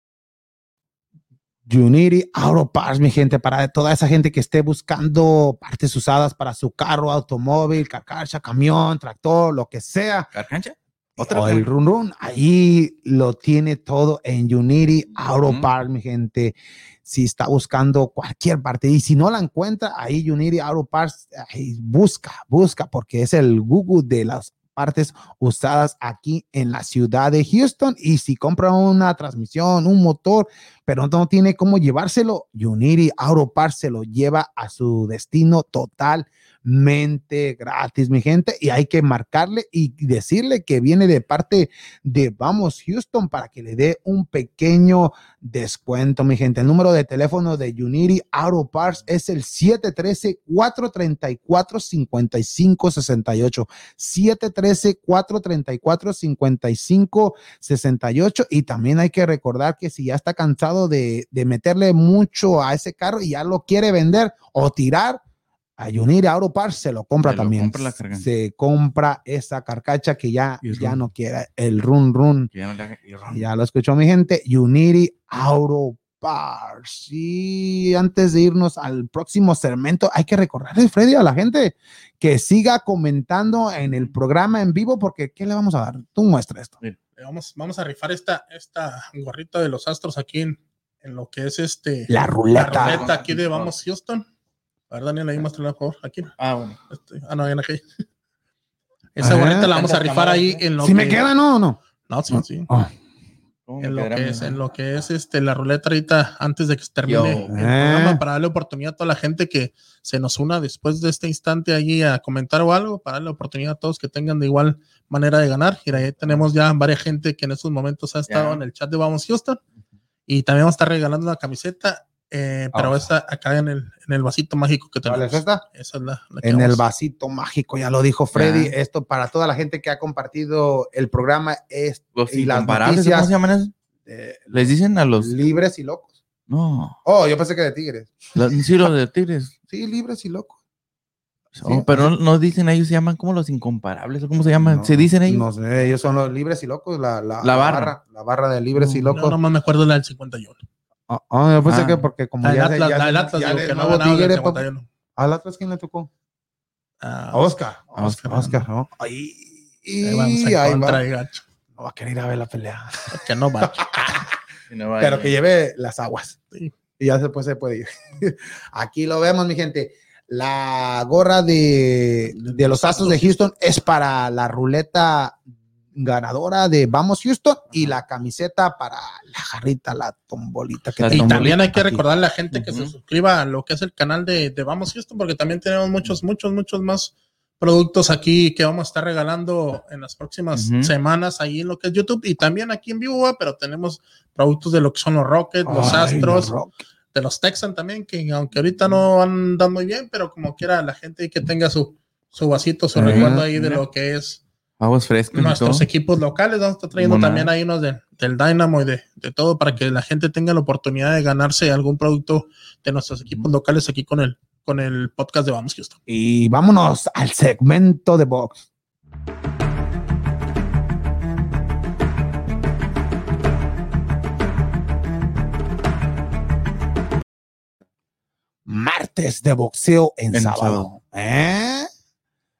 Unity Auto Parts, mi gente, para toda esa gente que esté buscando partes usadas para su carro, automóvil, carcacha, camión, tractor, lo que sea. ¿Carcancha? o Otra el run run, ahí lo tiene todo en Unity Auto. Parts, mi gente. Si está buscando cualquier parte y si no la encuentra, ahí Unity Auto Parts, ahí busca, busca, porque es el Google de las partes usadas aquí en la ciudad de Houston. Y si compra una transmisión, un motor, pero no tiene cómo llevárselo, Unity Auto Parts se lo lleva a su destino totalmente gratis, mi gente. Y hay que marcarle y decirle que viene de parte de Vamos Houston para que le dé un pequeño descuento, mi gente. El número de teléfono de Unity Auto Parts es el 713-434-5568. 713-434-5568. Y también hay que recordar que si ya está cansado de, de meterle mucho a ese carro y ya lo quiere vender o tirar, a Unity Auto Parts se lo compra Se lo también. compra la cargancha. se compra esa carcacha que ya, ya run. no quiere. El run run. Ya no ron. Ya lo escuchó mi gente. Unity Auto Parts. Y antes de irnos al próximo segmento, hay que recordarle, Freddy, a la gente que siga comentando en el programa en vivo, porque ¿qué le vamos a dar? Tú muestra esto. Eh, Vamos, vamos a rifar esta, esta gorrita de los astros aquí en, en lo que es este La ruleta. la ruleta aquí de Vamos Houston. A ver, Daniel, ahí muéstrala, por favor. Aquí. Ah, bueno. Este, ah, no, en aquí. Esa Ah, gorrita la vamos a en rifar ahí en lo Si que me queda, no, no. No, sí, sí. Ah, ¿Cómo me En lo que es, en hermano? lo que es este la ruleta ahorita antes de que se termine Yo. el Eh. programa para darle oportunidad a toda la gente que se nos una después de este instante allí a comentar o algo, para darle oportunidad a todos que tengan de igual manera de ganar. Y ahí tenemos ya varias gente que en estos momentos ha estado Ya. en el chat de Vamos Houston. Y también vamos a estar regalando una camiseta, eh, pero Ah. esta acá en el, en el vasito mágico que ¿Cuál tenemos. es esta? Esa es la, la que En el vasito mágico, ya lo dijo Freddy. Esto para toda la gente que ha compartido el programa es Los y las noticias- ¿cómo se llaman eh, Les dicen a los. libres y locos. No, Oh, yo pensé que de tigres. los, sí, los de Tigres. Sí, libres y locos. Oh, pero no, no dicen ellos, se llaman como los incomparables, ¿o ¿cómo se llaman? No, ¿Se dicen ellos? No sé, ellos son los libres y locos, la, la, La barra. La barra de libres y No, locos. no más me acuerdo la del 51. Ah, ah, yo pensé Ah. que porque como del ya, Atlas, ya del Atlas, ya que no nuevo Tigre, pues, 51. ¿Al Atlas quién le tocó? A Oscar. a Oscar, Oscar, ¿no? Ahí, ahí vamos en ahí contra va. gacho. No va a querer ir a ver la pelea. Que no va. No vaya. Pero que lleve las aguas. Sí. Y ya después se puede ir. Aquí lo vemos, mi gente. La gorra de, de los Astros de Houston es para la ruleta ganadora de Vamos Houston y la camiseta para la jarrita, la tombolita que La Y también hay que aquí. recordar a la gente que se suscriba a lo que es el canal de, de Vamos Houston, porque también tenemos muchos, muchos, muchos más productos aquí que vamos a estar regalando en las próximas semanas ahí en lo que es YouTube y también aquí en vivo, pero tenemos productos de lo que son los Rockets, los Ay, Astros, los de los Texans también, que aunque ahorita no andan muy bien, pero como quiera la gente que tenga su, su vasito, su Ajá, recuerdo ahí de lo que es Aguas frescas nuestros todo. equipos locales. Vamos a estar trayendo Monada. también ahí unos de- del Dynamo y de, de todo para que la gente tenga la oportunidad de ganarse algún producto de nuestros equipos locales aquí con el, con el podcast de Vamos Houston. Y vámonos al segmento de box. Martes de boxeo en, En sábado. sábado. ¿Eh?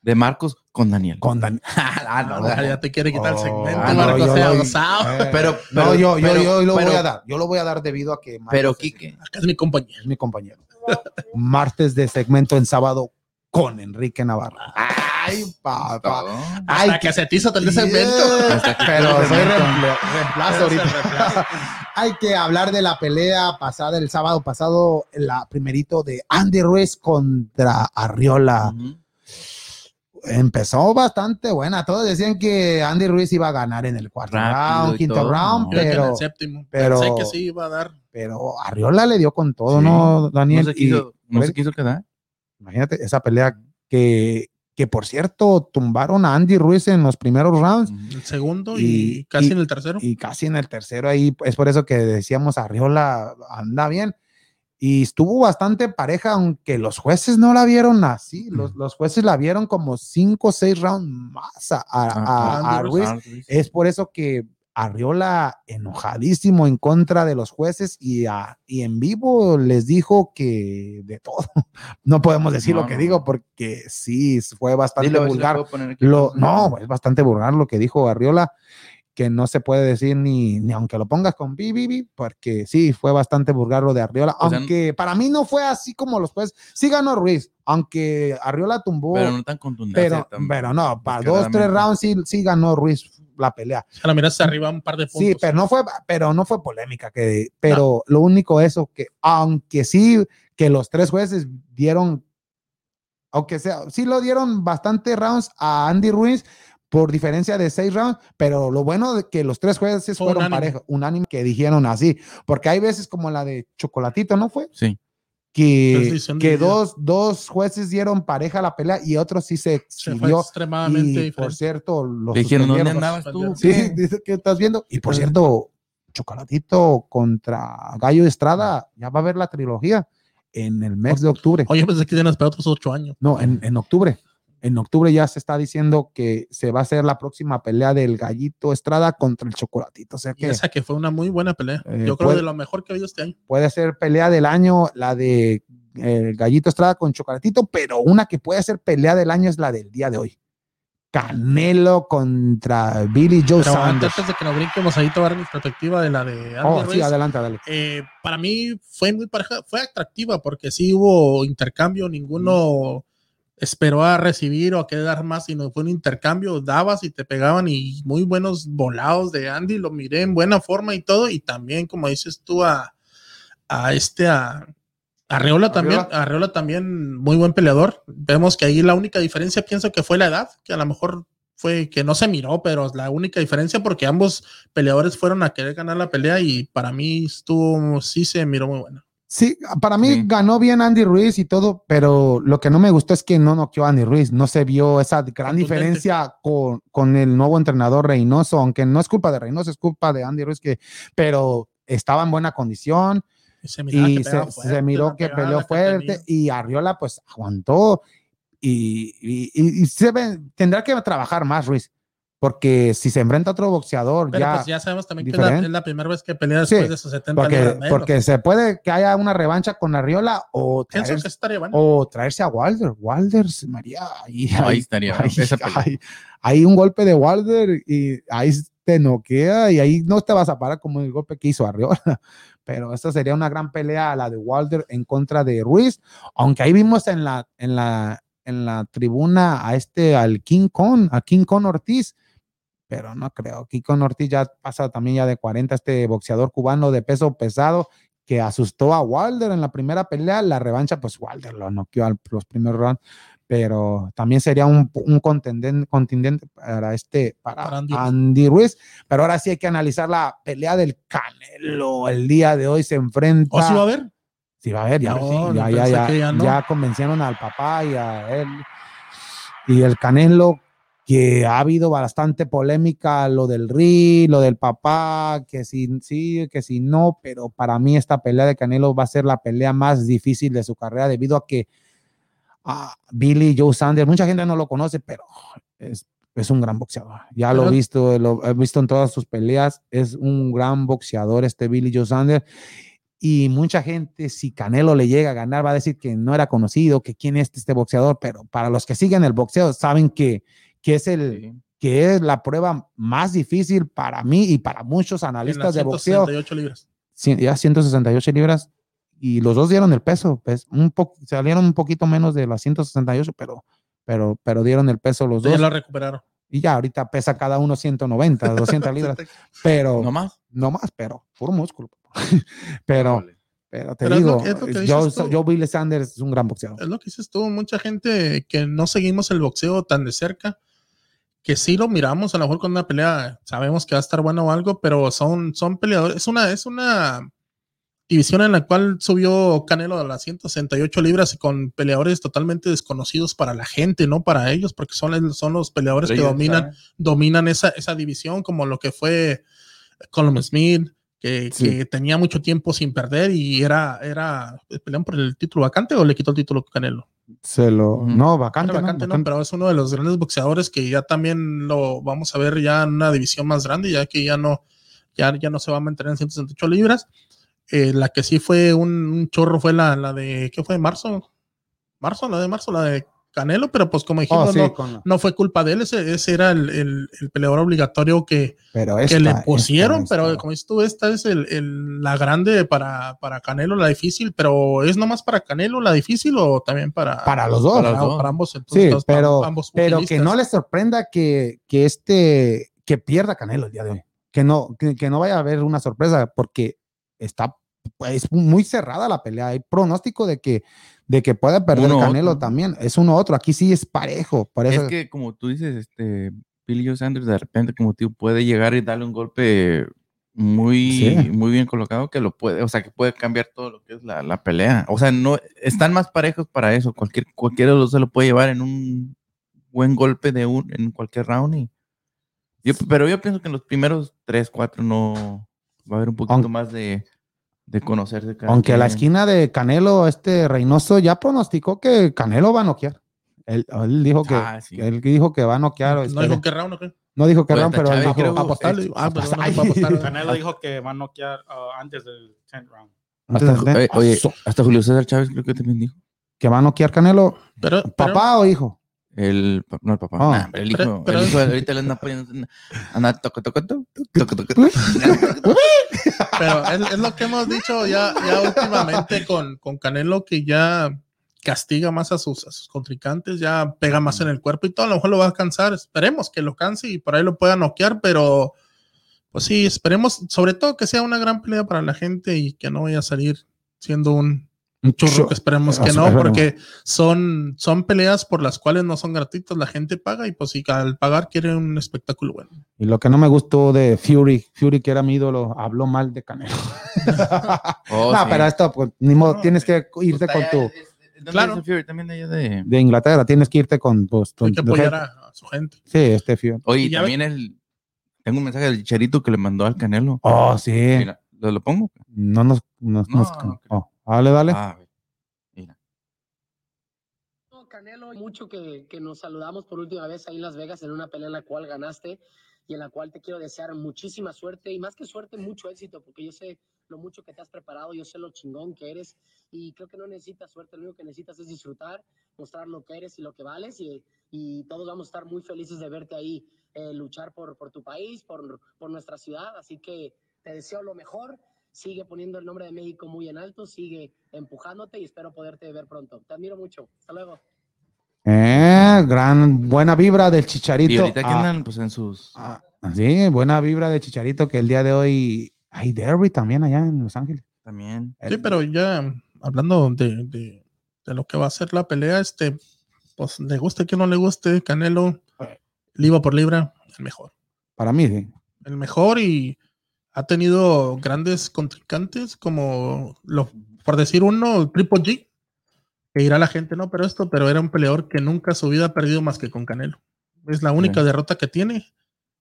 De Marcos con Daniel. Con Dan- Ah, no, ya te quiere quitar el Oh, segmento, ah, no, Marcos, yo sea gozado. Eh, Pero- no, pero- yo, yo, pero- yo lo pero- voy a dar. Yo lo voy a dar debido a que Marcos Pero es- Quique, Acá es mi compañero. es mi compañero. Martes de segmento en sábado con Enrique Navarra. Ay, papá. Ay, Hasta que se te hizo el segmento. Yeah, pero soy reemplazo ahorita. Hay que hablar de la pelea pasada el sábado pasado, la primerito de Andy Ruiz contra Arriola. Ujú. Empezó bastante buena. Todos decían que Andy Ruiz iba a ganar en el cuarto Rápido round, quinto todo. round, en pero, el séptimo. pero- Pensé que sí iba a dar. pero Arriola le dio con todo, Sí. ¿no, Daniel? No se Y quiso, no se quiso quedar. imagínate esa pelea que, que por cierto tumbaron a Andy Ruiz en los primeros rounds El segundo y, Y- casi y- en el tercero. y casi en el tercero ahí, es por eso que decíamos Arriola anda bien. Y estuvo bastante pareja, aunque los jueces no la vieron así. Los, los jueces la vieron como cinco o seis rounds más a, a- a- Ah, a Andy Ruiz. Ah, Ruiz. Es por eso que Arriola enojadísimo en contra de los jueces y, a- y en vivo les dijo que de todo. No podemos decir No, lo que no, digo porque sí, fue bastante lo vulgar. Lo, no, es bastante vulgar lo que dijo Arriola, que no se puede decir ni, ni aunque lo pongas con bi, bi, bi, porque sí, fue bastante vulgar lo de Arriola, O sea, aunque para mí no fue así como los jueces. Sí ganó Ruiz, aunque Arriola tumbó, Pero no tan contundente. pero, tan- no, para dos, tres rounds sí, sí ganó Ruiz la pelea. Si la miraste arriba un par de puntos. Sí, pero no fue, pero no fue polémica, que, pero lo único eso que, aunque sí, que los tres jueces dieron, aunque sea, sí lo dieron bastante rounds a Andy Ruiz por diferencia de seis rounds, pero lo bueno de que los tres jueces Fue fueron unánime. parejos, unánime que dijeron así, porque hay veces como la de Chocolatito, ¿no fue? Sí. Que, que dos, dos jueces dieron pareja a la pelea y otros sí se Se fue exhibió. extremadamente Y por diferente. cierto, los dijeron, ¿dónde andabas tú? Sí, ¿Qué? dice que estás viendo. Y por cierto, Chocolatito contra Gallo Estrada, ya va a haber la trilogía en el mes de octubre. Oye, pensé que iban a esperar otros ocho años. No, en, en octubre. En octubre ya se está diciendo que se va a hacer la próxima pelea del Gallito Estrada contra el Chocolatito. O sea Y que esa que fue una muy buena pelea. Eh, Yo creo puede- de lo mejor que he habido este año. puede ser pelea del año la de eh, Gallito Estrada con Chocolatito, pero una que puede ser pelea del año es la del día de hoy. Canelo contra Billy Joe Pero Sanders. antes de que nos brinquemos ahí, te voy a dar mi perspectiva de la de Andy Oh, Ruiz. sí, adelante, dale. Eh, para mí fue muy pareja, fue atractiva porque sí hubo intercambio, ninguno esperó a recibir o a quedar más, sino fue un intercambio, dabas y te pegaban y muy buenos volados de Andy, lo miré en buena forma y todo, y también, como dices tú, a, a este, a Arreola también, Arriola. Arreola también muy buen peleador. Vemos que ahí la única diferencia pienso que fue la edad, que a lo mejor fue que no se miró, pero es la única diferencia porque ambos peleadores fueron a querer ganar la pelea y para mí estuvo, sí se miró muy buena. Sí, para mí Sí. ganó bien Andy Ruiz y todo, pero lo que no me gustó es que no noqueó a Andy Ruiz. No se vio esa gran diferencia con, con el nuevo entrenador Reynoso, aunque no es culpa de Reynoso, es culpa de Andy Ruiz, que, pero estaba en buena condición Y se, y miró que peleó fuerte y Arriola pues aguantó y, y- y- y se ve- tendrá que trabajar más Ruiz, porque si se enfrenta a otro boxeador Pero ya... pues ya sabemos también que es la, diferente. es la primera vez que pelea después Sí, de sus 70 porque, menos. porque se puede que haya una revancha con Arriola o traerse- que bueno. o traerse a Walder. Walder, María, ahí, Ahí estaría, ahí- un golpe de Walder y ahí te noquea y ahí no te vas a parar como el golpe que hizo Arriola. Pero esta sería una gran pelea, la de Walder en contra de Ruiz, aunque ahí vimos en la, en la, en la tribuna a este, al King Kong, a King Kong Ortiz, pero no creo. King Kong Ortiz ya pasa también ya de 40, este boxeador cubano de peso pesado que asustó a Wilder en la primera pelea, la revancha, pues Wilder lo noqueó a los primeros rounds, pero también sería un, un contingente para este, para, Para Andy Andy, Ruiz. Pero ahora sí hay que analizar la pelea del Canelo. El día de hoy se enfrenta. ¿O sí va a haber? Sí, va a ver, ya, No, ya, ya, ya, que ya no. ya convencieron al papá y a él. Y el Canelo, que ha habido bastante polémica, lo del Ri, lo del papá, que si sí, que si no, pero para mí esta pelea de Canelo va a ser la pelea más difícil de su carrera debido a que ah, Billy Joe Sanders, mucha gente no lo conoce, pero es, es un gran boxeador. Ya lo he visto, lo he visto en todas sus peleas, es un gran boxeador este Billy Joe Sanders. Y mucha gente, si Canelo le llega a ganar, va a decir que no era conocido, que quién es este boxeador, pero para los que siguen el boxeo, saben que, que es el, Sí. que es la prueba más difícil para mí y para muchos analistas de boxeo. 168 libras. Ya 168 libras y los dos dieron el peso, pues un po salieron un poquito menos de las 168, pero, pero, pero dieron el peso los Ya dos. lo recuperaron. Y ya ahorita pesa cada uno 190, 200 libras, pero ¿No más? no más, pero puro músculo. pero, Órale. pero te Pero es lo digo, es lo Joe, tú. Joe Billy Sanders es un gran boxeador. Es lo que dices tú, mucha gente que no seguimos el boxeo tan de cerca, que sí lo miramos, a lo mejor con una pelea sabemos que va a estar bueno o algo, pero son, son peleadores, es una, es una división en la cual subió Canelo a las 168 libras y con peleadores totalmente desconocidos para la gente, no para ellos, porque son, son los peleadores que dominan, dominan esa, esa división, como lo que fue Colin Smith, que, Sí. que tenía mucho tiempo sin perder y era, era, pelean por el título vacante o le quitó el título Canelo. Se lo. No, vacante. ¿no? vacante no, pero es uno de los grandes boxeadores que ya también lo vamos a ver ya en una división más grande, ya que ya no, ya, ya no se va a mantener en 168 libras. Eh, la que sí fue un, un chorro fue la, la de, ¿qué fue? ¿Marzo? ¿Marzo? La de marzo, la de Canelo, pero pues como dijimos, Oh, sí, no, con no fue culpa de él, ese, ese era el, el- el peleador obligatorio que, pero que le esta- pusieron, pero como dices tú, esta es el, el- la grande para, para Canelo, la difícil, pero ¿es nomás para Canelo la difícil o también para, Para los dos. para, los dos. para ambos? Entonces, Sí, todos para pero, ambos pero que no les sorprenda que, que este que pierda Canelo el día de hoy. Que no, que, que no vaya a haber una sorpresa, porque está es muy cerrada la pelea. Hay pronóstico de que, de que pueda perder Uno Canelo otro. también. Es uno u otro. Aquí sí es parejo. Por eso- Es que como tú dices, este Billy Joe Sanders de repente como tío puede llegar y darle un golpe muy, Sí. muy bien colocado que lo puede, o sea, que puede cambiar todo lo que es la, la pelea. O sea, no están más parejos para eso. Cualquier, cualquiera de los dos se lo puede llevar en un buen golpe de un, en cualquier round. Y, yo, pero yo pienso que en los primeros tres, cuatro no va a haber un poquito Aunque- más de, de conocerse. Aunque a la esquina de Canelo, este Reynoso ya pronosticó que Canelo va a noquear. Él, él dijo que, Ah, sí. que él dijo que va a noquear. No este, dijo que round, ¿o qué? no dijo que Pues round, pero él dijo creo- Apostarle. Ah, no, no puedo apostar. Canelo dijo que va a noquear ah, antes del 10th round. Hasta, Entonces, oye, hasta Julio César Chávez creo que también dijo. que va a noquear Canelo. Pero, pero- ¿Papá o hijo? El, no, el papá. Ah. Nah, hombre, el hijo. Pero- pero- el hijo ahorita le anda poniendo. Anda, toco, toco, toco, toco, toco, toco. pero es, es lo que hemos dicho ya, ya últimamente con, con Canelo, que ya castiga más a sus, a sus contrincantes, ya pega más en el cuerpo y todo, a lo mejor lo va a cansar. Esperemos que lo canse y por ahí lo pueda noquear, pero pues sí, esperemos, sobre todo que sea una gran pelea para la gente y que no vaya a salir siendo un Un churro, que esperemos que no, Esperemos. porque son, son peleas por las cuales no son gratuitas, la gente paga y pues si al pagar quiere un espectáculo bueno. Y lo que no me gustó de Fury, Fury que era mi ídolo, habló mal de Canelo. Oh, no, sí. pero esto, pues, ni modo, No, tienes que irte Pues con allá tu, es- es- ¿dónde Claro. Fury? También de de. de Inglaterra, tienes que irte con, pues, tu- Hay que apoyar gente. a, a su gente. Sí, este Fury. Oye, también el. Tengo un mensaje del Chicharito que le mandó al Canelo. Oh, sí. Mira, ¿lo, lo pongo? No nos, nos, No, nos- no oh, dale, dale. Ah. Mira. No, Canelo, mucho que, que nos saludamos por última vez ahí en Las Vegas en una pelea en la cual ganaste y en la cual te quiero desear muchísima suerte y más que suerte, mucho éxito, porque yo sé lo mucho que te has preparado, yo sé lo chingón que eres y creo que no necesitas suerte, lo único que necesitas es disfrutar, mostrar lo que eres y lo que vales y, y todos vamos a estar muy felices de verte ahí eh, luchar por, por tu país, por, por nuestra ciudad, así que te deseo lo mejor. Sigue poniendo el nombre de México muy en alto, sigue empujándote y espero poderte ver pronto. Te admiro mucho. Hasta luego. Eh, gran, buena vibra del Chicharito. Y ahorita que Ah, andan pues en sus. ah, sí, buena vibra de Chicharito que el día de hoy hay derby también allá en Los Ángeles. También. Sí, pero ya hablando de, de- de lo que va a ser la pelea, este, pues le guste que no le guste, Canelo, libra por libra, el mejor. Para mí, sí. El mejor y ha tenido grandes contrincantes como, por decir uno, Triple G, que irá la gente, no, pero esto, pero era un peleador que nunca su vida ha perdido más que con Canelo. Es la única Sí. derrota que tiene,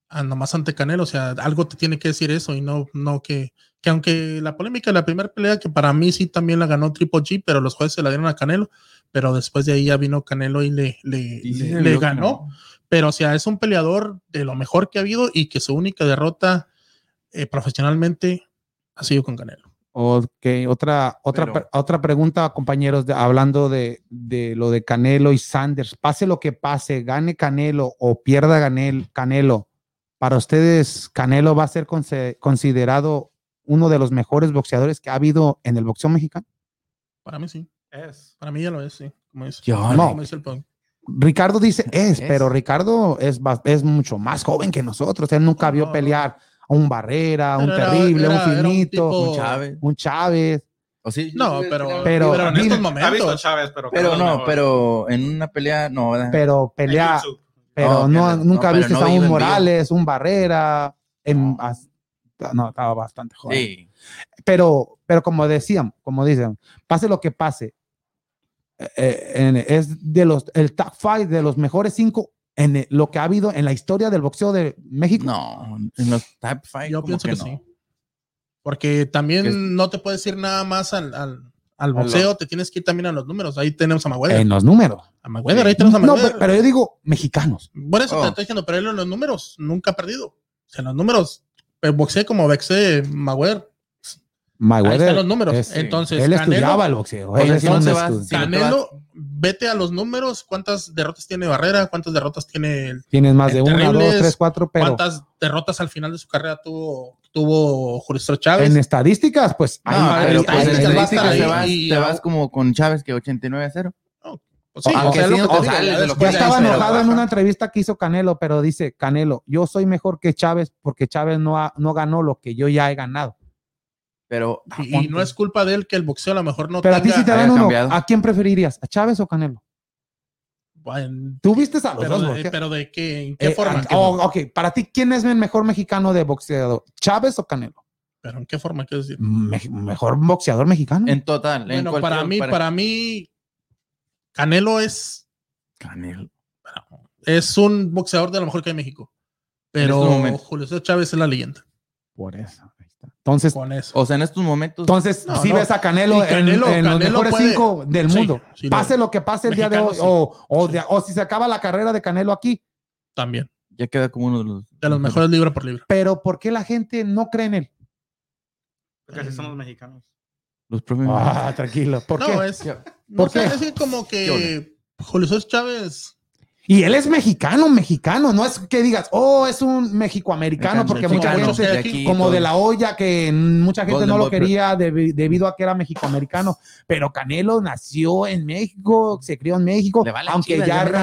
ah, nomás ante Canelo, o sea, algo te tiene que decir eso y no, no que, que aunque la polémica de la primera pelea, que para mí sí también la ganó Triple G, pero los jueces se la dieron a Canelo, pero después de ahí ya vino Canelo y le, le, sí ganó. Pero, o sea, es un peleador de lo mejor que ha habido y que su única derrota eh, profesionalmente ha sido con Canelo. Ok, otra, otra, Pero- otra pregunta, compañeros, de- hablando de, de lo de Canelo y Sanders. Pase lo que pase, gane Canelo o pierda Ganel- Canelo, para ustedes, Canelo va a ser considerado uno de los mejores boxeadores que ha habido en el boxeo mexicano. Para mí sí. Es. Para mí ya lo es, sí. Como dice, Yo no. como dice el punk. Ricardo dice es, Es. pero Ricardo es, es mucho más joven que nosotros. Él nunca vio No. pelear a un Barrera, un era- terrible, era- un un finito, tipo- Un Chávez. un Chávez. O sí, No, pero, Pero- pero, en estos Ha visto a momentos. Chávez, pero. No, mejor. pero en una pelea no, ¿verdad? Pero pelea, pero No, no, no, nunca viste no a un Morales, un Barrera, en, no, estaba bastante joven. Sí. Pero, pero como decían, como dicen, pase lo que pase, eh, eh, es de los, el top five de los mejores cinco en eh, lo que ha habido en la historia del boxeo de México. No, en los Type Fight. Yo pienso que, no. sí. Porque también Es- no te puedes ir nada más al, al, al boxeo, te tienes que ir también a los números. Ahí tenemos a Mayweather. En los números. A Mayweather, ahí tenemos a No, Mayweather. pero yo digo mexicanos. Por eso Oh. te estoy diciendo, pero él en los números nunca ha perdido. O sea, en los números, el boxeo como boxeo Mayweather. Ahí Mayweather. están los números. es- Entonces, él Canelo- estudiaba el boxeo. O sea, Él si es no un se va- estu- si no te Canelo, vete a los números, cuántas derrotas tiene Barrera, cuántas derrotas tiene el Tienes más de una, dos, tres, cuatro, pero cuántas derrotas al final de su carrera tuvo, tuvo Julio Chávez. en estadísticas, pues No, ahí- pero ahí- pues, ahí- en ahí- estadísticas ahí- te vas, y- te vas como con Chávez que 89 a 0. Pues sí, aunque o sea, sí es lo no sales ya estaba ahí enojado en una entrevista que hizo Canelo, pero dice, Canelo, yo soy mejor que Chávez porque Chávez no, ha- no ganó lo que yo ya he ganado. Pero Y, y no es culpa de él que el boxeo a lo mejor no Pero a ti tenga... si te dan uno, cambiado. ¿a quién preferirías? ¿A Chávez o Canelo? Bueno, Tú viste a los pero, dos de, pero de qué, en qué Eh, forma, ah, oh, ok, para ti, ¿quién es el mejor mexicano de boxeador? ¿Chávez o Canelo? pero en qué forma quieres decir. Me- mejor boxeador mexicano. en total. en Bueno, cualquier- para mí, para mí, Canelo es, Canelo. es un boxeador de lo mejor que hay en México. Pero estos momentos. Julio César Chávez es la leyenda. Por eso. Entonces, Con eso. O sea, en estos momentos. entonces No, si no. ves a Canelo, en- Canelo- los mejores puede- cinco del Sí, mundo, sí, pase lo que pase el día de hoy, o, o, Sí. de- o si se acaba la carrera de Canelo aquí, También. ya queda como uno de los. De los mejores libra por libra. pero ¿por qué la gente no cree en él? Porque así son los mexicanos. Los propios. Ah, tranquilo. ¿Por no, qué? es. ¿Por sé, qué? es que como ¿Qué que Julio Chávez. Y él es mexicano, mexicano, no es que digas, oh, es un mexicoamericano, porque mucha gente, de aquí, como todo. de la olla, que mucha gente no lo quería debi- debido a que era mexicoamericano, pero Canelo nació en México, se crió en México, aunque ya ra-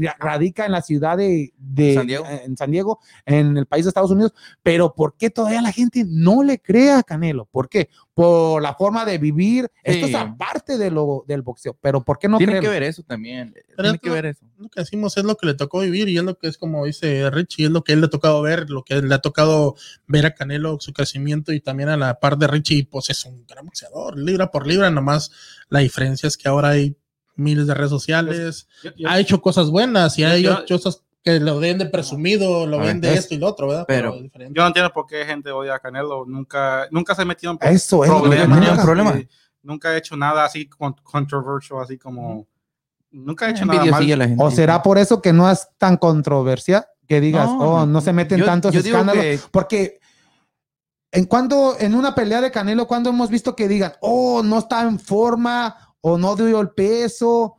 ra- radica en la ciudad de, de- San Diego. en San Diego, en el país de Estados Unidos, pero ¿por qué todavía la gente no le cree a Canelo? ¿Por qué? Por la forma de vivir, esto es aparte de lo, del boxeo, pero ¿por qué no Tiene creerlo? que ver eso también. Pero Tiene esto- que ver eso. Lo que decimos es lo que le tocó vivir y es lo que es como dice Richie, es lo que él le ha tocado ver, lo que le ha tocado ver a Canelo, su crecimiento y también a la par de Richie, pues es un gran boxeador, libra por libra, nomás la diferencia es que ahora hay miles de redes sociales, Yo- yo- ha hecho cosas buenas y Yo- yo- hecho cosas que lo ven de presumido, lo ven de es- esto y lo otro, ¿verdad? pero- diferente. Yo no entiendo por qué gente odia a Canelo. Nunca, nunca se ha metido en Eso es que Problema, Nunca ha hecho nada así con- controversial, así como. Nunca ha hecho Envidia nada mal. gente. ¿O será por eso que no es tan controversia que digas, No, oh, no. se meten Yo- tantos yo escándalos? que- Porque en cuando, en una pelea de Canelo, cuando hemos visto que digan, oh, no está en forma o no dio el peso,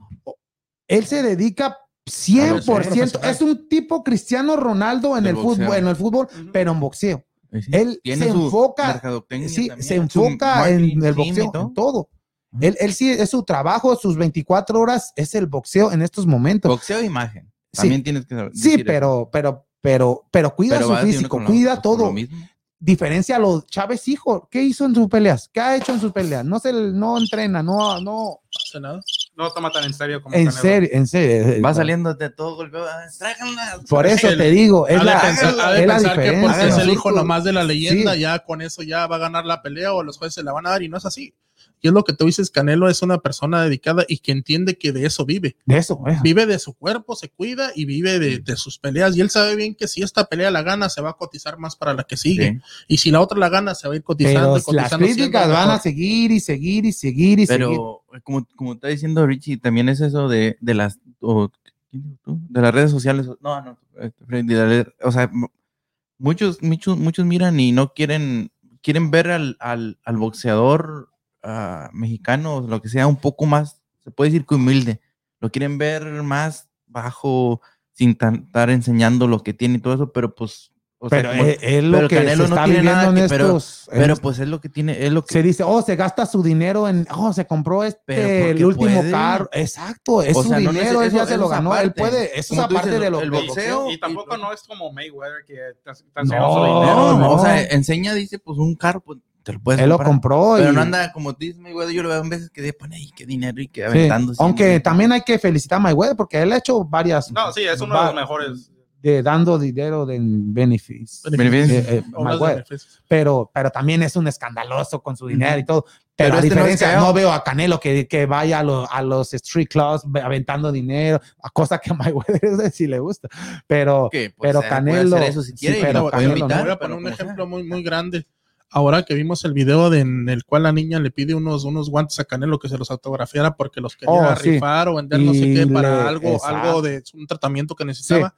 él se dedica 100%, profesional. es un tipo Cristiano Ronaldo en el fútbol, en el fútbol, pero en boxeo. Sí, Él se enfoca, sí, se enfoca en el boxeo, todo. en todo. Él, él sí, es su trabajo, sus 24 horas es el boxeo en estos momentos. Boxeo e imagen. Sí. También tienes que saber Sí, pero, pero, pero, pero cuida Pero su físico, cuida todo. lo mismo. Diferencia a los Chávez hijo. ¿Qué hizo en sus peleas? ¿Qué ha hecho en sus peleas? No se, no entrena, no, no. No hace nada. No toma tan en serio como En Canelo. serio, en serio. Va saliendo de todo golpeado. ah. Por eso El- te digo, es Ha de la, pensar, ha de es la que porque es el hijo nomás de la leyenda, Sí. ya con eso ya va a ganar la pelea o los jueces se la van a dar y no es así. Y es lo que tú dices, Canelo es una persona dedicada y que entiende que de eso vive. De eso, eh. Vive de su cuerpo, se cuida y vive de, de sus peleas. Y él sabe bien que si esta pelea la gana, se va a cotizar más para la que sigue. Sí. Y si la otra la gana, se va a ir cotizando. Pero y las cotizando críticas van a seguir y seguir y seguir y seguir. Pero como, como está diciendo Richie, también es eso de, de las de las redes sociales. No, no, este, o sea, mu- muchos, muchos, muchos miran y no quieren, quieren ver al, al, al boxeador ah, mexicano, lo que sea, un poco más, se puede decir que humilde. Lo quieren ver más bajo, sin estar enseñando lo que tiene y todo eso, pero pues, o sea, pero como- es, es lo pero que Canelo se no está tiene nada en que- pero- estos. pero estos- pues es lo que tiene, es lo que se dice, oh, se gasta su dinero en, oh, se compró Pero este, el último puede. carro. Exacto, es O su sea, no dinero, neces- él ya eso- se lo eso ganó, él aparte. puede, eso es aparte dices, de lo el boxeo Y tampoco no es como Mayweather que está, está No, su dinero. No, no, o no. sea, enseña, dice, pues un carro, pues te lo puedes Él lo comprar. compró. Pero y- no anda como dice Mayweather, yo lo veo en veces que de pone ahí qué dinero y que sí, aventando. Aunque también hay que felicitar a Mayweather porque él ha hecho varias. No, sí, es uno de va- los mejores. De dando dinero de beneficios. Beneficios. Eh, eh, de beneficios. pero, pero también es un escandaloso con su dinero y todo. Pero, Pero a este no es diferencia, feo. no, veo a Canelo que, que vaya a, lo- a los street clubs ve- aventando dinero, a cosa que a Mayweather sí le gusta. Pero, pues, pero eh, puede Canelo- hacer eso si sí, quiere y pero lo puede Canelo invitar, voy a pero poner un como ejemplo sea. muy, muy grande. Ahora que vimos el video de- en el cual la niña le pide unos, unos guantes a Canelo que se los autografiara porque los quería Oh, sí. rifar o vender no sé qué para le- algo, exacto. algo de un tratamiento que necesitaba.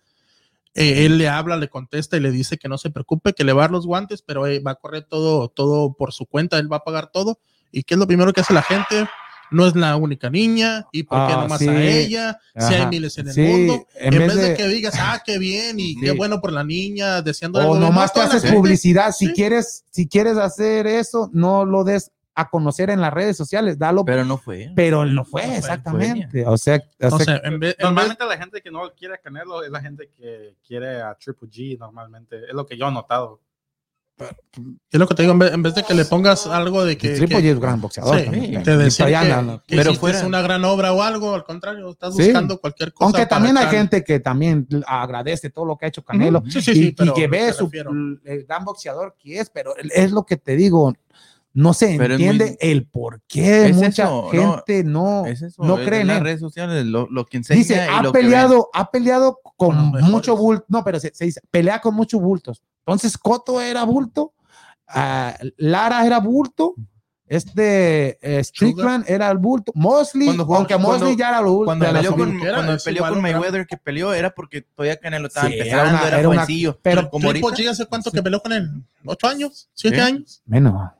Eh, él le habla, le contesta y le dice que no se preocupe, que le va a dar los guantes, pero eh, va a correr todo, todo por su cuenta, él va a pagar todo. ¿Y qué es lo primero que hace la gente? No es la única niña, y por qué Ah, nomás sí. a ella, si hay Ajá. miles en el Sí, mundo. en En, vez vez de, de- que digas, ah, qué bien y qué Sí. bueno por la niña, deseando O nomás no, te haces publicidad. Si Sí. quieres, si quieres hacer eso, no lo des a conocer en las redes sociales, dalo. Pero, Pero no fue. él no fue, No fue, exactamente. O sea, o O sea, en vez, en vez- Normalmente la gente que no quiere a Canelo es la gente que quiere a Triple G, normalmente. Es lo que yo he notado. Es lo que te digo, en vez, de que le pongas algo de que, Triple G es un gran boxeador. Sí, también. te Y allá que, que Pero fuera- una gran obra o algo, al contrario, estás Sí. buscando cualquier cosa. Aunque también hay acá. gente que también agradece todo lo que ha hecho Canelo Sí, sí, y, y pero que ve su el gran boxeador que es, pero es lo que te digo, no se Pero entiende muy- el por qué Es mucha eso, no, gente no, Es eso, no es cree en las él. redes sociales, lo, lo que enseña Dice, y ha lo que peleado, ha peleado con, mejores. mucho bulto, no, pero se, se dice, pelea con muchos bultos. Entonces, Coto era bulto, ah, Lara era bulto, este eh, Strickland era el bulto, Mosley, Cuando jugó- aunque Mosley ya era lo bulto. Cuando era cuando peleó con Mayweather, que peleó, era porque todavía Canelo estaba Sí, era empezando, una- era, era una- pero como Triple ahorita, G hace cuánto que peleó con él? ¿Ocho años? ¿Siete Sí. años? Menos, sí,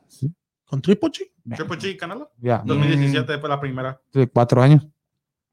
¿Con Triple G? Triple G, Canelo. ya, 2017 fue la primera. sí, cuatro años.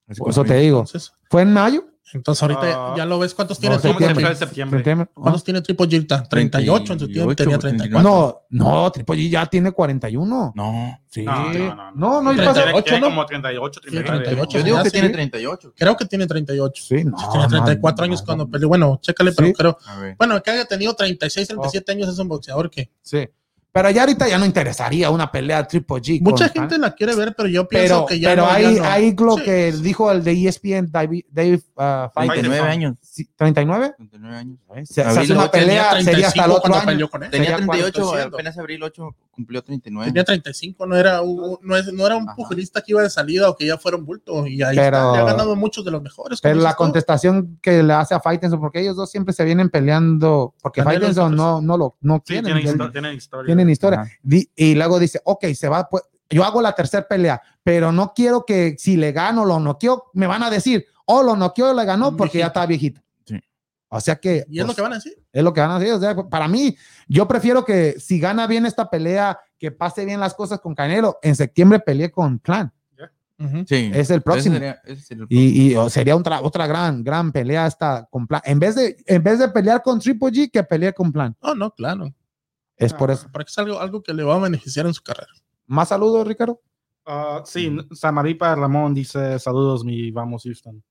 Así Por eso te digo, Entonces, fue en mayo. entonces ahorita Ah, ya lo ves. ¿Cuántos tiene no, Triple. G? septiembre. septiembre. ¿Cuántos tiene Triple G? ahorita? 38 en su tiempo, 38, tenía 34. No, no, Triple G ya tiene 41. No, Sí. No, No, no, no, no, no, y Treinta- pasa- Tiene, 38, tiene ¿no? como 38, Sí, 39. 38. yo digo ya que sí. tiene 38. Creo que tiene 38. Sí, no, Sí, tiene 34 no, años no, cuando no. peleó. Bueno, chécale, pero creo. Bueno, que haya tenido 36, 37 años es un boxeador que Sí. Pero ya ahorita ya no interesaría una pelea Triple G. mucha con- gente la quiere ver, pero yo pienso pero, que ya pero no, ya ahí, no. ahí lo Sí. que dijo el de ESPN, Dave, Dave uh, Fighter, 39 años. sí, ¿39? 39 años. Se, se Abril hace una pelea, tenía sería hasta el 35 otro año. Tenía Sería 38, cuando estoy apenas abril 8 cumplió 39. Tenía 35, no era un, no, es- no era un Ajá. pugilista que iba de salida o que ya fuera un bulto. Y ahí Pero- está, le ha ganado muchos de los mejores. Pero la contestación que le hace a Faitelson, porque ellos dos siempre se vienen peleando, porque Faitelson no, no lo no Sí, tienen, él- histo- tienen historia. tienen historia. Di- y luego dice, ok, se va, pues, yo hago la tercera pelea, pero no quiero que si le gano lo noqueo, me van a decir, oh, lo noqueó, le ganó porque ya está viejito. O sea que Y es lo pues, que van a decir. es lo que van a decir. O sea, para mí, yo prefiero que si gana bien esta pelea, que pase bien las cosas con Canelo, en septiembre peleé con Clan. Ujú. Sí. Es el próximo. Ese sería- ese sería el Y, y, o sería otra, otra gran, gran pelea esta con Plan. En vez de, en vez de pelear con Triple G, que pelear con Plan. No, no, claro. Es Ah. por eso. Para que es algo, algo que le va a beneficiar en su carrera. Más saludos, Ricardo. Ah, sí, Samaripa Ramón dice saludos, mi vamos Houston.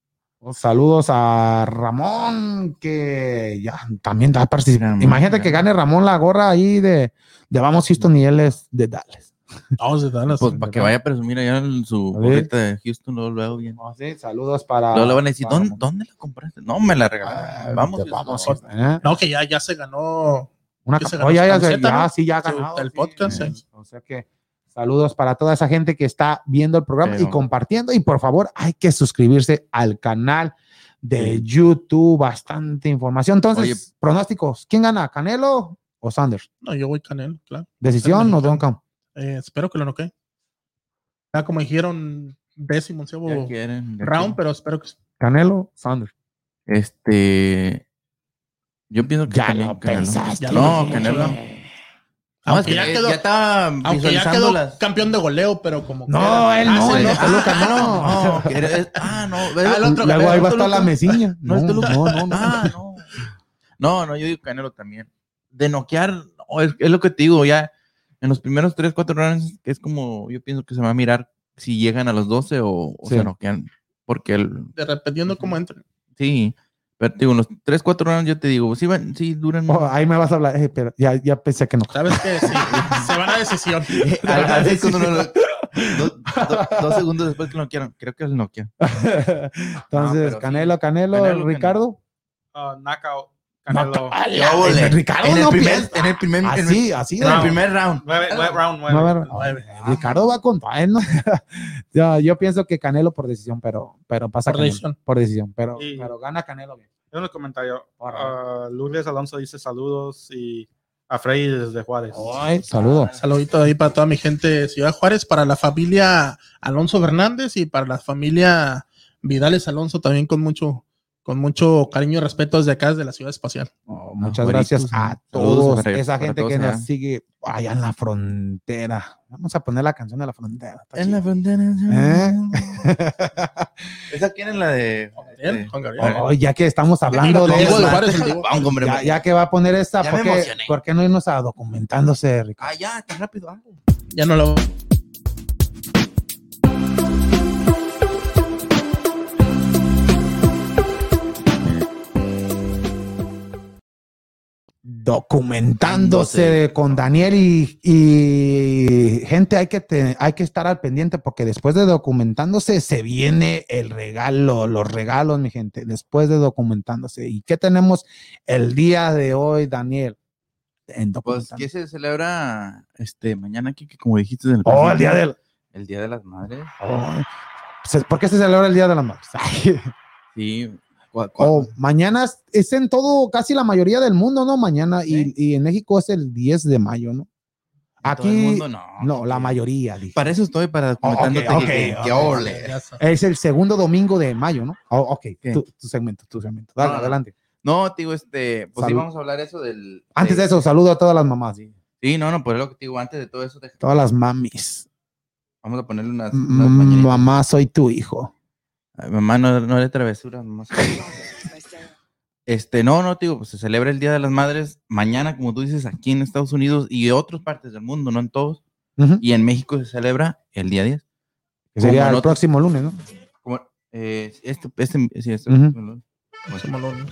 Saludos a Ramón, que ya también da participación. Ramón, Imagínate que gane Ramón la gorra ahí de, de Vamos Houston y él es de Dallas. Vamos a Dallas. Pues para que vaya a presumir allá en su A ver. gorrita de Houston, luego, luego bien. No, sí, saludos para. Luego le van a decir, ¿dónde. ¿dónde la compraste? No, me la Ah, regalaron. Vamos, te- vamos, Houston. ¿eh? No, que ya, ya se ganó. Una se ganó ya, se- camiseta, ya, ¿no? sí, ya ha ganado. el sí. podcast, Eh, sí. O sea que saludos para toda esa gente que está viendo el programa y compartiendo. Y por favor, hay que suscribirse al canal de YouTube. Bastante información. Entonces, Oye. pronósticos: ¿quién gana? ¿Canelo o Sanders? No, yo voy Canelo, claro. ¿Decisión o Count? Eh, espero que lo noquee. Ya como dijeron, décimo, onceavo Ya quieren, ya round, quieren. pero espero que Canelo, Sanders. Este. Yo pienso que Ya Canelo- lo Canelo. Ya pensaste. lo No, Canelo. No, Aunque ya que quedó- ya estaba Aunque ya quedó las. campeón de goleo, pero como. No, quiera. él Ah, no, el no. Toluca no. no, que era- es- ah, no. Ah, el otro Luego ahí va a ¿no estar la mesiña. No No, no, no, no. Ah, no. No, no, yo digo Canelo también. De noquear, no, es, es lo que te digo, ya en los primeros 3, 4 rounds, es como, yo pienso que se va a mirar si llegan a los 12 o, o Sí. se noquean. Porque el, De dependiendo cómo entre. sí, pero te digo, en los 3, 4 rounds yo te digo, sí, van, sí duran. Oh, ahí me vas a hablar. eh, pero ya, ya pensé que no. Sabes que sí, se van a decisión. Así cuando do- dos segundos después que lo noquearon, creo que es el Nokia. Entonces, Canelo, sí. Canelo, Canelo, Ricardo. Ah, knockout, No, Canelo. vale, Ya, ole. Ricardo en, el no primer, piensa. en el primer, en el- Así, así. en el no. primer round. Nueve, nueve, round nueve. No, Nueve. Ricardo va con él, ¿no? yo, yo pienso que Canelo por decisión, pero, pero pasa Por Canelo, decisión. por decisión, pero, Y- pero gana Canelo bien. En un comentario, Por ah, Lourdes Alonso dice saludos y a Freddy desde Juárez. Ay, saludo. Saludito ahí para toda mi gente de Ciudad Juárez, para la familia Alonso Fernández y para la familia Vidales Alonso también con mucho, con mucho cariño y respeto desde acá, desde la Ciudad Espacial. Oh, muchas Juaritos, gracias a saludos todos, para- esa para gente todos que nos sigue allá en la frontera. Vamos a poner la canción de la frontera. En la frontera. ¿Eh? ¿Esa quién es la de? Este, Juan Gabriel. Oh, ya que estamos hablando de eso, hombre, ya, ya que va a poner esta, Ya me ¿por qué, emocioné. por qué no irnos a documentándose, Ricardo? Ah, ya, tan rápido. ah. Ya no lo. Documentándose con Daniel y, y gente hay que te- hay que estar al pendiente porque después de documentándose se viene el regalo, los regalos, mi gente, después de documentándose. ¿Y qué tenemos el día de hoy, Daniel? En Pues. ¿qué se celebra este mañana aquí? Que como dijiste en el Oh, el día del el Día de las Madres. oh, se- ¿Por qué se celebra el Día de las Madres? Sí. Cua- oh, mañana es, es en todo, casi la mayoría del mundo, ¿no? Mañana y, y en México es el 10 de mayo, ¿no? en todo el Aquí, mundo, no. no, la mayoría. dije. Para eso estoy, para documentándote ok, que. Es el segundo domingo de mayo, ¿no? Oh, ok, tu, tu segmento, tu segmento. Dale, No, no, no. adelante. No, te digo, este, pues sí, vamos a hablar eso del. Antes de eso, saludo a todas las mamás, Sí, no, no, pues es lo que te digo, antes de todo eso, todas las mamis. vamos a ponerle unas, unas. Mamá, soy tu hijo. Ay, mamá, no, no de travesura, mamá. Este, no, no, te digo, pues se celebra el Día de las Madres mañana, como tú dices, aquí en Estados Unidos y otras partes del mundo, no en todos. Y en México se celebra el día 10. Que sería el próximo lunes, ¿no? Como, eh, este, este, sí, este, los niños.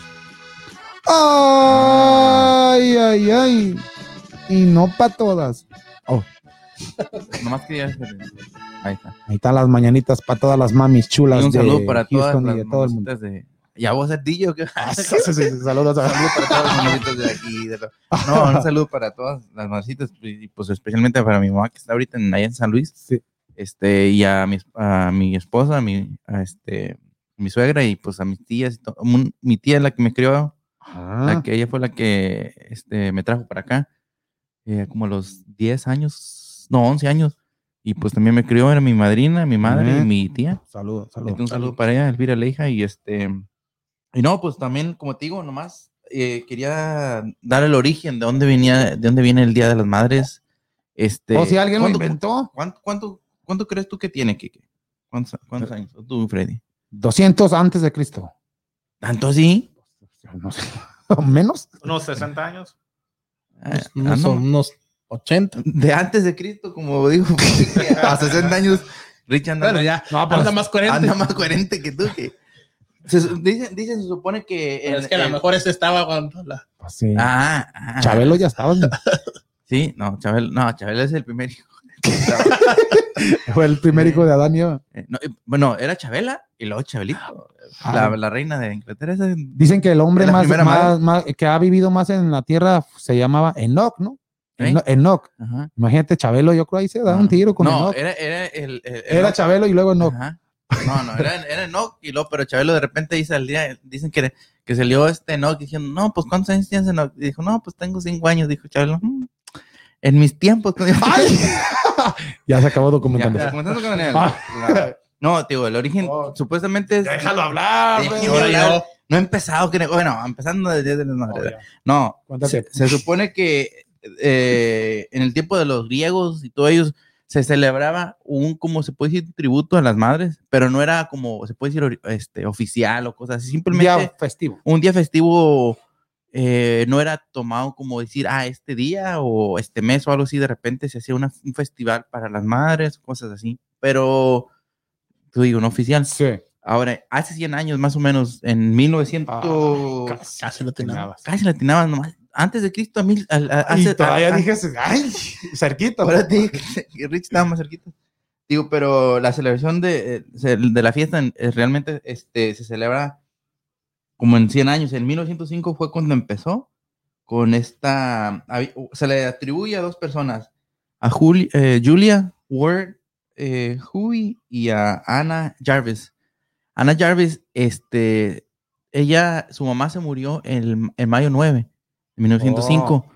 Ay, ay, ay. Y no para todas. nomás quería hacer- Ahí está. Ahí están las mañanitas para todas las mamis chulas Y un de saludo para todas Houston las y de todo el mundo. de... Ya vos ser DJ o qué? Ah, sí, sí, sí, Saludos a saludo para todas las mamacitas de aquí. de lo- No, un saludo para todas las mamacitas y pues especialmente para mi mamá que está ahorita en, allá en San Luis. Sí. Este, y a mi, a mi esposa, a mi, a este, mi suegra y pues a mis tías. y mi tía es la que me crió, Ah, la que ella fue la que este, me trajo para acá, eh, como a los 10 años, no, 11 años. Y pues también me crió, era mi madrina, mi madre y mi tía. Saludos, Este, saludos. un saludo para ella, Elvira Leija, y este, y no, pues también, como te digo, nomás eh, quería dar el origen de dónde venía, de dónde viene el Día de las Madres. Este, O si alguien lo ¿cuánto- inventó. ¿Cuánto, cuánto, cuánto crees tú que tiene, Kike? ¿Cuántos, cuántos años? ¿O tú, Freddy? 200 antes de Cristo. ¿Tanto así? No sé. ¿Menos? Unos 60 años. Ah, Unos, ando- unos 80. de antes de Cristo, como digo, a 60 años, Rich anda, Bueno, ya. No, pues, anda más coherente. anda más coherente que tú. Que, se, dicen, dicen, se supone que... Pero es que a lo mejor ese estaba cuando la. pues sí. Ah, ah. Chabelo ya estaba. Sí, no, Chabelo, no, Chabelo es el primer hijo. Fue el primer hijo de Adán y Eva. Eh, no, eh, bueno, era Chabela y luego Chabelito. Ah. La, la reina de Inglaterra. esa- Dicen que el hombre más- que ha vivido más en la tierra se llamaba Enoch, ¿no? ¿Eh? Eno- Enoch. Ajá. Imagínate, Chabelo, yo creo ahí se da un tiro con No, Enoch. era, era el. el- Era. Chabelo y luego Enoch. Ajá. No, no, era, era Enoch y luego, pero Chabelo de repente dice al día, dicen que, que se lió este Enoch diciendo, no, pues ¿cuántos años tienes Enoch? Y dijo, no, pues tengo cinco años, dijo Chabelo. "Mm, En mis tiempos. ¡Ay! ya se acabó Ya, documentando. comenzando con el- Ah. no, digo, el origen Oh. supuestamente es. hablar. Ahora hablar. yo. No he empezado, bueno, empezando desde las Madres. No, se supone que eh, en el tiempo de los griegos y todos ellos se celebraba un, como se puede decir, tributo a las madres, pero no era como, se puede decir, este, oficial o cosas así, Un simplemente día festivo. un día festivo eh, no era tomado como decir, ah, este día o este mes o algo así, de repente se hacía una- un festival para las madres, cosas así, pero, tú digo, no oficial. Sí. Ahora, hace 100 años más o menos, en 1900... Ah, Casi lo tenía. Casi latinabas nomás. Antes de Cristo, a mil, a- Y hace, todavía a- a- dije, ay, cerquita. Ahora te dije que- Rich estaba más cerquita. Digo, pero la celebración de, eh, de la fiesta en- eh, realmente este, se celebra como en 100 años. En 1905 fue cuando empezó con esta... Se le atribuye a dos personas, a Juli- eh, Julia Ward eh, Huey y a Anna Jarvis. Anna Jarvis, este, ella, su mamá se murió en, en mayo 9 de 1905.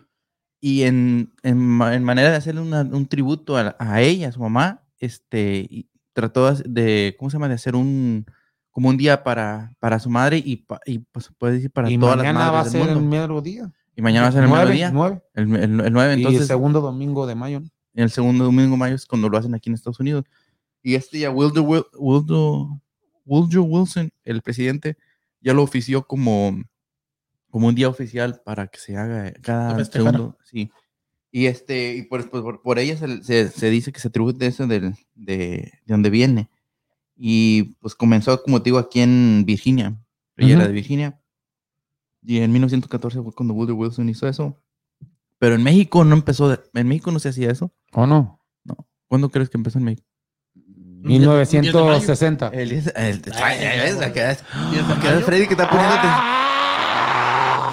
y en, en, en manera de hacerle una- un tributo a, a ella, a su mamá, este, y trató de- ¿cómo se llama? De hacer un, como un día para, para su madre y, pa- y pues, puede decir para y todas las mañana va a madres del ser el mundo. mero día. Y mañana va a ser el Nueve, mediodía, nueve. el, el, el 9, y el entonces segundo domingo de mayo. ¿no? en el segundo domingo de mayo es cuando lo hacen aquí en Estados Unidos. Y este ya Wilder, Wil- Wilder- Woodrow Wilson, el presidente, ya lo ofició como, como un día oficial para que se haga cada segundo. Sí. Y este, y por, por, ella se, se- se dice que se tributa eso del, de, de donde viene. Y pues comenzó, como te digo, aquí en Virginia. Ella era de Virginia. Y en 1914 fue cuando Woodrow Wilson hizo eso. Pero en México no empezó, de- en México no se hacía eso. ¿O no? ¿Cuándo crees que empezó en México? 1960. El, el.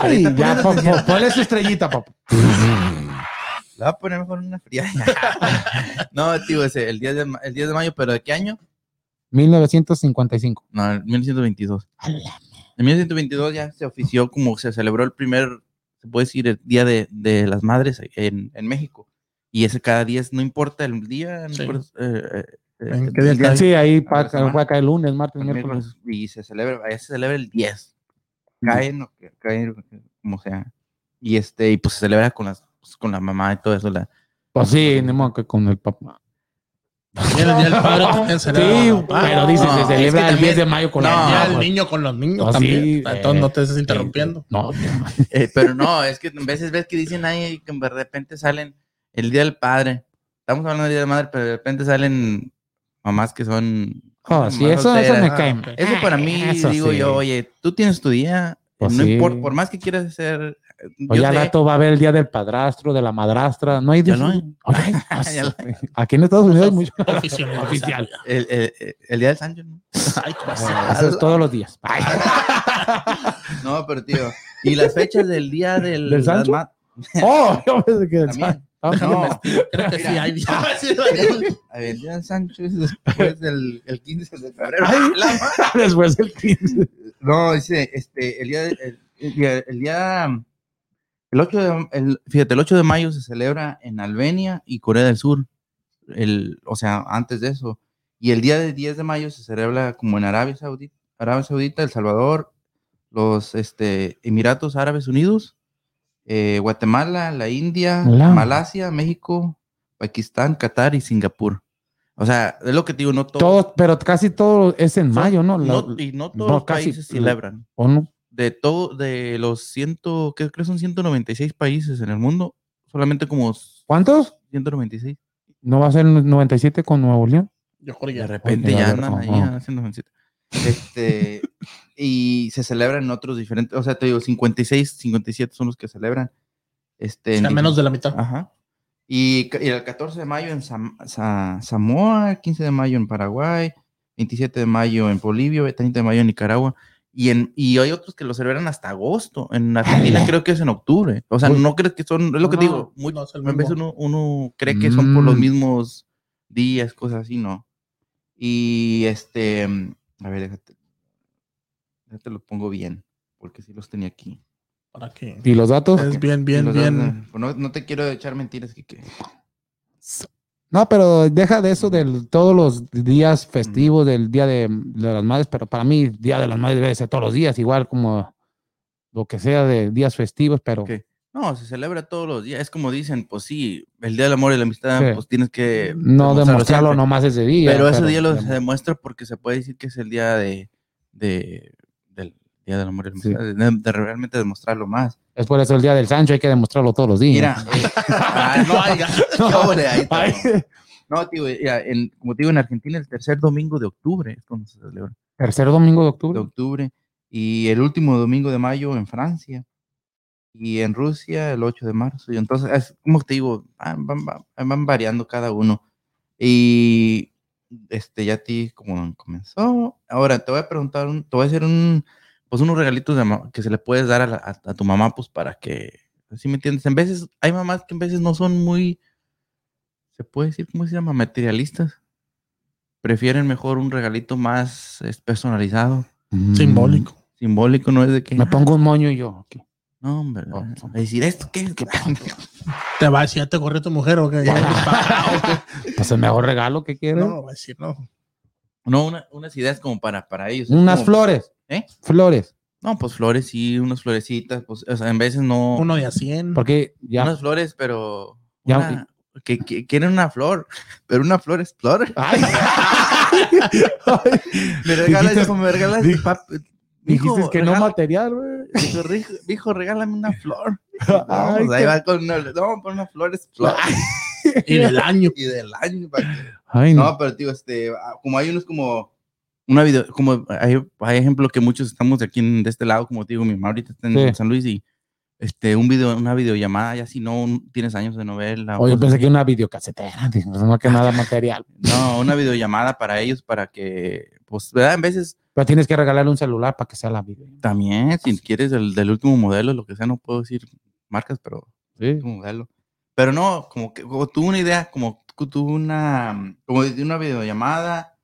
Ay, ya, po- ponle su estrellita, papá. Le voy a poner mejor una fría. no, tío, ese, el 10, de, el 10 de mayo, ¿pero de qué año? 1955. No, en 1922. En 1922 ya se ofició como se celebró el primer, se puede decir, el Día de, de las Madres en, en México. Y ese cada 10, no importa el día, Sí. eh, eh, ¿En eh, qué día el? Sí, ahí puede caer lunes, martes, el miércoles. y se celebra, allá se celebra el 10. Caen o que caen, como sea. Y este, y pues se celebra con las pues, con la mamá y todo eso. La, Pues sí, ni modo que con el papá. El día del padre también se celebra Sí, el pero dice, No, se es que celebra el también- 10 de mayo con No, El mamá, del pues. niño con los niños Pues también. sí, Entonces eh, no te estés interrumpiendo. No, Eh, pero no, es que a veces ves que dicen ahí que de repente salen el día del padre. Estamos hablando del día de la madre, pero de repente salen mamás que son. Oh, sí, eso, eso me Ah, cae. ok. Eso para mí, Eso digo sí. yo, oye, tú tienes tu día, Pues no sí. importa, por más que quieras hacer. O yo ya rato va a haber el día del padrastro, de la madrastra. No hay Ya de- lo hay. Aquí en Estados Unidos hay mucho. Oficial. Oficial. el, el- día del Sancho, ¿no? Ay. Eh, Eso es todos los días. Ay. No, pero tío. Y las fechas del día del. ¿Del Sancho? Oh, yo pensé que el También. Ah, No, Creo que sí Mira. hay días. el día del Sancho es después del el 15 de febrero. Después del 15. No, dice, este, el día, el, el día, el día, el 8 de, el, fíjate, el 8 de mayo se celebra en Albania y Corea del Sur, el, o sea, antes de eso. Y el día del 10 de mayo se celebra como en Arabia Saudita, Arabia Saudita, El Salvador, los este, Emiratos Árabes Unidos, eh, Guatemala, la India, Hola. Malasia, México, Pakistán, Qatar y Singapur. O sea, es lo que te digo, no todo. Todo, pero casi todo es en mayo, ¿no? La- no- y no todos no, los casi- países celebran ¿O no? de todo, de los ciento, que creo son 196 países en el mundo, solamente como ¿Cuántos? 196. ¿No va a ser 97 con Nuevo León? Yo creo De ya. repente ya andan ahí, haciendo 97. Este, y se celebran otros diferentes, o sea, te digo, 56, 57 son los que celebran. Este, O sea, en menos de la mitad. Ajá. Y, el 14 de mayo en Sam- Sa- Samoa, 15 de mayo en Paraguay, 27 de mayo en Bolivia, 30 de mayo en Nicaragua. Y, en, y hay otros que lo celebran hasta agosto. En Argentina creo que es en octubre. O sea, Uy. no crees que son, es lo que No, digo, muy, no el a veces uno, uno cree que son por los Mm. mismos días, cosas así, ¿no? Y este, a ver, déjate, déjate lo pongo bien, porque sí los tenía aquí. ¿Para qué? ¿Y los datos? Es bien, bien, bien. datos, no, no te quiero echar mentiras, que No, pero deja de eso de todos los días festivos del Día de, de las Madres, pero para mí Día de las Madres debe ser todos los días, igual como lo que sea de días festivos, pero. No, se celebra todos los días. Es como dicen, pues sí, el Día del Amor y la Amistad, Sí. pues tienes que... no demostrarlo siempre. nomás ese día. Pero ese día lo se demuestra porque se puede decir que es el día de, de- del Día del Amor y la Sí. Amistad, de, de realmente demostrarlo más. Es por eso el Día del Sancho hay que demostrarlo todos los días. Mira, eh, ah, no, Ay, qué ole, ahí está. Ay, No, tío, mira, en- como te digo, en Argentina el tercer domingo de octubre es cuando se celebra. tercer domingo de De octubre. octubre. Y el último domingo de mayo en Francia. Y en Rusia el 8 de marzo. Y entonces, es como te digo, van, van- van- variando cada uno. Y este, ya a ti, como comenzó. Ahora te voy a preguntar, un- te voy a hacer un, pues unos regalitos de que se le puedes dar a, la- a- a tu mamá, pues para que, ¿sí me entiendes? En veces, hay mamás que en veces no son muy, se puede decir, ¿cómo se llama? Materialistas. Prefieren mejor un regalito más personalizado. Simbólico. simbólico, no es de que... Me "Ah, pongo un moño y yo. ok. No, hombre. Oh, a decir, ¿esto qué? ¿Qué Te va a decir, ya te corrió tu mujer o qué. Pues el mejor regalo que quieres. no, va a decir, no. No, una- unas ideas como para, para ellos. Unas Como- flores. ¿Eh? Flores. No, pues flores, sí, unas florecitas. Pues, o sea, en veces no. Uno de a 100. Porque ya. Unas flores, pero. Ya- una- que, que quieren una flor, pero una flor es flor. Ay. Me regalas, me regalas. Dij- pap- Dijiste hijo, que no regala- material, güey. Dijo, "Rijo- hijo, regálame una flor. Ay, No, pues ahí va con una, no, con una flor es flor. Y del año. y del año. Ay, no. No, pero tío, este, ah, como hay unos como una video, como hay, hay ejemplo que muchos estamos de aquí en- de este lado, como te digo, mi mamá ahorita está en Sí. San Luis y este, un video, una videollamada, ya si no un- tienes años de novela. Oye, pensé que una videocasetera. no que nada material. No, una videollamada para ellos, para que, pues, ¿verdad? En veces Pero tienes que regalarle un celular para que sea la video. también, si quieres el del último modelo, lo que sea, no puedo decir marcas, pero Sí. último modelo. Pero no, como que como tuve una idea, como tuve una, como de una videollamada,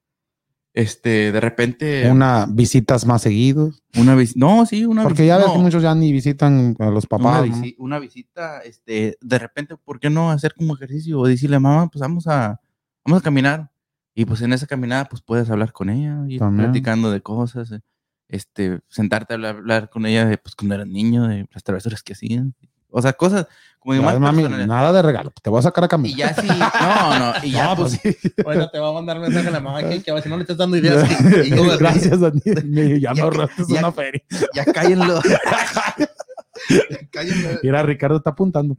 este, de repente, Una visitas más seguidos. una vis- no, sí, una Porque ya ves no, que muchos ya ni visitan a los una, papás. ¿no? visi- una visita, este, de repente, ¿por qué no hacer como ejercicio o decirle, mamá, pues vamos a, vamos a caminar? Y pues en esa caminada, pues puedes hablar con ella, ir También. platicando de cosas, eh, este, sentarte a hablar, hablar con ella de, pues, cuando eras niño, de las travesuras que hacían. O sea, cosas como Ya, más mami, nada de regalo. Te voy a sacar a Y caminar. ya sí, no, no, y ya No, pues, pues sí. Bueno, te va a mandar mensaje a la mamá que, que si no le estás dando ideas. y yo, Gracias, Daniel. Ya me ahorraste una feria. Ya cállenlo. Mira, Ricardo está apuntando.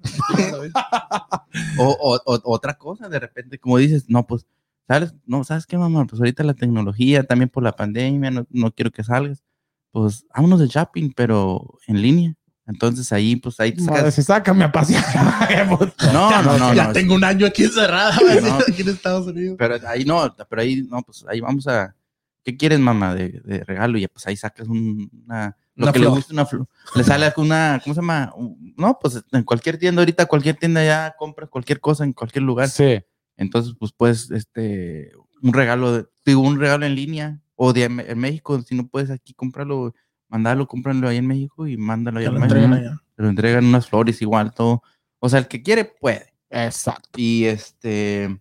O, o- o- otra cosa, de repente, como dices, no, pues, ¿sabes? No, ¿sabes qué, mamá? Pues ahorita la tecnología, también por la pandemia, no, no quiero que salgas. Pues, vámonos de shopping, pero en línea. Entonces ahí, pues ahí te Madre, sacas. si sácame a pasear. No, no, no, ya no. tengo un año aquí encerrada, decir, aquí en Estados Unidos. Pero ahí no, pero ahí no, pues ahí vamos a. ¿Qué quieres, mamá, de, de regalo? Y ya, pues ahí sacas un- una. Lo Una que flor. le gusta, una flor. Le sale una. ¿Cómo se llama? No, pues en cualquier tienda, ahorita, cualquier tienda ya compras cualquier cosa en cualquier lugar. Sí. Entonces, pues puedes, este, un regalo, digo, un regalo en línea o de en México, si no puedes aquí comprarlo, mandarlo, cómpralo ahí en México y mándalo ahí Te en lo México. entregan allá. Te lo entregan unas flores igual, todo. O sea, el que quiere puede. Exacto. Y este,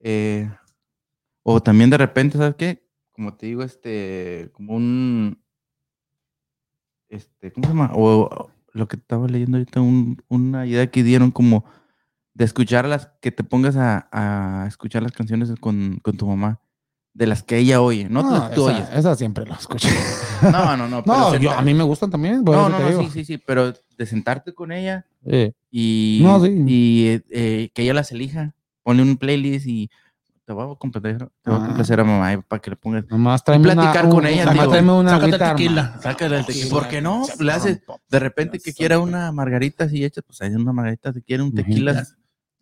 eh, o también de repente, ¿sabes qué? Como te digo, este, como un, este, ¿cómo se llama? O o lo que estaba leyendo ahorita, un- una idea que dieron como de escuchar las, que te pongas a, a escuchar las canciones con, con tu mamá, de las que ella oye, no, No, las que tú esa, oyes. esa siempre la escucho. No, no, no. pero No, yo, a mí me gustan también. no, no, no, sí, sí, sí, pero de sentarte con ella Sí. y, No, sí. y eh, eh, que ella las elija. Ponle un playlist y te voy a complacer, te voy a Ah. complacer a mamá para que le pongas. Nomás tráeme una, platicar con ella, Nomás digo, tráeme una sácate tequila. Sácale el tequila. Sí, ¿Por qué no? Le haces de repente que quiera una margarita así hecha, pues hay una margarita, si quiere un tequila.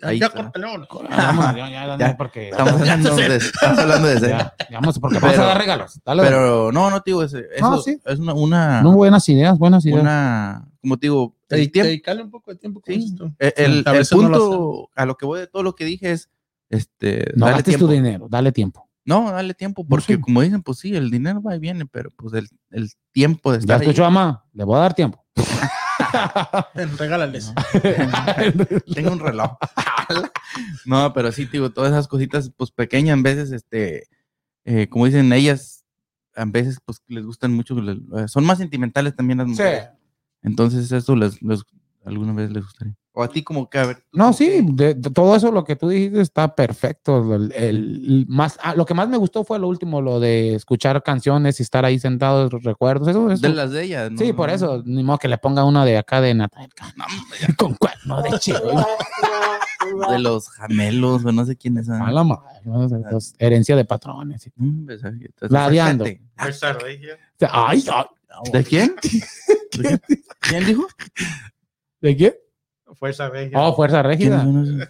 Ya, Ahí ya córtalo. Ya, ya, ya, Ya. porque. Estamos hablando de, estamos hablando de eso. Ya, ya, vamos, porque vamos Pero- a dar regalos. Dale, Pero no, no te digo, ese- eso No, sí. es una, una, No, buenas ideas, buenas ideas. una, como te digo, el tiempo, dedicarle un poco de tiempo con Sí. esto. el, el- A el veces no lo punto a lo que voy de todo lo que dije es, este, no dale gastes tiempo. tu dinero, dale tiempo. No, dale tiempo, porque sí. como dicen, pues sí, el dinero va y viene, pero pues el, el tiempo de Ya estar ahí- escuchó, mamá, le voy a dar tiempo. Regálales. Tengo un reloj. no, pero sí, digo, todas esas cositas, pues pequeñas, en veces, este, eh, como dicen ellas, a veces, pues les gustan mucho, les- son más sentimentales también las Sí. mujeres. Entonces, eso les, les- alguna vez les gustaría. O a ti, como que, a ver. tú No, sí, que- de, de todo eso lo que tú dijiste está perfecto. El, el más, ah, lo que más me gustó fue lo último, lo de escuchar canciones y estar ahí sentados, recuerdos. Eso, eso. De las de ellas, ¿no? sí, por eso, ni modo que le ponga uno de acá de Natal. Con cuerno de chivo. de los jamelos, o no sé quiénes son. A la madre, ¿no? Herencia de patrones. Ladeando. regia. Ay, ay, ¿De quién? ¿De quién? ¿Quién dijo? ¿De quién? Fuerza regia. Oh, Fuerza ¿Quién Régida. No.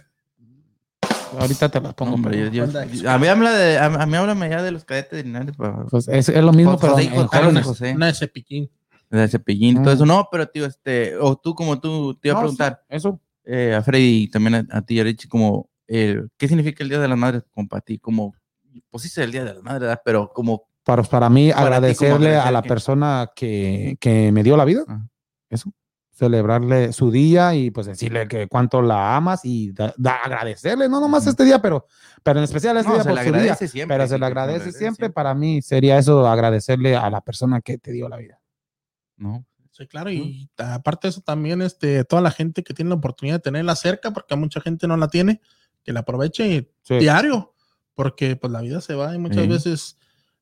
Ahorita te las pongo. Hombre, pero- yo- yo- a mí habla de, a, a mí háblame ya de los cadetes de Pues es, es lo mismo, José pero en. José. Una de cepillín. de Cepillín todo Ah. eso. No, pero tío, este, o tú como tú, te iba a No, sí, preguntar, Eso. eh, a Freddy y también a, a ti, a Richie, como, eh, ¿qué significa el Día de las Madres como para ti? Como, pues sí es el Día de las Madres, ¿verdad? pero como, Para, para mí, Para ti, ¿cómo agradecerle a agradecer la qué? persona que, que me dio la vida. Ah. Eso. Celebrarle su día y pues decirle que cuánto la amas y da- da- agradecerle, no nomás este día, pero, pero en especial este No, día se por le su día. agradece siempre. Pero se le agradece siempre. Para mí sería eso, agradecerle a la persona que te dio la vida. No, Sí, claro, y aparte de eso también, este, toda la gente que tiene la oportunidad de tenerla cerca, porque mucha gente no la tiene, que la aproveche Sí. diario, porque pues la vida se va y muchas Sí. veces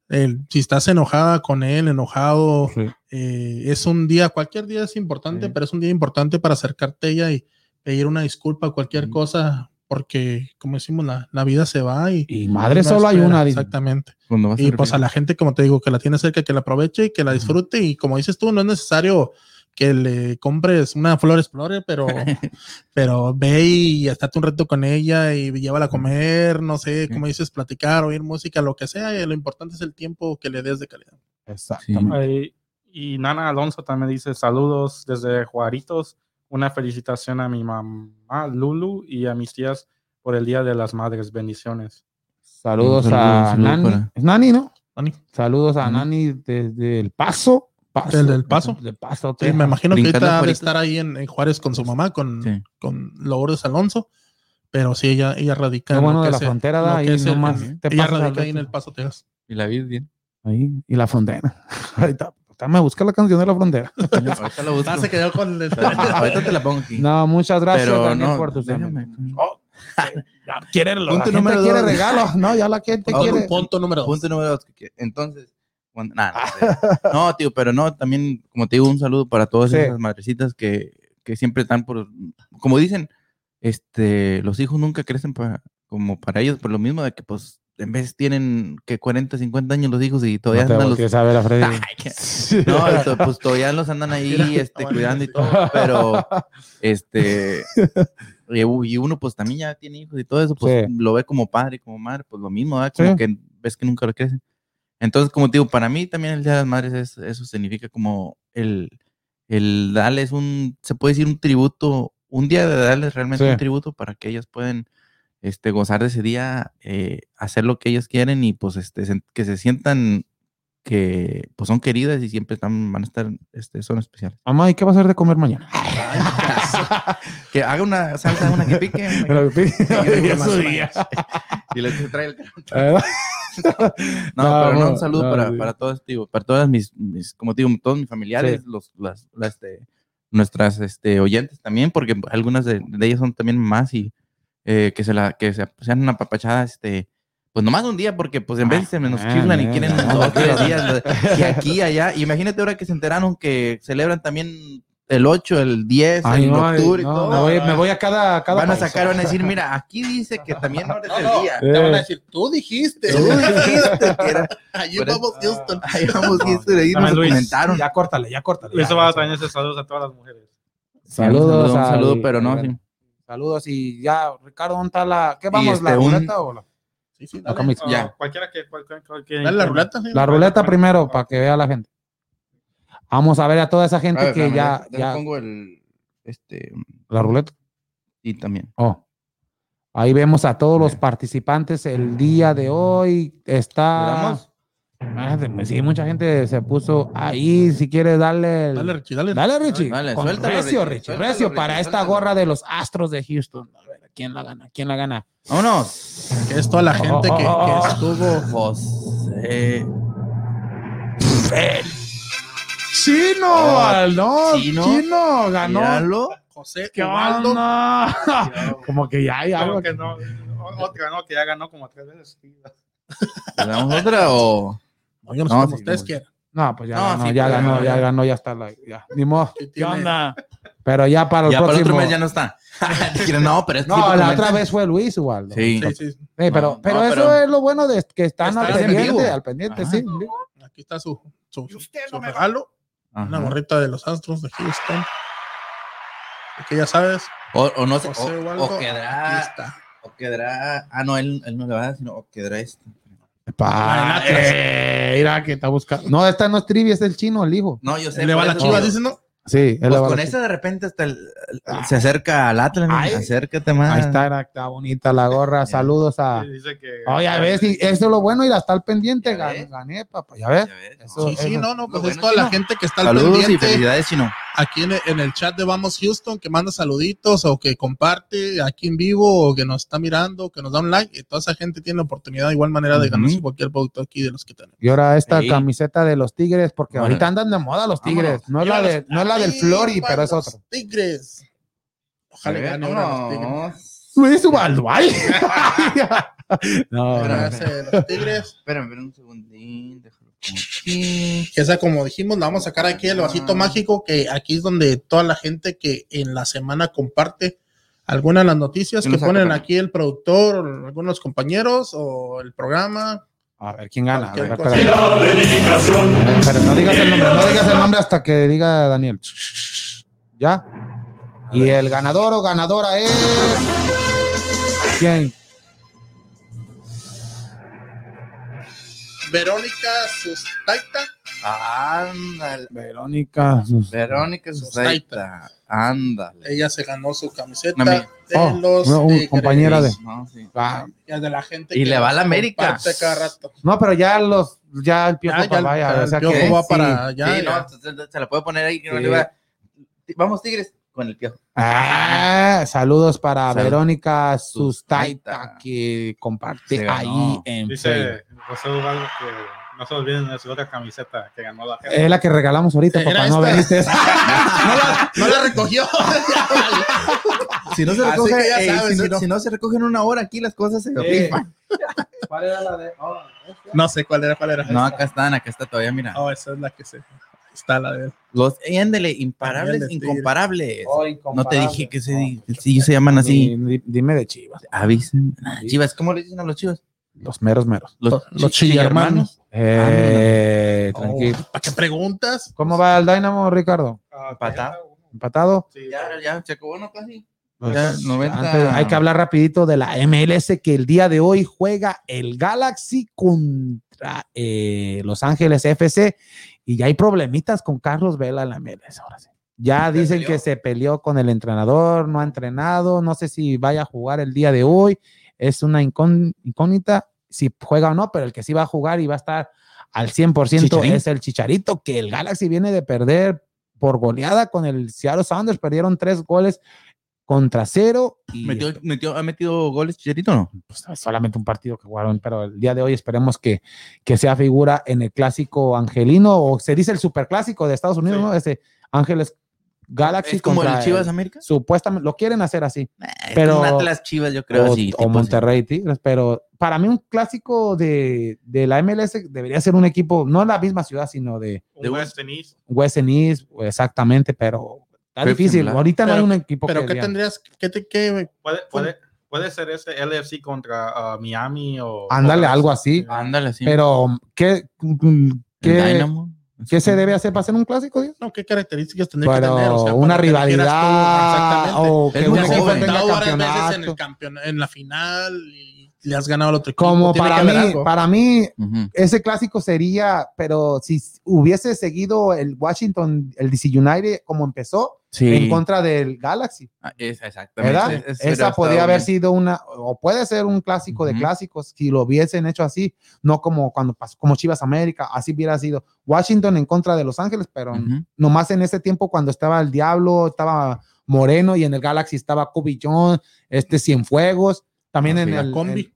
el- si estás enojada con él, enojado, Sí. Eh, es un día, cualquier día es importante, Sí. pero es un día importante para acercarte a ella y pedir una disculpa, cualquier Sí. cosa, porque como decimos, la, la vida se va y... Y madre no solo hay una. Exactamente. Y pues a la gente, como te digo, que la tiene cerca, que la aproveche y que la disfrute. Y como dices tú, no es necesario que le compres una Flor Explorer, pero, pero ve y estate un rato con ella y llévala a comer, no sé, Sí. como dices, platicar, oír música, lo que sea. Y lo importante es el tiempo que le des de calidad. Exactamente. Ay, y Nana Alonso también dice saludos desde Juaritos. Una felicitación a mi mamá Lulu y a mis tías por el Día de las Madres. Bendiciones. Saludos Un saludo, a Nani. para- ¿Es Nani, no? Nani. Saludos a. Nani desde El Paso. Paso. ¿Desde El Paso? De Paso. Sí, me imagino que ahorita ha de Juaritos. estar ahí en, en Juárez con su mamá, con, Sí. con Lourdes Alonso. Pero sí, ella, ella radica Qué en bueno de la es el- frontera, da, ahí es el- nomás te ella radica ahí en. El Paso, Texas. Y la vida bien. Ahí, y la frontera. Ahorita, dame a buscar la canción de la frontera. Ahorita la busco. Ah, se quedó con el... Ahorita te la pongo aquí. No, muchas gracias, Pero Daniel, no, por tus. Oh, quiere, la Punto gente número quiere dos. regalos. No, ya la gente Oh, quiere. Punto número dos. Punto número dos. Entonces, cuando- nah, no, no, tío, pero no, también, como te digo, un saludo para todas Sí. esas madrecitas que, que siempre están por, como dicen, este, los hijos nunca crecen para, como para ellos, por lo mismo de que, pues, en vez tienen que 40, 50 años los hijos y todavía No andan los... a a Freddy. Ay, no, esto, pues todavía los andan ahí, este, cuidando y todo, pero, este, y uno pues también ya tiene hijos y todo eso, pues Sí. lo ve como padre y como madre, pues lo mismo, ¿verdad? Como Sí. que ves que nunca lo crecen. Entonces, como te digo, para mí también el Día de las Madres es, eso significa como el, el darles un, se puede decir un tributo, un día de darles realmente Sí. un tributo para que ellas puedan este, gozar de ese día, eh, hacer lo que ellas quieren y pues este, que se sientan que pues son queridas y siempre están, van a estar, este, son especiales. Mamá, ¿y qué va a hacer de comer mañana? Que haga una salsa, una que pique. una que- Pero, que- eso día. y lo que trae el ¿Eh? No, No, pero no, no, un saludo no, para, para todos, digo, para todas mis, mis, como digo, todos mis familiares, Sí. los, las, las, este, nuestras este, oyentes también, porque algunas de, de ellas son también mamás y eh, que se la, que se, sean una papachada, este, pues nomás un día, porque pues en vez se me nos Ah, chiflan y quieren no, dos, no, tres no. días, y aquí, y allá, imagínate ahora que se enteraron que celebran también el 8, el 10, Ay, el no, octubre y no, todo. me, voy, me voy a cada, cada van a país. sacar, van a decir, mira, aquí dice que también ahora es No, el día. Te van a Eh. decir, tú dijiste. Tú dijiste que era- eso- vamos, Houston. Ahí vamos, y de ahí nos Luis. comentaron. Ya córtale, ya córtale. Eso ya, va a traer saludos a todas las mujeres. Saludos. un saludo, un saludo, al- pero no, sí. Saludos y ya, Ricardo, ¿dónde está la. ¿Qué vamos? ¿La este, un- ruleta o la? Sí, sí, La dale. Ya. Cualquiera que. cualquier- cualquier- Dale la ruleta. sí. La ruleta primero para que vea la gente. Vamos a ver a toda esa gente ver, que ya. ya pongo el, este, la ruleta. y también. Oh. Ahí vemos a todos los participantes el día de hoy. Está. Ah, Sí, mucha gente se puso ahí. Si quiere darle. el- Dale, Richie, dale. Dale, Richie. Dale, Con suéltalo, recio, Richie, Richie. suéltalo, recio para esta suéltalo. gorra de los Astros de Houston. A ver, ¿quién la gana? ¿Quién la gana? Vámonos. Que es toda la gente que, que estuvo. José. Chino, al- no, Chino. Chino, ganó. Míralo. José ¿Qué Ubaldo. Como que ya hay algo. Como que no. Otra, ¿no? Que ya ganó como tres veces. ¿Le damos otra o.? No, yo no sé como sí, ustedes no. quieran. No, pues ya No, ganó, sí, ya ganó, ganó, ya ya. ganó, ya está. la- ya. Ni modo. Pero ya para el Ya para el próximo. otro mes ya no está. No, pero es que No, la otra vez fue Luis Ubaldo. Sí. Sí, sí. Sí, pero, No, pero no, eso pero- es lo bueno de que están Está al en pendiente, al pendiente, Ajá. sí. Aquí está su, su, me regalo. Ajá. Una gorrita de los Astros de Houston. Que ya sabes, O, o no sé. O, o quedará. O quedará. Ah, no, él, él no le va a dar, sino o quedará esto. Pa, eh, mira que está buscando. No, esta no es trivia, es el chino, el hijo. No, yo sé. Le va por la chiva, dice, ¿no? Sí, él Pues con esa de repente hasta el- el- se acerca al Atlas. Ay. acércate más. Ahí está, era- está bonita la gorra. Saludos a. Sí, dice que. Oye, a ver, si eso es lo bueno, ir hasta el pendiente. Gané, papá. Ya ves. Ya ves, Eso- Sí, sí, eso- no, no, pues Lo es bueno, toda la gente que está al Saludos y pendiente. felicidades, Chino. Aquí en el, en el chat de Vamos Houston que manda saluditos o que comparte aquí en vivo o que nos está mirando, que nos da un like. Y toda esa gente tiene la oportunidad de igual manera de ganarse cualquier producto aquí de los que tenemos. Y ahora esta Sí. camiseta de los Tigres, porque ahorita andan de moda los Tigres. No es la, de, no es la del Flori, pero es otro. Tigres. Ojalá gane ahora los Tigres. Luis Ubalduay. no, no, Gracias, los Tigres. Espérame, espérame un segundín. Déjalo aquí. Que esa, como dijimos, la vamos a sacar aquí el vasito Ah. mágico, que aquí es donde toda la gente que en la semana comparte algunas de las noticias ¿Quién que ponen aquí el productor, o algunos compañeros o el programa. A ver, ¿quién gana? Ver, Cualquier espera. Espera, no digas el nombre, no digas el nombre hasta que diga Daniel. ¿Ya? Y el ganador o ganadora es. ¿Quién? Verónica Sustaita. Ándale. Verónica. sus- Verónica Susaita. Ándale. Ella se ganó su camiseta de Oh, los Tigres. compañera de- No, sí. Ah, de la gente Y que le va a la América. comparte cada rato. no, pero ya los. Ya el piojo Ya, ya para el- vaya. o sea el Piojo que va sí. para allá. Sí, ya. no, se, se la puede poner ahí. que no le va- Vamos, Tigres, con el piojo. Ah, saludos para Salud. Verónica Sustaita que comparte ahí en Facebook. Dice José Ubaldo que no se olviden de su otra camiseta que ganó la gente. Es la que regalamos ahorita, papá. No veniste. no, la, no la recogió. Si no se recoge, ya ey, sabes, si, no, si no- se recoge en una hora aquí, las cosas se Eh. rifan. ¿Cuál era la de.? no sé cuál era, cuál era. No, acá están, acá está todavía, mira. Oh, esa es la que se. Está la de. Los, eh, ándele, imparables, Ándale, Tigres. incomparables. No te dije que se, que sí se llaman así. Di- Dime de Chivas. Avisen. Ah, Chivas, ¿cómo le dicen a los chivas? Los meros meros. Los- los chi- chillermanos. Eh, tranquilo. ¿Para qué preguntas? ¿Cómo va el Dynamo, Ricardo? Ah, Empatado. ¿Empatado? Sí, Ya, ya, se acabó, ¿no? Casi. Pues, Ya, 90. antes hay que hablar rapidito de la MLS que el día de hoy juega el Galaxy contra eh, Los Ángeles FC y ya hay problemitas con Carlos Vela en la ahora sí. Ya ¿Se dicen que se peleó con el entrenador, no ha entrenado, no sé si vaya a jugar el día de hoy, es una incógnita si juega o no, pero el que sí va a jugar y va a estar al 100% Chicharín. es el Chicharito, que el Galaxy viene de perder por goleada con el Seattle Sounders, perdieron tres goles contra cero y Metió, metió, ¿Ha metido goles Chicharito o no? pues, es solamente un partido que jugaron, pero el día de hoy esperemos que, que sea figura en el clásico angelino o se dice el superclásico de Estados Unidos, Sí. ¿no? Ese Ángeles Galaxy ¿Es como el Chivas América? Supuestamente lo quieren hacer así, Eh, pero- un Atlas Chivas, yo creo, o, así. o tipo así. Monterrey Tigres, pero para mí un clásico de, de la MLS debería ser un equipo, no en la misma ciudad, sino de de West and East. West and East, exactamente, pero está difícil. similar. Ahorita no hay un equipo Pero que ¿qué tendrías? ¿Qué te qué? Puede, puede, puede ser ese LFC contra ah, Miami o. Ándale, o- algo así. Ándale, así. Pero, ¿qué, qué, Dynamo. ¿qué se debe hacer para hacer un clásico? Dios? No, ¿qué características tendría que tener? O sea, una tú, rivalidad exactamente. o Es que muy un equipo tenga enfrentado varias veces en, campeonato. el campeón, en la final y le has ganado al otro equipo. Como para mí, para mí, ese clásico sería, pero si hubiese seguido el Washington, el DC United como empezó, Sí. en contra del Galaxy, Ah, es- exactamente. ¿verdad? Es- es- Esa podría haber bien. sido una, o puede ser un clásico de clásicos, si lo hubiesen hecho así, no como cuando pasó, como Chivas América, así hubiera sido Washington en contra de Los Ángeles, pero nomás en ese tiempo cuando estaba el Diablo, estaba Moreno y en el Galaxy estaba Kobe John, este Cienfuegos, también Ah, en el, combi.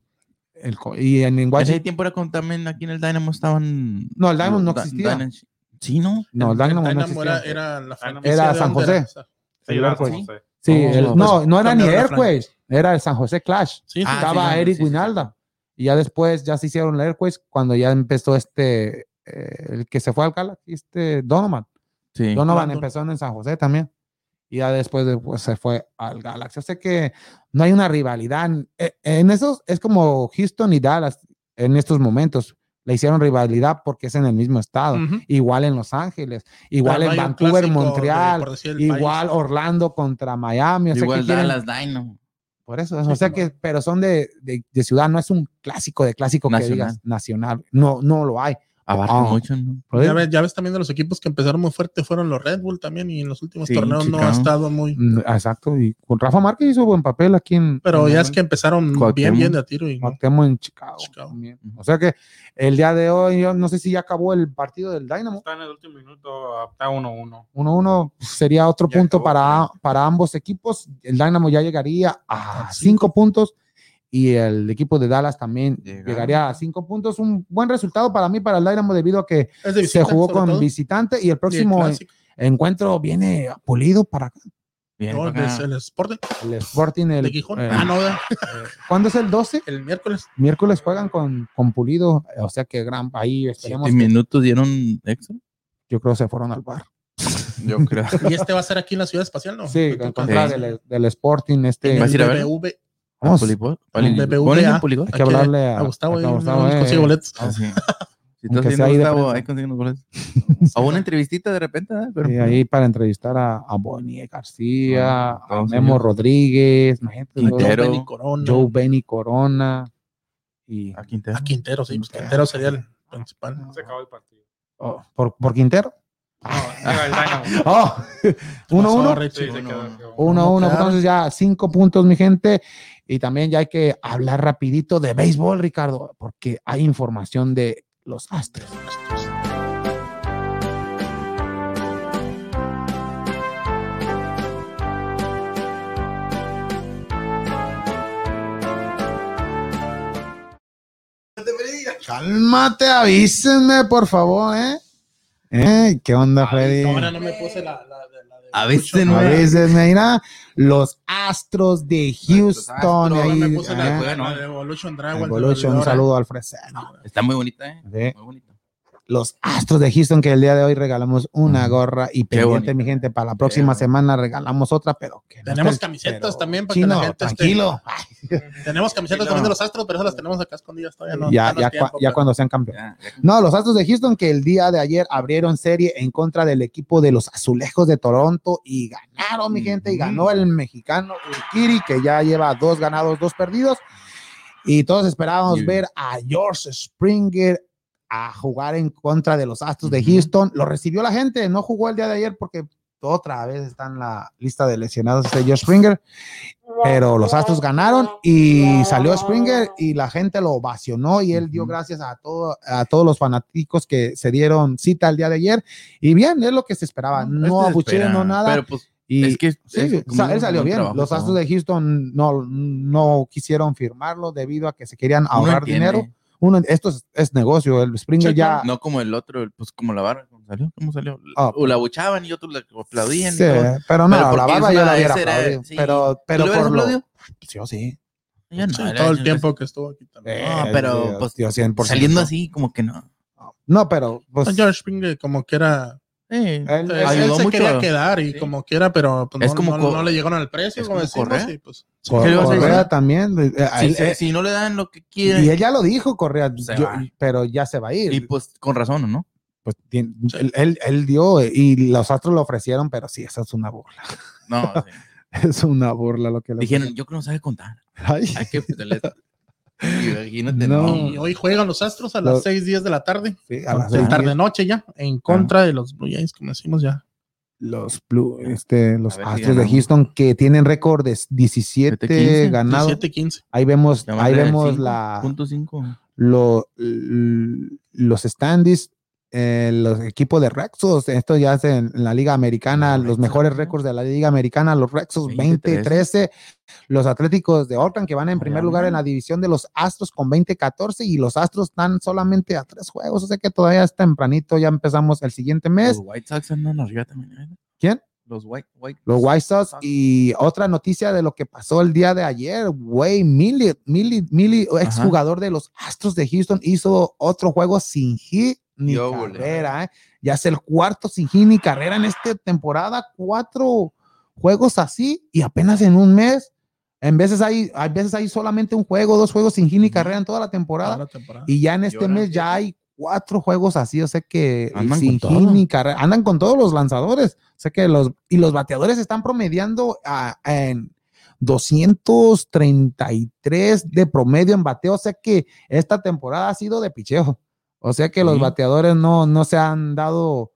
en- el co- y en, en Ese Washington. tiempo era cuando también aquí en el Dynamo estaban. No, el Dynamo no existía. Dynamo- Sí, ¿no? No, el Dynamo no Dynamo existía. era, era la franquicia Era San José. era? Sí, Pues, José. Sí, el- pues, no, no era ni la Airways, era el San José Clash. Sí, sí, Ah, estaba sí, Eric sí, sí, sí. Winalda. Y ya después ya se hicieron el Airways cuando ya empezó este, eh, el que se fue al Galaxy, este Donovan. Sí. Donovan Brandon. empezó en San José también. Y ya después de- pues, se fue al Galaxy. O sea que no hay una rivalidad. Eh, En esos es como Houston y Dallas en estos momentos. Le hicieron rivalidad porque es en el mismo estado. Igual en Los Ángeles, igual Pero en Vancouver, de- Montreal, igual país. Orlando contra Miami. O sea Igual que quieren- Dallas Dynamo. por eso, Sí, o sea que, pero son de, de, de ciudad, no es un clásico de clásico que digas nacional, no, no lo hay. Abarca Ah. mucho, ¿no? Puede- Ya ves, ya ves también de los equipos que empezaron muy fuerte fueron los Red Bull también y en los últimos Sí, torneos no ha Chicago. estado muy... Mm, Exacto, y con Rafa Márquez hizo buen papel aquí en. Pero en ya es que empezaron bien, Cuauhtémoc. bien de a tiro y no. En Chicago. Chicago. O sea que el día de hoy, yo no sé si ya acabó el partido del Dynamo. Está en el último minuto, está 1-1. 1-1 sería otro Ya punto acabó, para, para ambos equipos. El Dynamo ya llegaría a A 5 puntos y el equipo de Dallas también Llegaron. llegaría a 5 puntos. Un buen resultado para mí, para el Dynamo, debido a que se jugó con todo, visitante y el y el próximo encuentro viene pulido para acá. Bien, No, acá. el Sporting el Sporting. El, de Gijón. eh, ah, no, ¿verdad? ¿Cuándo es el 12? el miércoles. Miércoles juegan con, con Pulido, o sea que gran ahí esperemos. Que- minutos dieron extra. yo creo que se fueron al bar. Yo creo. Y este va a ser aquí en la ciudad espacial, ¿no? Sí, en contra Sí. del, del Sporting. Este, ¿Vas a ir a ver? BBV. Vamos, hay que hablarle a, A Gustavo, a ahí, Gustavo, eh. consigue boletos. Ah, sí. Si haciendo Gustavo, boletos. O una entrevistita de repente, ¿eh? Pero, Sí, ahí para entrevistar a, a Bonnie García, Ah, a Memo. Rodríguez, imagínate, Quintero. Joe- Benny Corona. Joe Benny Corona. Y, A Quintero. A Quintero, sí. pues Quintero sería el principal. Se acabó el partido. oh, por, por Quintero. El Dynamo. Oh, uno, Pasó, uno. Richie. Sí, uno, uno. Uno No, uno, entonces ya cinco puntos, mi gente. Y también ya hay que hablar rapidito de béisbol, Ricardo, porque hay información de los Astros. Cálmate, avísenme, por favor, ¿eh? ¿Eh? ¿Qué onda, Freddy? Ahora no me puse la, la, de- la de Avísenme. Avísenme, mira, los Astros de Houston. Astros, Ahora ahí, me puse la, ¿eh? la, la de Evolution Dragon. Evolution, un saludo al Freseno. Está muy bonita, ¿eh? Sí. Muy bonita. Los Astros de Houston, que el día de hoy regalamos una gorra y Qué pendiente, bonito. mi gente, para la próxima semana regalamos otra, pero que no Tenemos camisetas pero, también para que la gente esté- tranquilo. Tenemos camisetas Tranquilo. también de los Astros, pero esas las tenemos acá escondidas todavía. No, ya, ya, es tiempo, cua- ya pero- cuando sean campeones. No, los Astros de Houston que el día de ayer abrieron serie en contra del equipo de los Azulejos de Toronto y ganaron, mi gente, y ganó el mexicano Urquiri, que ya lleva dos ganados, dos perdidos. Y todos esperábamos ver a George Springer a jugar en contra de los Astros de. Houston. Lo recibió la gente, no jugó el día de ayer porque otra vez está en la lista de lesionados de George Springer. Pero los Astros ganaron y salió Springer y la gente lo ovacionó y él dio gracias a, todo, a todos los fanáticos que se dieron cita el día de ayer. Y bien, es lo que se esperaba. No Este abucheo, no nada. Pero pues, y es que sí, es o sea, él salió bien. trabajo, Los. Astros de Houston no, no quisieron firmarlo debido a que se querían ahorrar dinero. Uno, esto es, es negocio. El Springer Sí, ya. No como el otro, el- pues como la barra, ¿cómo salió? ¿Cómo salió? Ah, o la buchaban y otros la aplaudían. Sí, pero no, Pero la es barba yo la hubiera aplaudido. sí. Pero, ¿Tú pero por lo. Yo sí. Ya no, Sí, todo el tiempo que estuvo aquí también. Eh, No, pero, yo- pues, 100%. Saliendo así, como que no. No, pero pues, George Springer como que era Sí, Él- Él, él ayudó se mucho. quería quedar y Sí. como quiera, pero pues, Es no, como no, no le llegaron al precio, es como decimos, Correa. y, pues, Cor- ¿qué le vas a decir? Correa también. si, él- eh, si no le dan lo que quiere, y ella lo dijo, Correa, Se yo- pero ya se va a ir. y pues con razón, ¿no? pues, Sí. él, él- él dio y los Astros lo ofrecieron, pero sí, eso es una burla. No, sí. Es una burla lo que le dijeron, yo creo que no sabe contar. Ay, Hay que meterle- Imagínate, No. no. y hoy juegan los Astros a las Lo- 6 días de la tarde, sí, a las de seis tarde noche ya, en contra de los Blue Jays, como decimos ya. los Blue- este, los ver Astros de. Houston que tienen récord de 17 15, ganados. 17-15. Ahí vemos, ahí vemos la, punto cinco. lo- l- los standings, eh, los equipos de Rexos, esto ya es en, en la Liga Americana, Los mejores récords de la Liga Americana, los Rexos 20-13. 20-13, los Atléticos de Oakland que van en primer lugar en la división de los Astros con 20-14 y los Astros están solamente a tres juegos, o sea que todavía es tempranito, ya empezamos el siguiente mes. Los White Sox andan arriba también. ¿eh? ¿Quién? Los White, White Los White Sox y otra noticia de lo que pasó el día de ayer, Wayne Millie, Millie, Millie ex Ajá. jugador de los Astros de Houston, hizo otro juego sin hit ni Yo, carrera. ¿eh? Ya es el cuarto sin hit ni carrera en esta temporada, cuatro juegos así y apenas en un mes. En veces hay, hay veces hay solamente un juego, dos juegos sin hit ni carrera en toda la temporada. Toda la temporada. Y ya en este mes ya hay cuatro juegos así, o sea que Andan sin hit ni carrera, andan con todos los lanzadores, o sea que los y los bateadores están promediando a- en 233 de promedio en bateo, o sea que esta temporada ha sido de picheo. O sea que los bateadores no, no se han dado,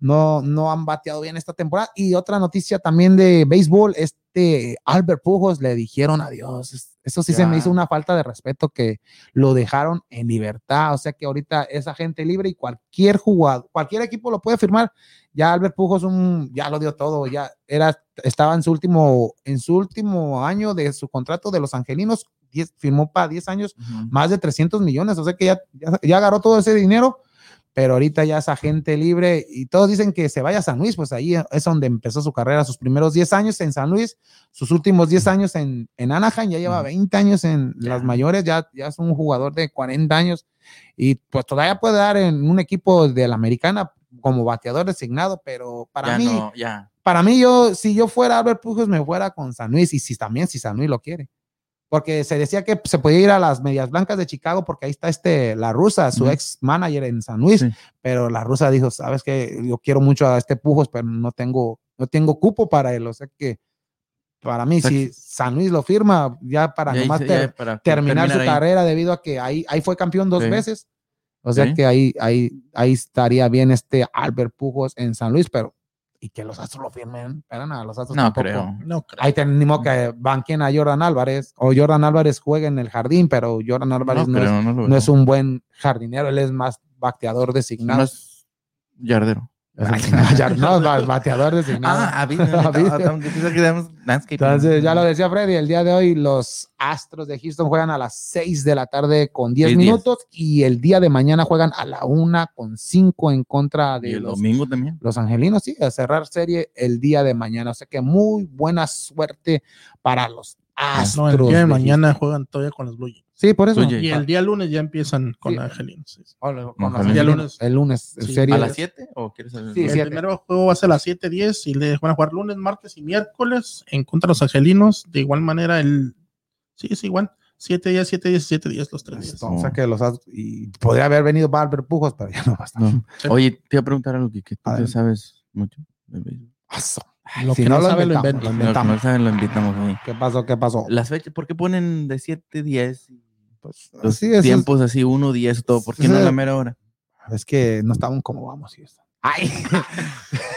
no, no han bateado bien esta temporada. Y otra noticia también de béisbol, este Albert Pujos le dijeron adiós. Es- Eso sí se me hizo una falta de respeto que lo dejaron en libertad. O sea que ahorita es agente libre y cualquier jugador, cualquier equipo lo puede firmar. Ya Albert Pujos un, ya lo dio todo, ya era, estaba en su último, en su último año de su contrato de los Angelinos, 10 firmó para 10 años Ujú. más de 300 millones, o sea que ya, ya, ya agarró todo ese dinero, pero ahorita ya es agente libre y todos dicen que se vaya a San Luis, pues ahí es donde empezó su carrera, sus primeros 10 años en San Luis, sus últimos 10 años en, en Anaheim, ya lleva Ujú. 20 años en Ya. las mayores, ya, ya es un jugador de 40 años y pues todavía puede dar en un equipo de la americana como bateador designado, pero para ya mí, no, ya. para mí, yo, si yo fuera Albert Pujols, me fuera con San Luis y si también, si San Luis lo quiere. Porque se decía que se podía ir a las Medias Blancas de Chicago porque ahí está este, la rusa, su ex manager en San Luis, Sí. pero la rusa dijo, sabes que yo quiero mucho a este Pujos, pero no tengo, no tengo cupo para él. O sea que para mí, O sea si San Luis lo firma, ya para nomás hice- ter- ya para terminar su ahí. carrera debido a que ahí, ahí fue campeón dos Sí. veces. O sea Sí. que ahí, ahí, ahí estaría bien este Albert Pujos en San Luis, pero y que los Astros lo firmen, pero nada, los Astros No tampoco. creo. No creo. Ahí tenemos que banquen a Jordan Álvarez o Jordan Álvarez juegue en el jardín, pero Jordan Álvarez No no, creo, es, no es un buen jardinero, él es más bateador designado. Más yardero. No, ba- bateador designado. Ah. Entonces, ya lo decía Freddy, el día de hoy los Astros de Houston juegan a las 6 de la tarde con 10 Seis, diez. minutos y el día de mañana juegan a la 1 con 5 en contra Y de el los, domingo también. los angelinos, sí, a cerrar serie el día de mañana. O sea que muy buena suerte para los Astros. No, el día de de mañana juegan todavía con los Blue Jays. Sí, por eso. Oye, Y el día lunes ya empiezan con Sí. Angelinos. sí. Hola, con el angelinos. lunes. El lunes, Sí. serie ¿A las 7 o quieres saber? Sí, el siete. primer juego va a ser a las 7:10 y le van a jugar lunes, martes y miércoles en contra de los angelinos. De igual manera, el. Sí, es igual. 7 días, 7 días, 7 días, los tres días. O sea que los Astros, y podría haber venido Albert Pujos, pero ya no va a estar. No. Oye, te iba a preguntar algo que, que tú te sabes mucho. de béisbol. Aso. Lo Si que no lo sabe, lo inventamos, inventa. lo No, inventamos. no saben, lo invitamos ahí. ¿Qué pasó? ¿Qué pasó? Las fechas, ¿por qué ponen de 7, 10? Pues, Los sí, eso es- tiempos así, 1, 10, todo. ¿Por qué no Sí. a la mera hora? Es que no estamos como vamos, Houston. Ay.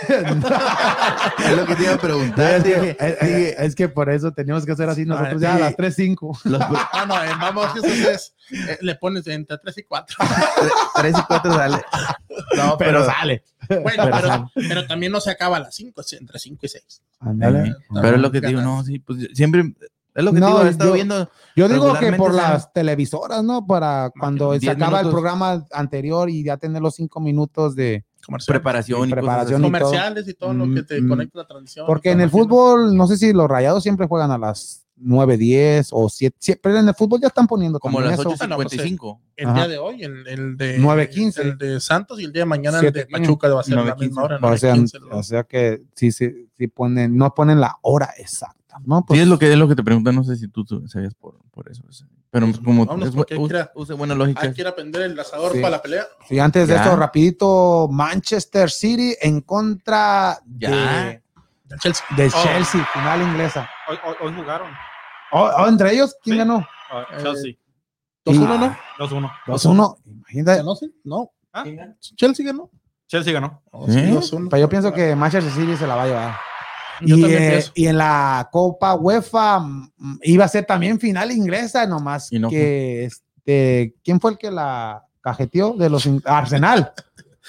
Es lo que te iba a preguntar. es, que, dije, es- es- es que por eso teníamos que hacer así nosotros Ah, ya a las 3.05. los Ah, no, en vamos, entonces eh, le pones entre 3 y 4. 3 y 4 sale. No, Pero sale. Bueno, pero, pero también no se acaba a las 5, es entre 5 y 6. Ándale. Sí, Pero es lo que te digo, no, sí, pues siempre. Es lo que No, te digo, he estado yo- viendo. Yo digo que por las televisoras, ¿no? Para cuando se 10 acaba el programa anterior y ya tener los cinco minutos de... Comercial. Preparación y Preparación cosas así. y todo. comerciales y todo lo que te Mm, conecta a la transmisión. Porque en el fútbol, no sé si los rayados siempre juegan a las 9, 10 o 7. Pero en el fútbol ya están poniendo Como las eso. 8.55. El Ajá. día de hoy, el, el de 9:15. El de Santos y el día de mañana Siete, el de Pachuca va a ser a la 9:15. misma hora. O sea, 9:15, o sea que sí, sí, sí ponen, no ponen la hora exacta, ¿no? Pues, Sí, es lo que, es lo que te pregunto. No sé si tú, sabías por, por eso. ese. Pero como Vámonos, es, use, a- use buena lógica. Hay que ir a prender el asador Sí. para la pelea. sí, antes de Ya. esto, rapidito, Manchester City en contra Ya. de, Del Chelsea. de Oh. Chelsea, final inglesa. Hoy, hoy, hoy jugaron. Oh, oh, entre ellos, ¿quién Sí. ganó? Ah, Eh, Chelsea. 2-1, ¿no? 2-1. 2-1. Imagínate. ¿Ganó? No. ¿Ah? Chelsea ganó. Chelsea ganó. Oh, ¿Sí? sí, 2-1. Pero yo pienso que Manchester City se la va a llevar. Yo y, también eh, y en la Copa UEFA mm, iba a ser también final inglesa, nomás Y no que este, ¿quién fue el que la cajeteó de los Arsenal?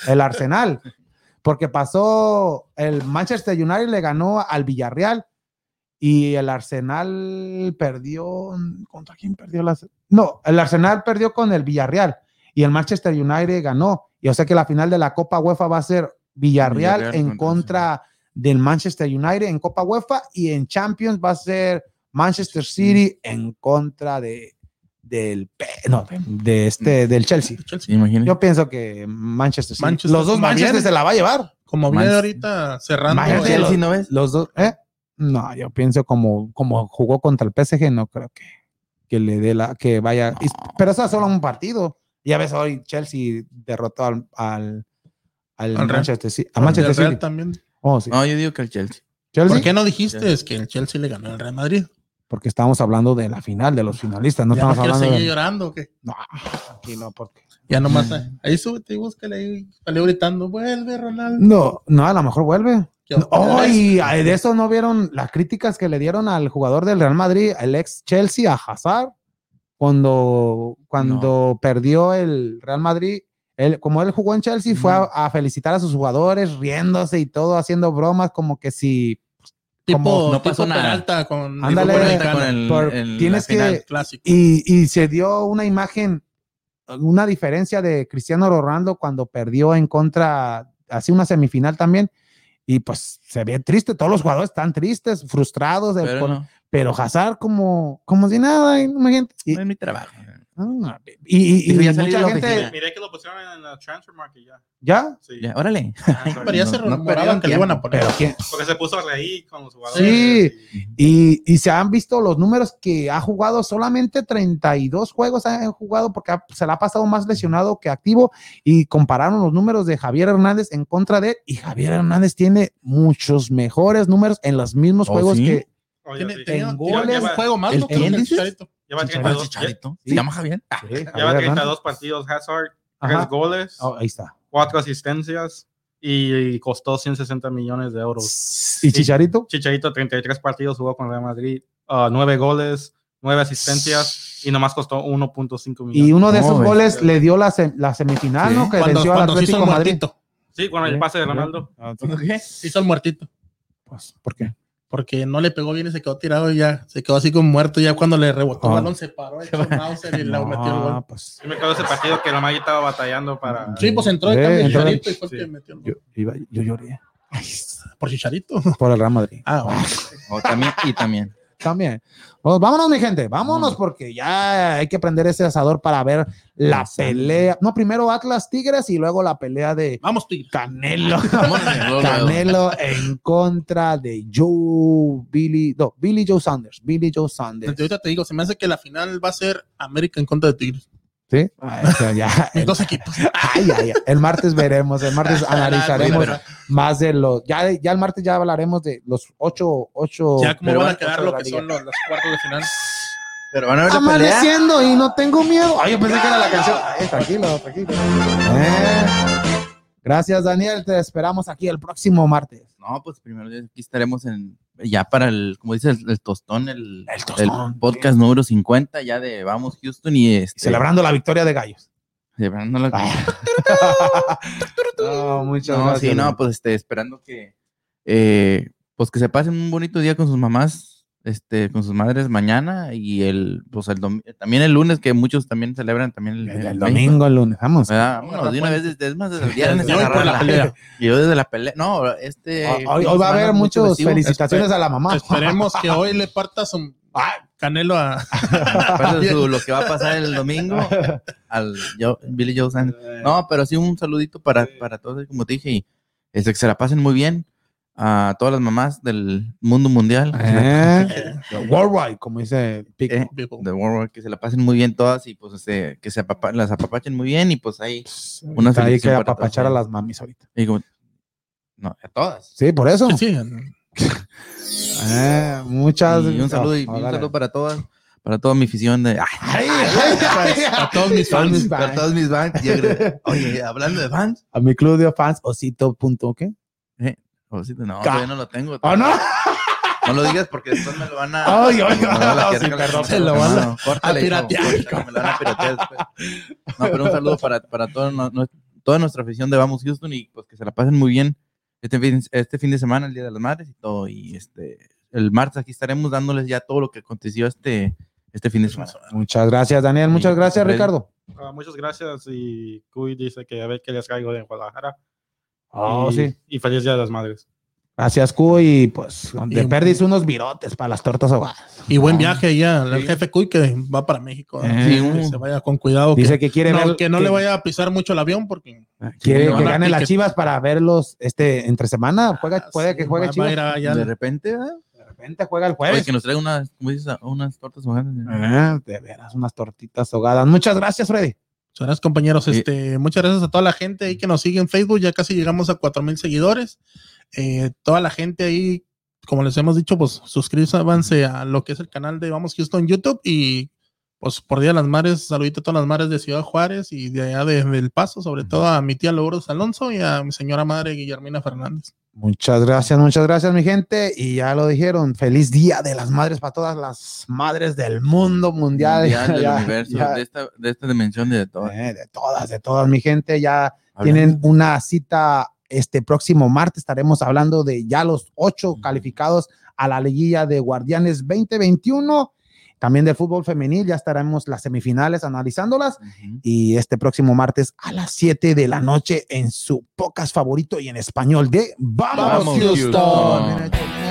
El Arsenal. Porque pasó el Manchester United le ganó al Villarreal y el Arsenal perdió ¿contra quién perdió las No, el Arsenal perdió con el Villarreal y el Manchester United ganó. Y o sea que la final de la Copa UEFA va a ser Villarreal, Villarreal en contra contra del Manchester United en Copa UEFA y en Champions va a ser Manchester City en contra de del no, de este del Chelsea. Yo pienso que Manchester City. Manchester, los dos Manchester se la va a llevar. Como viene ahorita cerrando. Chelsea, ¿no ves? Los dos, ¿eh? No, yo pienso como, como jugó contra el PSG, no creo que, que le dé la, que vaya. y- Pero eso es solo un partido. Ya ves, hoy Chelsea derrotó al, al, al. Manchester City. A Manchester Real City. también. Oh, sí. No, yo digo que el Chelsea. Chelsea. ¿Por qué no dijiste es que el Chelsea le ganó al Real Madrid? porque estamos hablando de la final, de los finalistas, no ¿Ya no estamos quieres hablando seguir de... llorando o qué? No, tranquilo, porque... Ya nomás ahí, ahí súbete y búscale ahí. Salió gritando, vuelve Ronaldo. No, no, a lo mejor vuelve. ¿Qué No, de eso no vieron las críticas que le dieron al jugador del Real Madrid, el ex Chelsea, a Hazard, cuando, cuando perdió el Real Madrid. Él, como él jugó en Chelsea, fue a, a felicitar a sus jugadores, riéndose y todo, haciendo bromas, como que si. Tipo, como- no pasó tipo nada. Con Ándale, tipo con el, por- el- tienes que- clásico. Y, y se dio una imagen, una diferencia de Cristiano Ronaldo cuando perdió en contra, así una semifinal también. Y pues se ve triste, todos los jugadores están tristes, frustrados, de- Pero por- no, pero Hazard como, como si nada, imagínate. Y, no es mi trabajo. Ah, y, y- y ya mucha gente. Miré que lo pusieron en la transfer market ya. ¿ya? Sí. Ya, órale. Pero ya No- se no rumoraban perdieron que le iban a poner. Pero quién- Porque se puso a reír con los jugadores. Sí. y- Y, y se han visto los números que ha jugado, solamente 32 juegos ha jugado porque ha- se le ha pasado más lesionado que activo y compararon los números de Javier Hernández en contra de él y Javier Hernández tiene muchos mejores números en los mismos ¿Oh, juegos sí? que Oye, Tiene, sí. en tiene goles, un juego más, ¿el ¿no? El? Chicharito. Lleva ¿El 32, Chicharito? Sí. ¿Se llama Javier? Ah, Sí, lleva Javier 32 Hernández. partidos Hazard, Ajá. 3 goles, Oh, ahí está. 4 asistencias y costó 160 millones de euros. ¿Y Chicharito? Chicharito, 33 partidos jugó con Real Madrid, 9 goles, 9 asistencias y nomás costó 1.5 millones. Y uno de esos ves. goles le dio la, sem- la semifinal, Sí. ¿no? Que Cuando, venció al cuando Atlético Madrid. muertito. Sí, con el pase de Ronaldo. Ah, sí. ¿Qué? Se hizo el muertito. Pues, ¿Por qué? Porque no le pegó bien y se quedó tirado y ya. Se quedó así como muerto. Ya cuando le rebotó el Ah. balón se paró, Mauser y le metió el gol. pues, Sí me acuerdo de ese partido que el Madrid estaba batallando para... Sí, pues entró de Sí, cambio entró- Chicharito y fue el sí. que metió el yo, gol. iba- yo lloré Por Chicharito. por el Real Madrid. Ah, bueno. También, y también. También. Pues vámonos, mi gente, vámonos porque ya hay que prender ese asador para ver la pelea. No, primero Atlas Tigres y luego la pelea de Vamos. Canelo. Canelo en contra de Joe Billy, no, Billy Joe Sanders, Billy Joe Sanders. Ahorita te digo, se me hace que la final va a ser América en contra de Tigres. ¿Sí? Ah, ya, el, dos equipos. ay, ay, ay. el martes veremos, el martes analizaremos pero- más de los, ya, ya el martes ya hablaremos de los ocho, ocho. Ya como pero van a quedar lo que liga. son los, los cuartos de final. Pero van a ver la pelea. Amaneciendo y no tengo miedo. Ay, yo pensé que era la canción. Ay, tranquilo, tranquilo. Eh, Gracias, Daniel. Te esperamos aquí el próximo martes. No, pues primero ya aquí estaremos en ya para el, como dice el, el tostón, el, El tostón, podcast número 50 ya de Vamos Houston y este, Celebrando la victoria de Gallos. celebrando la- no, muchas No, gracias. sí, no, pues este, esperando que eh, pues que se pasen un bonito día con sus mamás, este, con sus madres mañana y el, pues el también el lunes que muchos también celebran también el, domingo, el lunes. Vamos. ¿Verdad? Vámonos de una vez desde, es más desde el viernes. La pelea. Y yo desde la pelea. No, este. Hoy, hoy va a haber muchas felicitaciones a la mamá. Esperemos que hoy le partas un Canelo a. Su- lo que va a pasar el domingo al yo- Billy Joe Sanders. No, pero sí un saludito para, para todos, como te dije, y este, que se la pasen muy bien a todas las mamás del mundo mundial. Eh, Worldwide, como dice Pico. Eh, de World War, que se la pasen muy bien todas y pues este, que se apapa- las apapachen muy bien y pues ahí, una Ahí que apapachar a las mamis ahorita. y como- no, a todas. Sí, por eso. Sí, sí. Eh, muchas Y un saludo, y Oh, un saludo para todas, para toda mi afición de Ay, ay, ay, ay, A todos mis fans. mis para todos mis fans. Oye, hablando de fans, A mi club de fans, osito. No, todavía no lo tengo. ¿Oh, no? No lo digas porque después me lo van a. Ay, ay, perdón, se lo van a- No, córtale, a piratear. chavo, córtale, Me lo van a piratear después. No, pero un saludo para, para todo no- no- toda nuestra afición de Vamos Houston y pues que se la pasen muy bien este fin, este fin de semana, el Día de las Madres y todo. Y este el martes aquí estaremos dándoles ya todo lo que aconteció este, este fin de semana. Muchas gracias, Daniel. Muchas gracias. Ricardo. Ah, muchas gracias y Cuy dice que a ver qué les traigo de Guadalajara. Oh, y, sí. y feliz Día de las Madres. Gracias, Q. Y pues, de Y- perdis unos virotes para las tortas ahogadas. Y buen viaje allá al jefe Cuy que va para México. ¿no? Eh, Sí, que se vaya con cuidado. Dice que, que quiere no, ver. que no le vaya a pisar mucho el avión porque Quiere no, que gane las chivas para verlos este entre semana. Juega, Ah, puede sí, que juegue va- va a chivas. De repente, ¿verdad? De repente juega el Oye, jueves. que nos traiga unas, ¿cómo dices? Unas tortas ahogadas. Ah, de veras, unas tortitas ahogadas. Muchas gracias, Freddy. Muchas gracias, compañeros. Sí. Este, muchas gracias a toda la gente ahí que nos sigue en Facebook. Ya casi llegamos a 4000 seguidores. Eh, toda la gente ahí como les hemos dicho, pues suscríbanse a lo que es el canal de Vamos Houston YouTube y pues por Día de las Mares, saludito a todas las mares de Ciudad Juárez y de allá de, del Paso, sobre todo a mi tía Lourdes Alonso y a mi señora madre Guillermina Fernández. Muchas gracias, muchas gracias, mi gente. Y ya lo dijeron, feliz día de las madres para todas las madres del mundo mundial. Mundial, del Ya- universo, ya- de, esta, de esta dimensión y de todo. eh, de todas, de todas, mi gente. Ya tienen una cita este próximo martes. Estaremos hablando de ya los ocho calificados a la liguilla de Guardianes 2021. También del fútbol femenil, ya estaremos las semifinales analizándolas. Y este próximo martes a las 7 de la noche en su podcast favorito y en español de Vamos, Vamos, Houston.